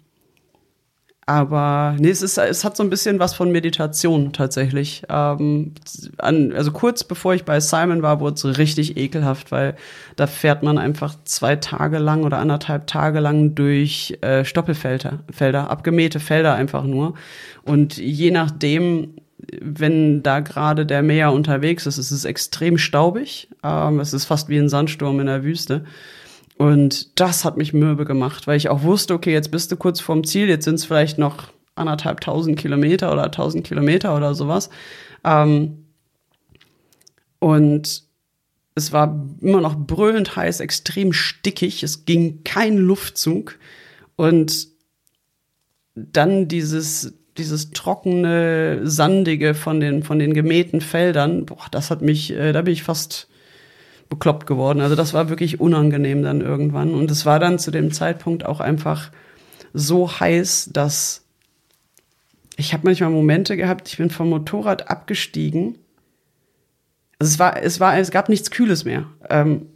aber nee, es, ist, es hat so ein bisschen was von Meditation tatsächlich. Ähm, an, also kurz bevor ich bei Simon war, wurde es richtig ekelhaft, weil da fährt man einfach zwei Tage lang oder anderthalb Tage lang durch äh, Stoppelfelder, Felder, abgemähte Felder einfach nur. Und je nachdem, wenn da gerade der Meer unterwegs ist, ist es extrem staubig. Ähm, es ist fast wie ein Sandsturm in der Wüste. Und das hat mich mürbe gemacht, weil ich auch wusste, okay, jetzt bist du kurz vorm Ziel, jetzt sind es vielleicht noch anderthalb tausend Kilometer oder tausend Kilometer oder sowas. Ähm, und es war immer noch brüllend heiß, extrem stickig, es ging kein Luftzug. Und dann dieses, dieses trockene, sandige von den, von den gemähten Feldern, boah, das hat mich, äh, da bin ich fast bekloppt geworden. Also das war wirklich unangenehm dann irgendwann. Und es war dann zu dem Zeitpunkt auch einfach so heiß, dass ich habe manchmal Momente gehabt, ich bin vom Motorrad abgestiegen. Also es war, es war, es gab nichts Kühles mehr. Ähm,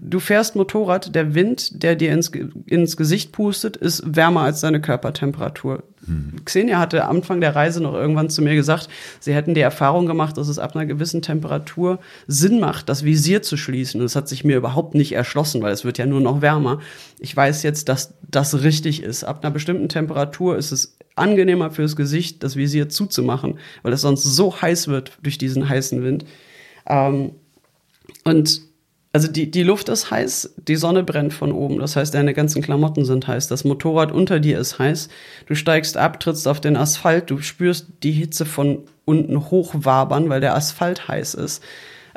du fährst Motorrad, der Wind, der dir ins, ins Gesicht pustet, ist wärmer als deine Körpertemperatur. Mhm. Xenia hatte am Anfang der Reise noch irgendwann zu mir gesagt, sie hätten die Erfahrung gemacht, dass es ab einer gewissen Temperatur Sinn macht, das Visier zu schließen. Und das hat sich mir überhaupt nicht erschlossen, weil es wird ja nur noch wärmer. Ich weiß jetzt, dass das richtig ist. Ab einer bestimmten Temperatur ist es angenehmer fürs Gesicht, das Visier zuzumachen, weil es sonst so heiß wird durch diesen heißen Wind. Ähm, und also die, die Luft ist heiß, die Sonne brennt von oben. Das heißt, deine ganzen Klamotten sind heiß. Das Motorrad unter dir ist heiß. Du steigst ab, trittst auf den Asphalt, du spürst die Hitze von unten hochwabern, weil der Asphalt heiß ist.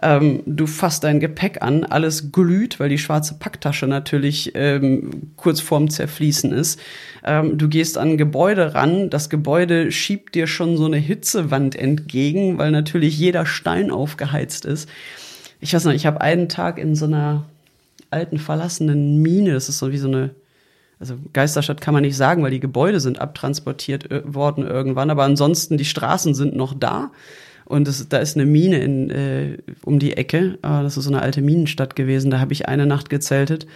Ähm, du fasst dein Gepäck an, alles glüht, weil die schwarze Packtasche natürlich ähm, kurz vorm Zerfließen ist. Ähm, du gehst an ein Gebäude ran, das Gebäude schiebt dir schon so eine Hitzewand entgegen, weil natürlich jeder Stein aufgeheizt ist. Ich weiß noch, ich habe einen Tag in so einer alten verlassenen Mine, das ist so wie so eine also Geisterstadt kann man nicht sagen, weil die Gebäude sind abtransportiert äh, worden irgendwann, aber ansonsten die Straßen sind noch da. Und es, da ist eine Mine in, äh, um die Ecke. Äh, das ist so eine alte Minenstadt gewesen. Da habe ich eine Nacht gezeltet.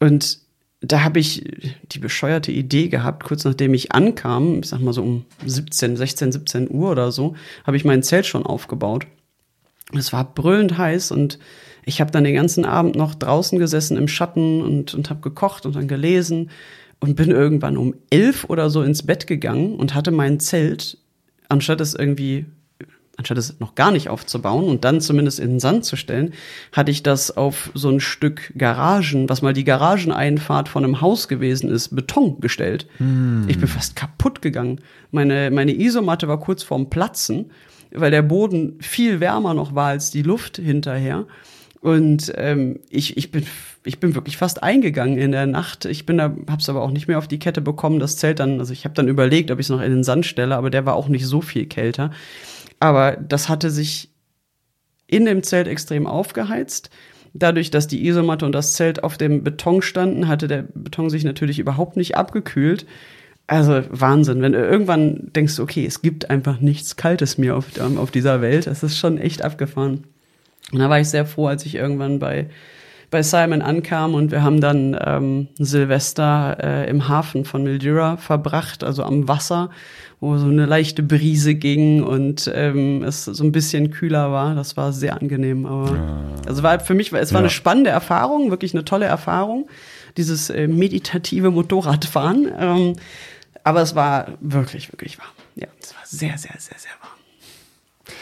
Und da habe ich die bescheuerte Idee gehabt, kurz nachdem ich ankam, ich sag mal so um 17, 16, 17 Uhr oder so, habe ich mein Zelt schon aufgebaut. Es war brüllend heiß und ich habe dann den ganzen Abend noch draußen gesessen im Schatten und, und habe gekocht und dann gelesen und bin irgendwann um elf oder so ins Bett gegangen und hatte mein Zelt, anstatt es irgendwie anstatt es noch gar nicht aufzubauen und dann zumindest in den Sand zu stellen, hatte ich das auf so ein Stück Garagen, was mal die Garageneinfahrt von einem Haus gewesen ist, Beton gestellt. Hm. Ich bin fast kaputt gegangen. Meine, meine Isomatte war kurz vorm Platzen, weil der Boden viel wärmer noch war als die Luft hinterher. Und ähm, ich, ich, bin, ich bin wirklich fast eingegangen in der Nacht. Ich bin da, hab's aber auch nicht mehr auf die Kette bekommen, das Zelt dann, also ich habe dann überlegt, ob ich es noch in den Sand stelle, aber der war auch nicht so viel kälter. Aber das hatte sich in dem Zelt extrem aufgeheizt. Dadurch, dass die Isomatte und das Zelt auf dem Beton standen, hatte der Beton sich natürlich überhaupt nicht abgekühlt. Also Wahnsinn, wenn du irgendwann denkst, okay, es gibt einfach nichts Kaltes mehr auf, auf dieser Welt, das ist schon echt abgefahren. Und da war ich sehr froh, als ich irgendwann bei bei Simon ankam und wir haben dann ähm, Silvester äh, im Hafen von Mildura verbracht, also am Wasser, wo so eine leichte Brise ging und ähm, es so ein bisschen kühler war. Das war sehr angenehm. Aber also war für mich, es war ja. eine spannende Erfahrung, wirklich eine tolle Erfahrung, dieses äh, meditative Motorradfahren. Ähm, aber es war wirklich, wirklich warm. Ja, es war sehr, sehr, sehr, sehr warm.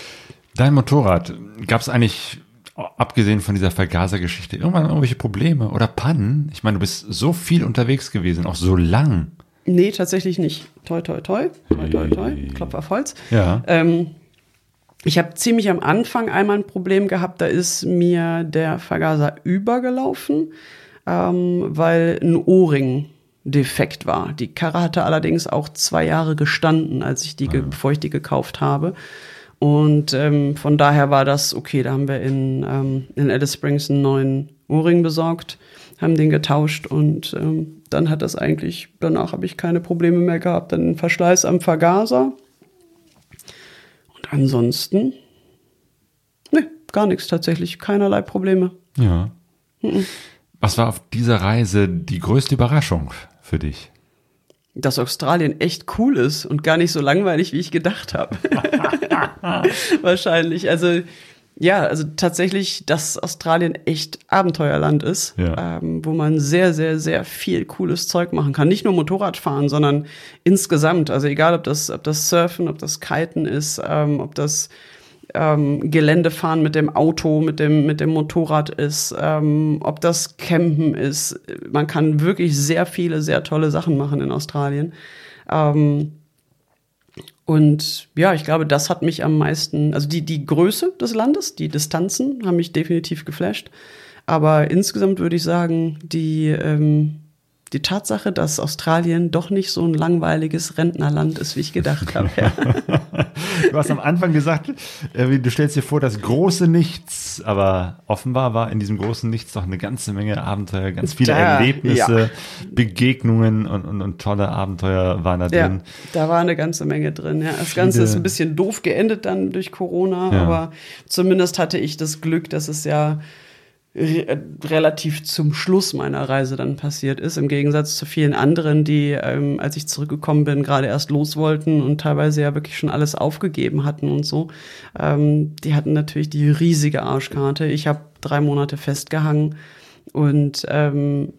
Dein Motorrad, gab es eigentlich abgesehen von dieser Vergasergeschichte, irgendwann irgendwelche Probleme oder Pannen? Ich meine, du bist so viel unterwegs gewesen, auch so lang.
Nee, tatsächlich nicht. Toi, toi, toi. Toi, toi, toi. Klopf auf Holz.
Ja.
Ähm, ich habe ziemlich am Anfang einmal ein Problem gehabt, da ist mir der Vergaser übergelaufen, ähm, weil ein Ohrring defekt war. Die Karre hatte allerdings auch zwei Jahre gestanden, als ich die, ah. bevor ich die gekauft habe. Und ähm, von daher war das okay. Da haben wir in, ähm, in Alice Springs einen neuen Ohrring besorgt, haben den getauscht und ähm, dann hat das eigentlich, danach habe ich keine Probleme mehr gehabt. Dann Verschleiß am Vergaser. Und ansonsten, ne, gar nichts tatsächlich, keinerlei Probleme.
Ja. Mhm. Was war auf dieser Reise die größte Überraschung für dich?
dass Australien echt cool ist und gar nicht so langweilig, wie ich gedacht habe. [LAUGHS] Wahrscheinlich. Also ja, also tatsächlich, dass Australien echt Abenteuerland ist, ja. ähm, wo man sehr, sehr, sehr viel cooles Zeug machen kann. Nicht nur Motorrad fahren, sondern insgesamt. Also egal, ob das, ob das Surfen, ob das Kiten ist, ähm, ob das ähm, Geländefahren mit dem Auto, mit dem, mit dem Motorrad ist, ähm, ob das Campen ist. Man kann wirklich sehr viele, sehr tolle Sachen machen in Australien. Ähm, und ja, ich glaube, das hat mich am meisten, also die, die Größe des Landes, die Distanzen haben mich definitiv geflasht. Aber insgesamt würde ich sagen, die, ähm, die Tatsache, dass Australien doch nicht so ein langweiliges Rentnerland ist, wie ich gedacht habe. Ja. [LAUGHS]
du hast am Anfang gesagt, äh, du stellst dir vor, das große Nichts, aber offenbar war in diesem großen Nichts doch eine ganze Menge Abenteuer, ganz viele da, Erlebnisse, ja. Begegnungen und, und, und, tolle Abenteuer waren da drin.
Ja, da war eine ganze Menge drin. Ja. Das Ganze ist ein bisschen doof geendet dann durch Corona, aber zumindest hatte ich das Glück, dass es ja re relativ zum Schluss meiner Reise dann passiert ist, im Gegensatz zu vielen anderen, die, ähm, als ich zurückgekommen bin, gerade erst los wollten und teilweise ja wirklich schon alles aufgegeben hatten und so. Ähm, die hatten natürlich die riesige Arschkarte. Ich habe drei Monate festgehangen und ähm,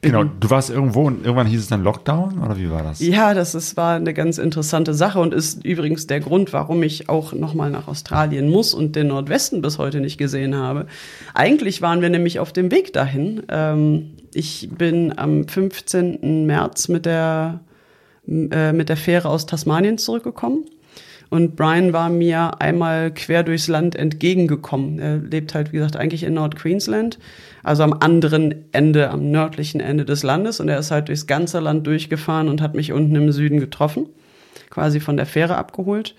Genau, du warst irgendwo und irgendwann hieß es dann Lockdown oder wie war das?
Ja, das ist, war eine ganz interessante Sache und ist übrigens der Grund, warum ich auch nochmal nach Australien muss und den Nordwesten bis heute nicht gesehen habe. Eigentlich waren wir nämlich auf dem Weg dahin. Ähm, ich bin am 15. März mit der, äh, mit der Fähre aus Tasmanien zurückgekommen Und Brian war mir einmal quer durchs Land entgegengekommen. Er lebt halt, wie gesagt, eigentlich in Nord-Queensland, also am anderen Ende, am nördlichen Ende des Landes. Und er ist halt durchs ganze Land durchgefahren und hat mich unten im Süden getroffen, quasi von der Fähre abgeholt.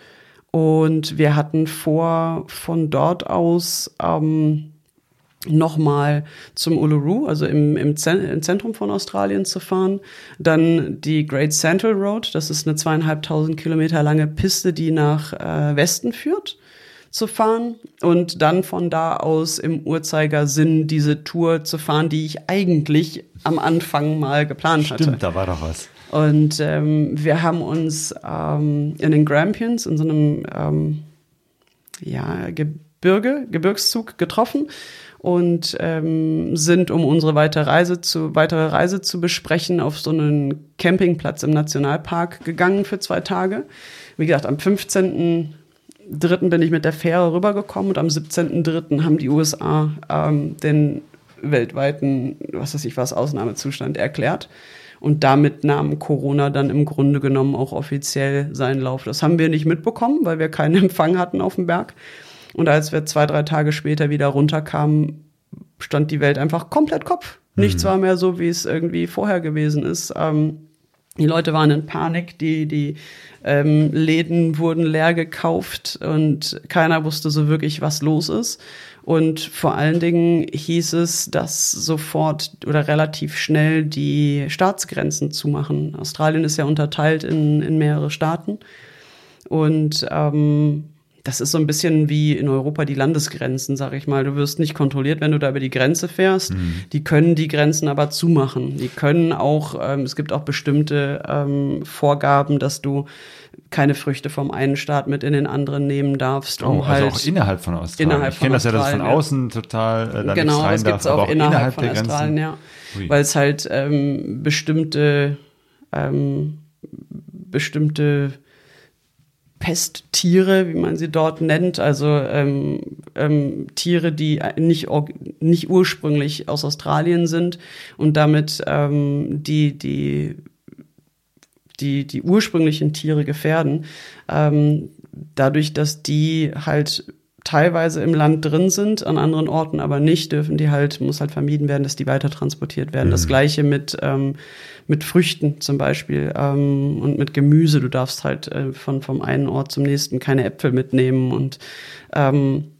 Und wir hatten vor, von dort aus ähm, nochmal zum Uluru, also im, im, Zentrum von Australien zu fahren. Dann die Great Central Road, das ist eine zweieinhalbtausend Kilometer lange Piste, die nach äh, Westen führt zu fahren und dann von da aus im Uhrzeigersinn diese Tour zu fahren, die ich eigentlich am Anfang mal geplant
Stimmt,
hatte.
Stimmt, da war doch was.
Und ähm, wir haben uns ähm, in den Grampians, in so einem ähm, ja, Gebirge, Gebirgszug getroffen und ähm, sind, um unsere weitere Reise zu, weitere Reise zu besprechen, auf so einen Campingplatz im Nationalpark gegangen für zwei Tage. Wie gesagt, am 15. Dritten bin ich mit der Fähre rübergekommen und am 17.3. haben die USA ähm, den weltweiten, was weiß ich was, Ausnahmezustand erklärt. Und damit nahm Corona dann im Grunde genommen auch offiziell seinen Lauf. Das haben wir nicht mitbekommen, weil wir keinen Empfang hatten auf dem Berg. Und als wir zwei, drei Tage später wieder runterkamen, stand die Welt einfach komplett Kopf. Mhm. Nichts war mehr so, wie es irgendwie vorher gewesen ist. Ähm, die Leute waren in Panik, die, die ähm, Läden wurden leer gekauft und keiner wusste so wirklich, was los ist. Und vor allen Dingen hieß es, dass sofort oder relativ schnell die Staatsgrenzen zumachen. Australien ist ja unterteilt in, in mehrere Staaten. Und ähm, das ist so ein bisschen wie in Europa die Landesgrenzen, sag ich mal. Du wirst nicht kontrolliert, wenn du da über die Grenze fährst. Mhm. Die können die Grenzen aber zumachen. Die können auch, ähm, es gibt auch bestimmte ähm, Vorgaben, dass du keine Früchte vom einen Staat mit in den anderen nehmen darfst.
Um oh, also halt auch innerhalb von Australien.
Innerhalb
ich kenne das ja, dass von außen total äh,
Genau,
das
gibt es auch, auch, innerhalb, innerhalb von Australien, ja. Weil es halt ähm, bestimmte ähm, bestimmte Pesttiere, wie man sie dort nennt, also ähm, ähm, Tiere, die nicht, nicht ursprünglich aus Australien sind und damit ähm, die, die, die, die ursprünglichen Tiere gefährden. Ähm, dadurch, dass die halt teilweise im Land drin sind, an anderen Orten aber nicht, dürfen die halt, muss halt vermieden werden, dass die weiter transportiert werden. Mhm. Das gleiche mit, ähm, mit Früchten zum Beispiel ähm, und mit Gemüse. Du darfst halt äh, von, vom einen Ort zum nächsten keine Äpfel mitnehmen und ähm,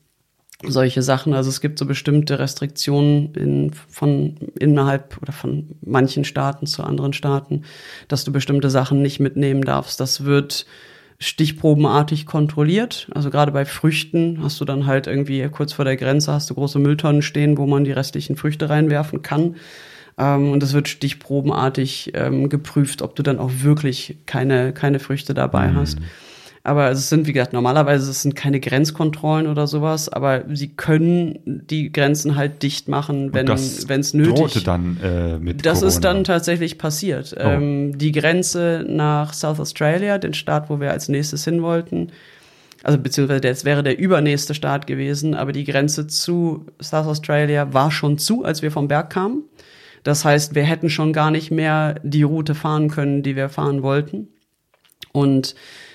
solche Sachen. Also es gibt so bestimmte Restriktionen in, von innerhalb oder von manchen Staaten zu anderen Staaten, dass du bestimmte Sachen nicht mitnehmen darfst. Das wird stichprobenartig kontrolliert. Also gerade bei Früchten hast du dann halt irgendwie kurz vor der Grenze hast du große Mülltonnen stehen, wo man die restlichen Früchte reinwerfen kann. Ähm, und es wird stichprobenartig ähm, geprüft, ob du dann auch wirklich keine, keine Früchte dabei mhm. hast. Aber es sind, wie gesagt, normalerweise es sind keine Grenzkontrollen oder sowas, aber sie können die Grenzen halt dicht machen, wenn es nötig
ist. dann äh, mit
Das Corona. ist dann tatsächlich passiert. Oh. Ähm, die Grenze nach South Australia, den Staat, wo wir als nächstes hin wollten, also beziehungsweise jetzt wäre der übernächste Staat gewesen, aber die Grenze zu South Australia war schon zu, als wir vom Berg kamen. Das heißt, wir hätten schon gar nicht mehr die Route fahren können, die wir fahren wollten. Und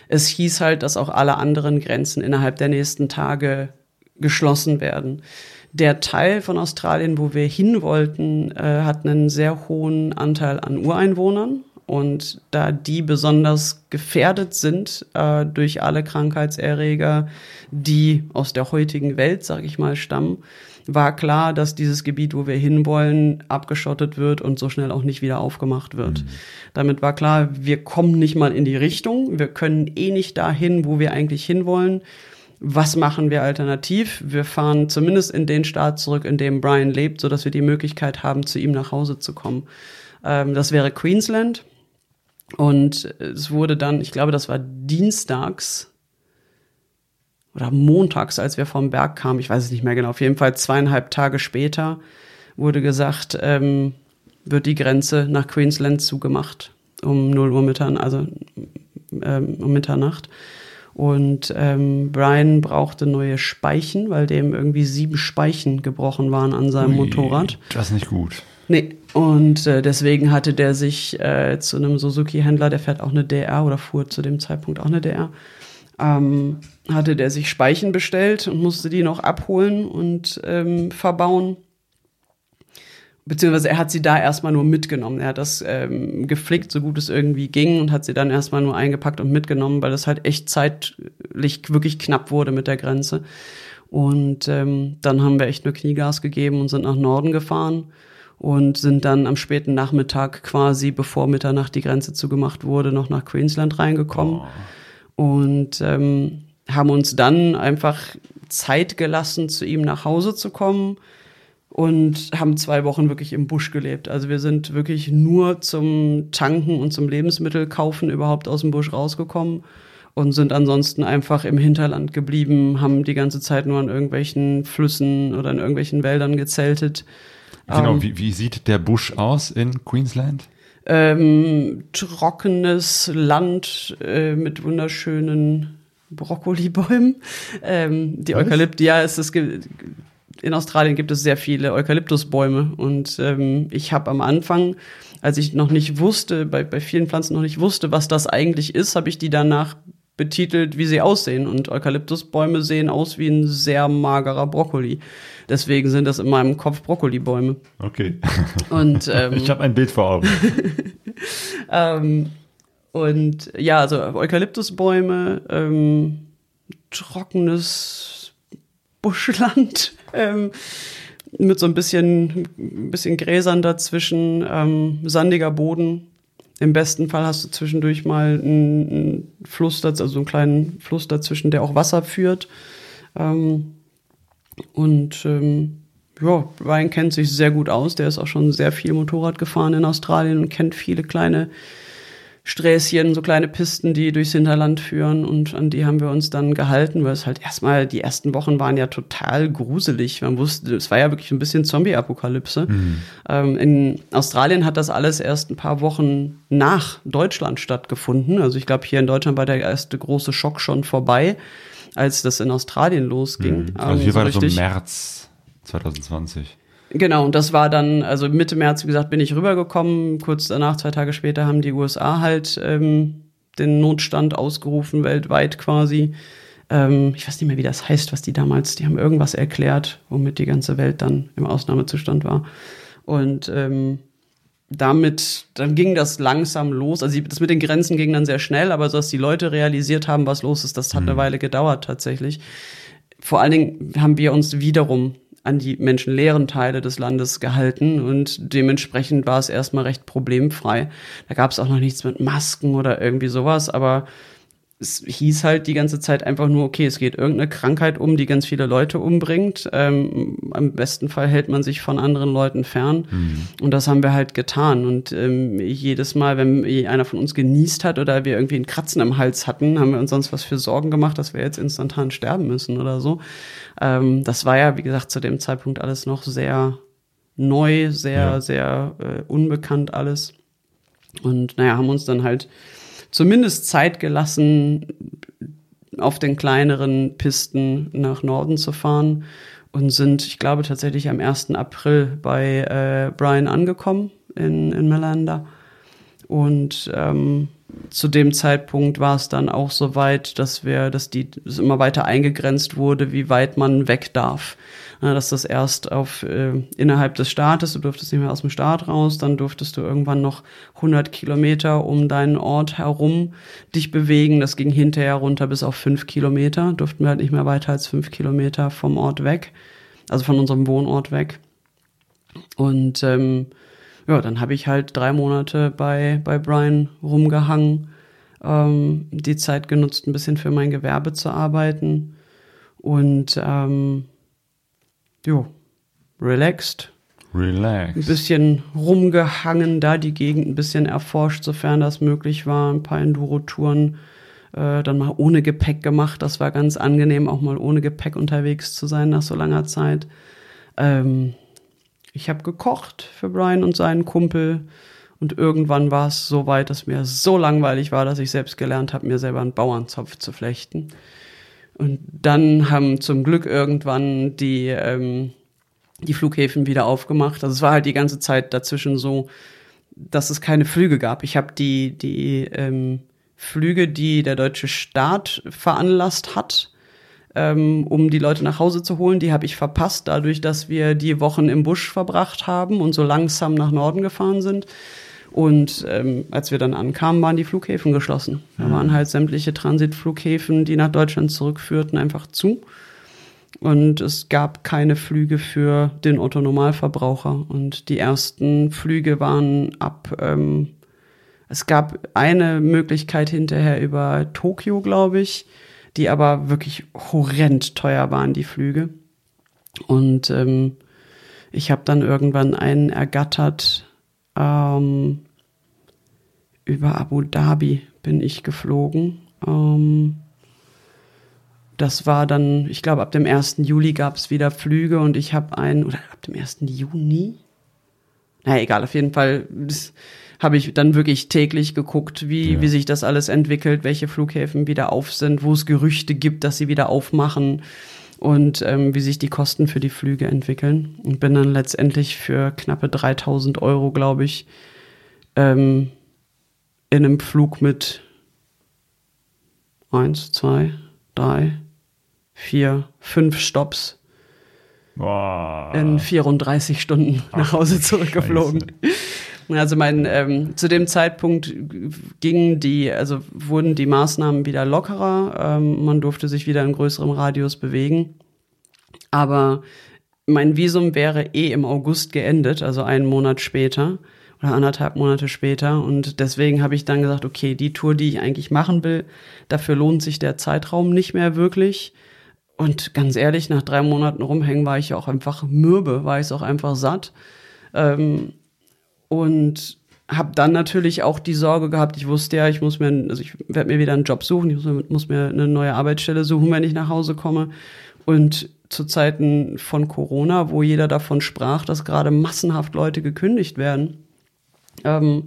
es hieß halt, dass auch alle anderen Grenzen innerhalb der nächsten Tage geschlossen werden. Der Teil von Australien, wo wir hin wollten, äh, hat einen sehr hohen Anteil an Ureinwohnern. Und da die besonders gefährdet sind äh, durch alle Krankheitserreger, die aus der heutigen Welt, sag ich mal, stammen, war klar, dass dieses Gebiet, wo wir hinwollen, abgeschottet wird und so schnell auch nicht wieder aufgemacht wird. Mhm. Damit war klar, wir kommen nicht mal in die Richtung, wir können eh nicht dahin, wo wir eigentlich hinwollen. Was machen wir alternativ? Wir fahren zumindest in den Staat zurück, in dem Brian lebt, so dass wir die Möglichkeit haben, zu ihm nach Hause zu kommen. Ähm, das wäre Queensland. Und es wurde dann, ich glaube, das war dienstags, oder montags, als wir vom Berg kamen, ich weiß es nicht mehr genau, auf jeden Fall zweieinhalb Tage später wurde gesagt, ähm, wird die Grenze nach Queensland zugemacht um 0 Uhr Mitternacht, also ähm, um Mitternacht. Und ähm, Brian brauchte neue Speichen, weil dem irgendwie sieben Speichen gebrochen waren an seinem Ui, Motorrad.
Das ist nicht gut.
Nee, und äh, deswegen hatte der sich äh, zu einem Suzuki-Händler, der fährt auch eine DR oder fuhr zu dem Zeitpunkt auch eine DR, ähm, hatte der sich Speichen bestellt und musste die noch abholen und ähm, verbauen. Beziehungsweise er hat sie da erstmal nur mitgenommen. Er hat das ähm, geflickt, so gut es irgendwie ging, und hat sie dann erstmal nur eingepackt und mitgenommen, weil das halt echt zeitlich wirklich knapp wurde mit der Grenze. Und ähm, dann haben wir echt nur Kniegas gegeben und sind nach Norden gefahren und sind dann am späten Nachmittag quasi, bevor Mitternacht die Grenze zugemacht wurde, noch nach Queensland reingekommen. Oh. Und ähm, haben uns dann einfach Zeit gelassen, zu ihm nach Hause zu kommen und haben zwei Wochen wirklich im Busch gelebt. Also wir sind wirklich nur zum Tanken und zum Lebensmittelkaufen überhaupt aus dem Busch rausgekommen und sind ansonsten einfach im Hinterland geblieben, haben die ganze Zeit nur an irgendwelchen Flüssen oder in irgendwelchen Wäldern gezeltet.
Genau, ähm, wie, wie sieht der Busch aus in Queensland?
Ähm, trockenes Land äh, mit wunderschönen Brokkolibäumen. Ähm, die Eukalypti, ja, es ist in Australien gibt es sehr viele Eukalyptusbäume und ähm, ich habe am Anfang, als ich noch nicht wusste, bei, bei vielen Pflanzen noch nicht wusste, was das eigentlich ist, habe ich die danach betitelt, wie sie aussehen. Und Eukalyptusbäume sehen aus wie ein sehr magerer Brokkoli. Deswegen sind das in meinem Kopf Brokkolibäume.
Okay.
Und [LAUGHS] ähm,
ich habe ein Bild vor Augen. [LAUGHS]
ähm, und ja, also Eukalyptusbäume, ähm, trockenes Buschland [LAUGHS] ähm, mit so ein bisschen, ein bisschen Gräsern dazwischen, ähm, sandiger Boden. Im besten Fall hast du zwischendurch mal einen, einen Fluss, also einen kleinen Fluss dazwischen, der auch Wasser führt. Ähm, und ähm, ja, Ryan kennt sich sehr gut aus. Der ist auch schon sehr viel Motorrad gefahren in Australien und kennt viele kleine Sträßchen, so kleine Pisten, die durchs Hinterland führen und an die haben wir uns dann gehalten, weil es halt erstmal, die ersten Wochen waren ja total gruselig. Man wusste, es war ja wirklich ein bisschen Zombie-Apokalypse. Mhm. Ähm, in Australien hat das alles erst ein paar Wochen nach Deutschland stattgefunden. Also ich glaube, hier in Deutschland war der erste große Schock schon vorbei, als das in Australien losging.
Mhm. Also hier ähm, so war das so März 2020.
Genau, und das war dann, also Mitte März, wie gesagt, bin ich rübergekommen. Kurz danach, zwei Tage später, haben die USA halt ähm, den Notstand ausgerufen, weltweit quasi. Ähm, ich weiß nicht mehr, wie das heißt, was die damals, die haben irgendwas erklärt, womit die ganze Welt dann im Ausnahmezustand war. Und ähm, damit, dann ging das langsam los. Also das mit den Grenzen ging dann sehr schnell, aber so dass die Leute realisiert haben, was los ist, das hat mhm. eine Weile gedauert tatsächlich. Vor allen Dingen haben wir uns wiederum an die menschenleeren Teile des Landes gehalten und dementsprechend war es erstmal recht problemfrei. Da gab es auch noch nichts mit Masken oder irgendwie sowas, aber es hieß halt die ganze Zeit einfach nur, okay, es geht irgendeine Krankheit um, die ganz viele Leute umbringt. Ähm, Am besten Fall hält man sich von anderen Leuten fern. Mhm. Und das haben wir halt getan. Und ähm, jedes Mal, wenn einer von uns genießt hat oder wir irgendwie einen Kratzen im Hals hatten, haben wir uns sonst was für Sorgen gemacht, dass wir jetzt instantan sterben müssen oder so. Ähm, das war ja, wie gesagt, zu dem Zeitpunkt alles noch sehr neu, sehr, ja. sehr äh, unbekannt alles. Und naja, haben uns dann halt zumindest Zeit gelassen, auf den kleineren Pisten nach Norden zu fahren und sind, ich glaube, tatsächlich am 1. April bei äh, Brian angekommen in, in Melanda. Und ähm, zu dem Zeitpunkt war es dann auch so weit, dass wir, dass die dass immer weiter eingegrenzt wurde, wie weit man weg darf. Ja, dass das erst auf äh, innerhalb des Staates, du durftest nicht mehr aus dem Staat raus, dann durftest du irgendwann noch 100 Kilometer um deinen Ort herum dich bewegen. Das ging hinterher runter bis auf fünf Kilometer. Durften wir halt nicht mehr weiter als fünf Kilometer vom Ort weg, also von unserem Wohnort weg. Und ähm, ja, dann habe ich halt drei Monate bei, bei Brian rumgehangen, ähm, die Zeit genutzt, ein bisschen für mein Gewerbe zu arbeiten und ähm, jo, relaxed.
Relaxed.
Ein bisschen rumgehangen, da die Gegend ein bisschen erforscht, sofern das möglich war. Ein paar Enduro-Touren äh, dann mal ohne Gepäck gemacht. Das war ganz angenehm, auch mal ohne Gepäck unterwegs zu sein nach so langer Zeit. Ähm, ich habe gekocht für Brian und seinen Kumpel. Und irgendwann war es so weit, dass mir so langweilig war, dass ich selbst gelernt habe, mir selber einen Bauernzopf zu flechten. Und dann haben zum Glück irgendwann die, ähm, die Flughäfen wieder aufgemacht. Also es war halt die ganze Zeit dazwischen so, dass es keine Flüge gab. Ich habe die, die ähm, Flüge, die der deutsche Staat veranlasst hat, ähm, um die Leute nach Hause zu holen. Die habe ich verpasst, dadurch, dass wir die Wochen im Busch verbracht haben und so langsam nach Norden gefahren sind. Und ähm, als wir dann ankamen, waren die Flughäfen geschlossen. Da waren halt sämtliche Transitflughäfen, die nach Deutschland zurückführten, einfach zu. Und es gab keine Flüge für den Otto-Normalverbraucher. Und die ersten Flüge waren ab, ähm, es gab eine Möglichkeit hinterher über Tokio, glaube ich, die aber wirklich horrend teuer waren, die Flüge. Und ähm, ich habe dann irgendwann einen ergattert, ähm, über Abu Dhabi bin ich geflogen. Ähm, das war dann, ich glaube, ab dem 1. Juli gab es wieder Flüge und ich habe einen, oder ab dem 1. Juni? naja, egal, auf jeden Fall habe ich dann wirklich täglich geguckt, wie,
Ja.
wie sich das alles entwickelt, welche Flughäfen wieder auf sind, wo es Gerüchte gibt, dass sie wieder aufmachen und ähm, wie sich die Kosten für die Flüge entwickeln. Und bin dann letztendlich für knappe 3000 Euro, glaube ich, ähm, in einem Flug mit eins, zwei, drei, vier, fünf Stops
Boah.
in 34 Stunden nach Hause zurückgeflogen. Also mein, ähm, zu dem Zeitpunkt gingen die, also wurden die Maßnahmen wieder lockerer. Ähm, man durfte sich wieder in größerem Radius bewegen. Aber mein Visum wäre eh im August geendet, also einen Monat später oder anderthalb Monate später. Und deswegen habe ich dann gesagt, okay, die Tour, die ich eigentlich machen will, dafür lohnt sich der Zeitraum nicht mehr wirklich. Und ganz ehrlich, nach drei Monaten rumhängen war ich auch einfach mürbe, war ich auch einfach satt. Ähm, und habe dann natürlich auch die Sorge gehabt, ich wusste ja, ich muss mir, also ich werde mir wieder einen Job suchen, ich muss, muss mir eine neue Arbeitsstelle suchen, wenn ich nach Hause komme. Und zu Zeiten von Corona, wo jeder davon sprach, dass gerade massenhaft Leute gekündigt werden, ähm,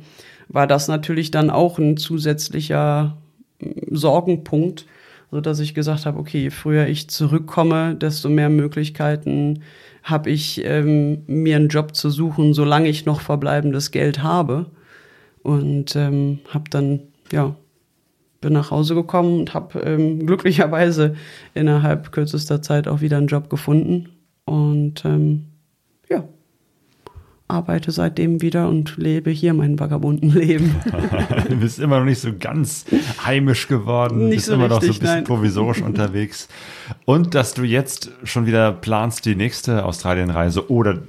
war das natürlich dann auch ein zusätzlicher mm, Sorgenpunkt, so dass ich gesagt habe, okay, je früher ich zurückkomme, desto mehr Möglichkeiten habe ich, ähm, mir einen Job zu suchen, solange ich noch verbleibendes Geld habe. Und ähm, habe dann, ja, bin nach Hause gekommen und habe ähm, [LAUGHS] glücklicherweise innerhalb kürzester Zeit auch wieder einen Job gefunden. Und ähm, arbeite seitdem wieder und lebe hier mein vagabunden Leben. [LAUGHS]
du bist immer noch nicht so ganz heimisch geworden,
Nicht
bist
so
immer noch so ein
richtig,
bisschen
nein.
provisorisch [LAUGHS] unterwegs. Und dass du jetzt schon wieder planst, die nächste Australienreise oder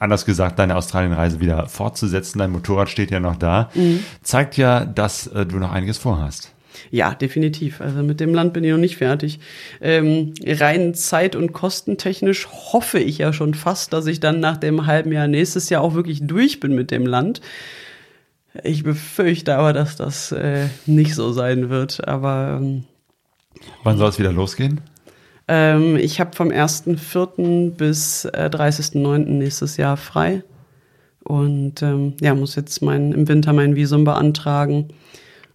anders gesagt, deine Australienreise wieder fortzusetzen, dein Motorrad steht ja noch da,
Mhm.
zeigt ja, dass äh, du noch einiges vorhast.
Ja, definitiv. Also mit dem Land bin ich noch nicht fertig. Ähm, rein zeit- und kostentechnisch hoffe ich ja schon fast, dass ich dann nach dem halben Jahr nächstes Jahr auch wirklich durch bin mit dem Land. Ich befürchte aber, dass das äh, nicht so sein wird. Aber ähm,
Wann soll es wieder losgehen?
ähm, ich habe vom 1.4. bis äh, 30.9. nächstes Jahr frei. Und ähm, ja, muss jetzt mein, im Winter mein Visum beantragen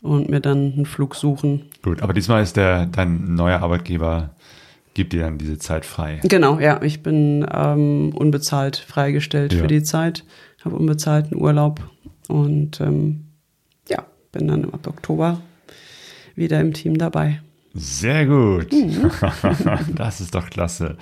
und mir dann einen Flug suchen.
Gut, aber diesmal ist der dein neuer Arbeitgeber gibt dir dann diese Zeit frei.
Genau, ja, ich bin ähm, unbezahlt freigestellt
Ja.
für die Zeit, habe unbezahlten Urlaub und ähm, ja, bin dann ab Oktober wieder im Team dabei.
Sehr gut.
Mhm. [LAUGHS]
das ist doch klasse.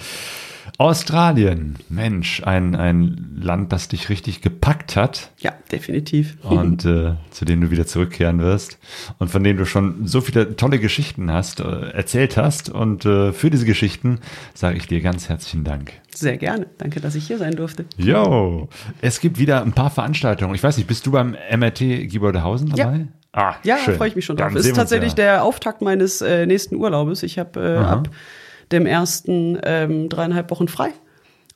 Australien, Mensch, ein, ein Land, das dich richtig gepackt hat
Ja, definitiv.
und äh, zu dem du wieder zurückkehren wirst und von dem du schon so viele tolle Geschichten hast, äh, erzählt hast. Und äh, für diese Geschichten sage ich dir ganz herzlichen Dank.
Sehr gerne. Danke, dass ich hier sein durfte.
Jo, es gibt wieder ein paar Veranstaltungen. Ich weiß nicht, bist du beim MRT Gieboldehausen dabei? Ah,
Ja, freue ich mich schon
Dann
drauf. Es
sehen
ist tatsächlich
ja.
der Auftakt meines äh, nächsten Urlaubes. Ich habe äh, ab dem ersten ähm, dreieinhalb Wochen frei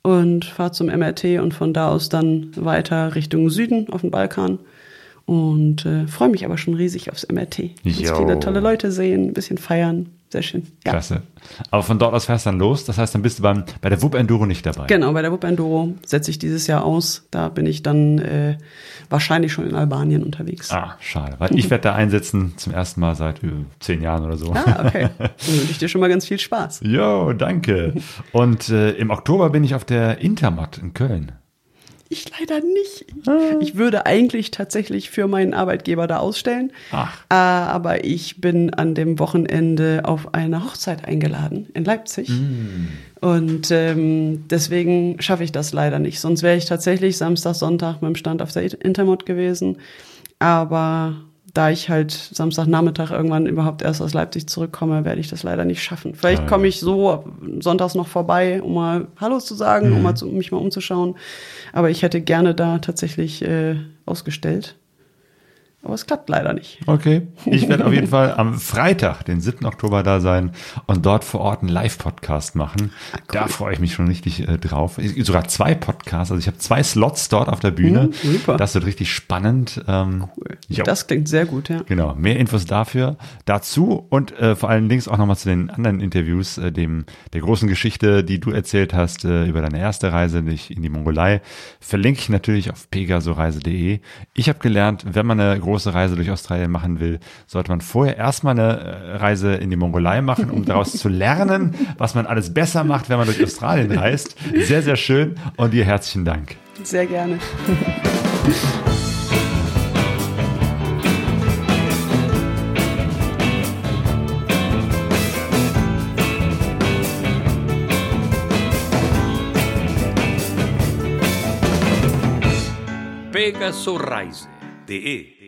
und fahre zum MRT und von da aus dann weiter Richtung Süden auf den Balkan. Und äh, freue mich aber schon riesig aufs MRT. Ganz viele tolle Leute sehen, ein bisschen feiern. Sehr schön. Ja.
Klasse. Aber von dort aus fährst du dann los. Das heißt, dann bist du beim, bei der WUP Enduro nicht dabei.
Genau, bei der WUP Enduro setze ich dieses Jahr aus. Da bin ich dann äh, wahrscheinlich schon in Albanien unterwegs.
Ah, schade. Weil ich werde da einsetzen zum ersten Mal seit äh, zehn Jahren oder so.
Ah, okay. Dann wünsche ich dir schon mal ganz viel Spaß.
Jo, danke. Und äh, im Oktober bin ich auf der Intermat in Köln.
Ich leider nicht. Ich würde eigentlich tatsächlich für meinen Arbeitgeber da ausstellen.
Ach.
Äh, aber ich bin an dem Wochenende auf eine Hochzeit eingeladen in Leipzig. Und ähm, deswegen schaffe ich das leider nicht. Sonst wäre ich tatsächlich Samstag, Sonntag mit dem Stand auf der Intermod gewesen. Aber da ich halt Samstagnachmittag irgendwann überhaupt erst aus Leipzig zurückkomme, werde ich das leider nicht schaffen. Vielleicht komme ich so sonntags noch vorbei, um mal Hallo zu sagen, um mal zu, mich mal umzuschauen. Aber ich hätte gerne da tatsächlich äh, ausgestellt. Aber es klappt leider nicht.
Okay. Ich werde auf jeden [LAUGHS] Fall am Freitag, den 7. Oktober, da sein und dort vor Ort einen Live-Podcast machen. Da freue ich mich schon richtig äh, drauf. Ich- Sogar zwei Podcasts. Also ich habe zwei Slots dort auf der Bühne.
Mhm, super.
Das wird richtig spannend. Ähm,
Cool.
jo.
Das klingt sehr gut, ja.
Genau, mehr Infos dafür, dazu und äh, vor allen Dingen auch nochmal zu den anderen Interviews, äh, dem der großen Geschichte, die du erzählt hast äh, über deine erste Reise in die Mongolei, verlinke ich natürlich auf pegasoreise.de. Ich habe gelernt, wenn man eine große Reise durch Australien machen will, sollte man vorher erstmal eine äh, Reise in die Mongolei machen, um daraus zu lernen, was man alles besser macht, wenn man durch Australien reist. Sehr, sehr schön und dir herzlichen Dank.
Sehr gerne.
Pegaso Reise.de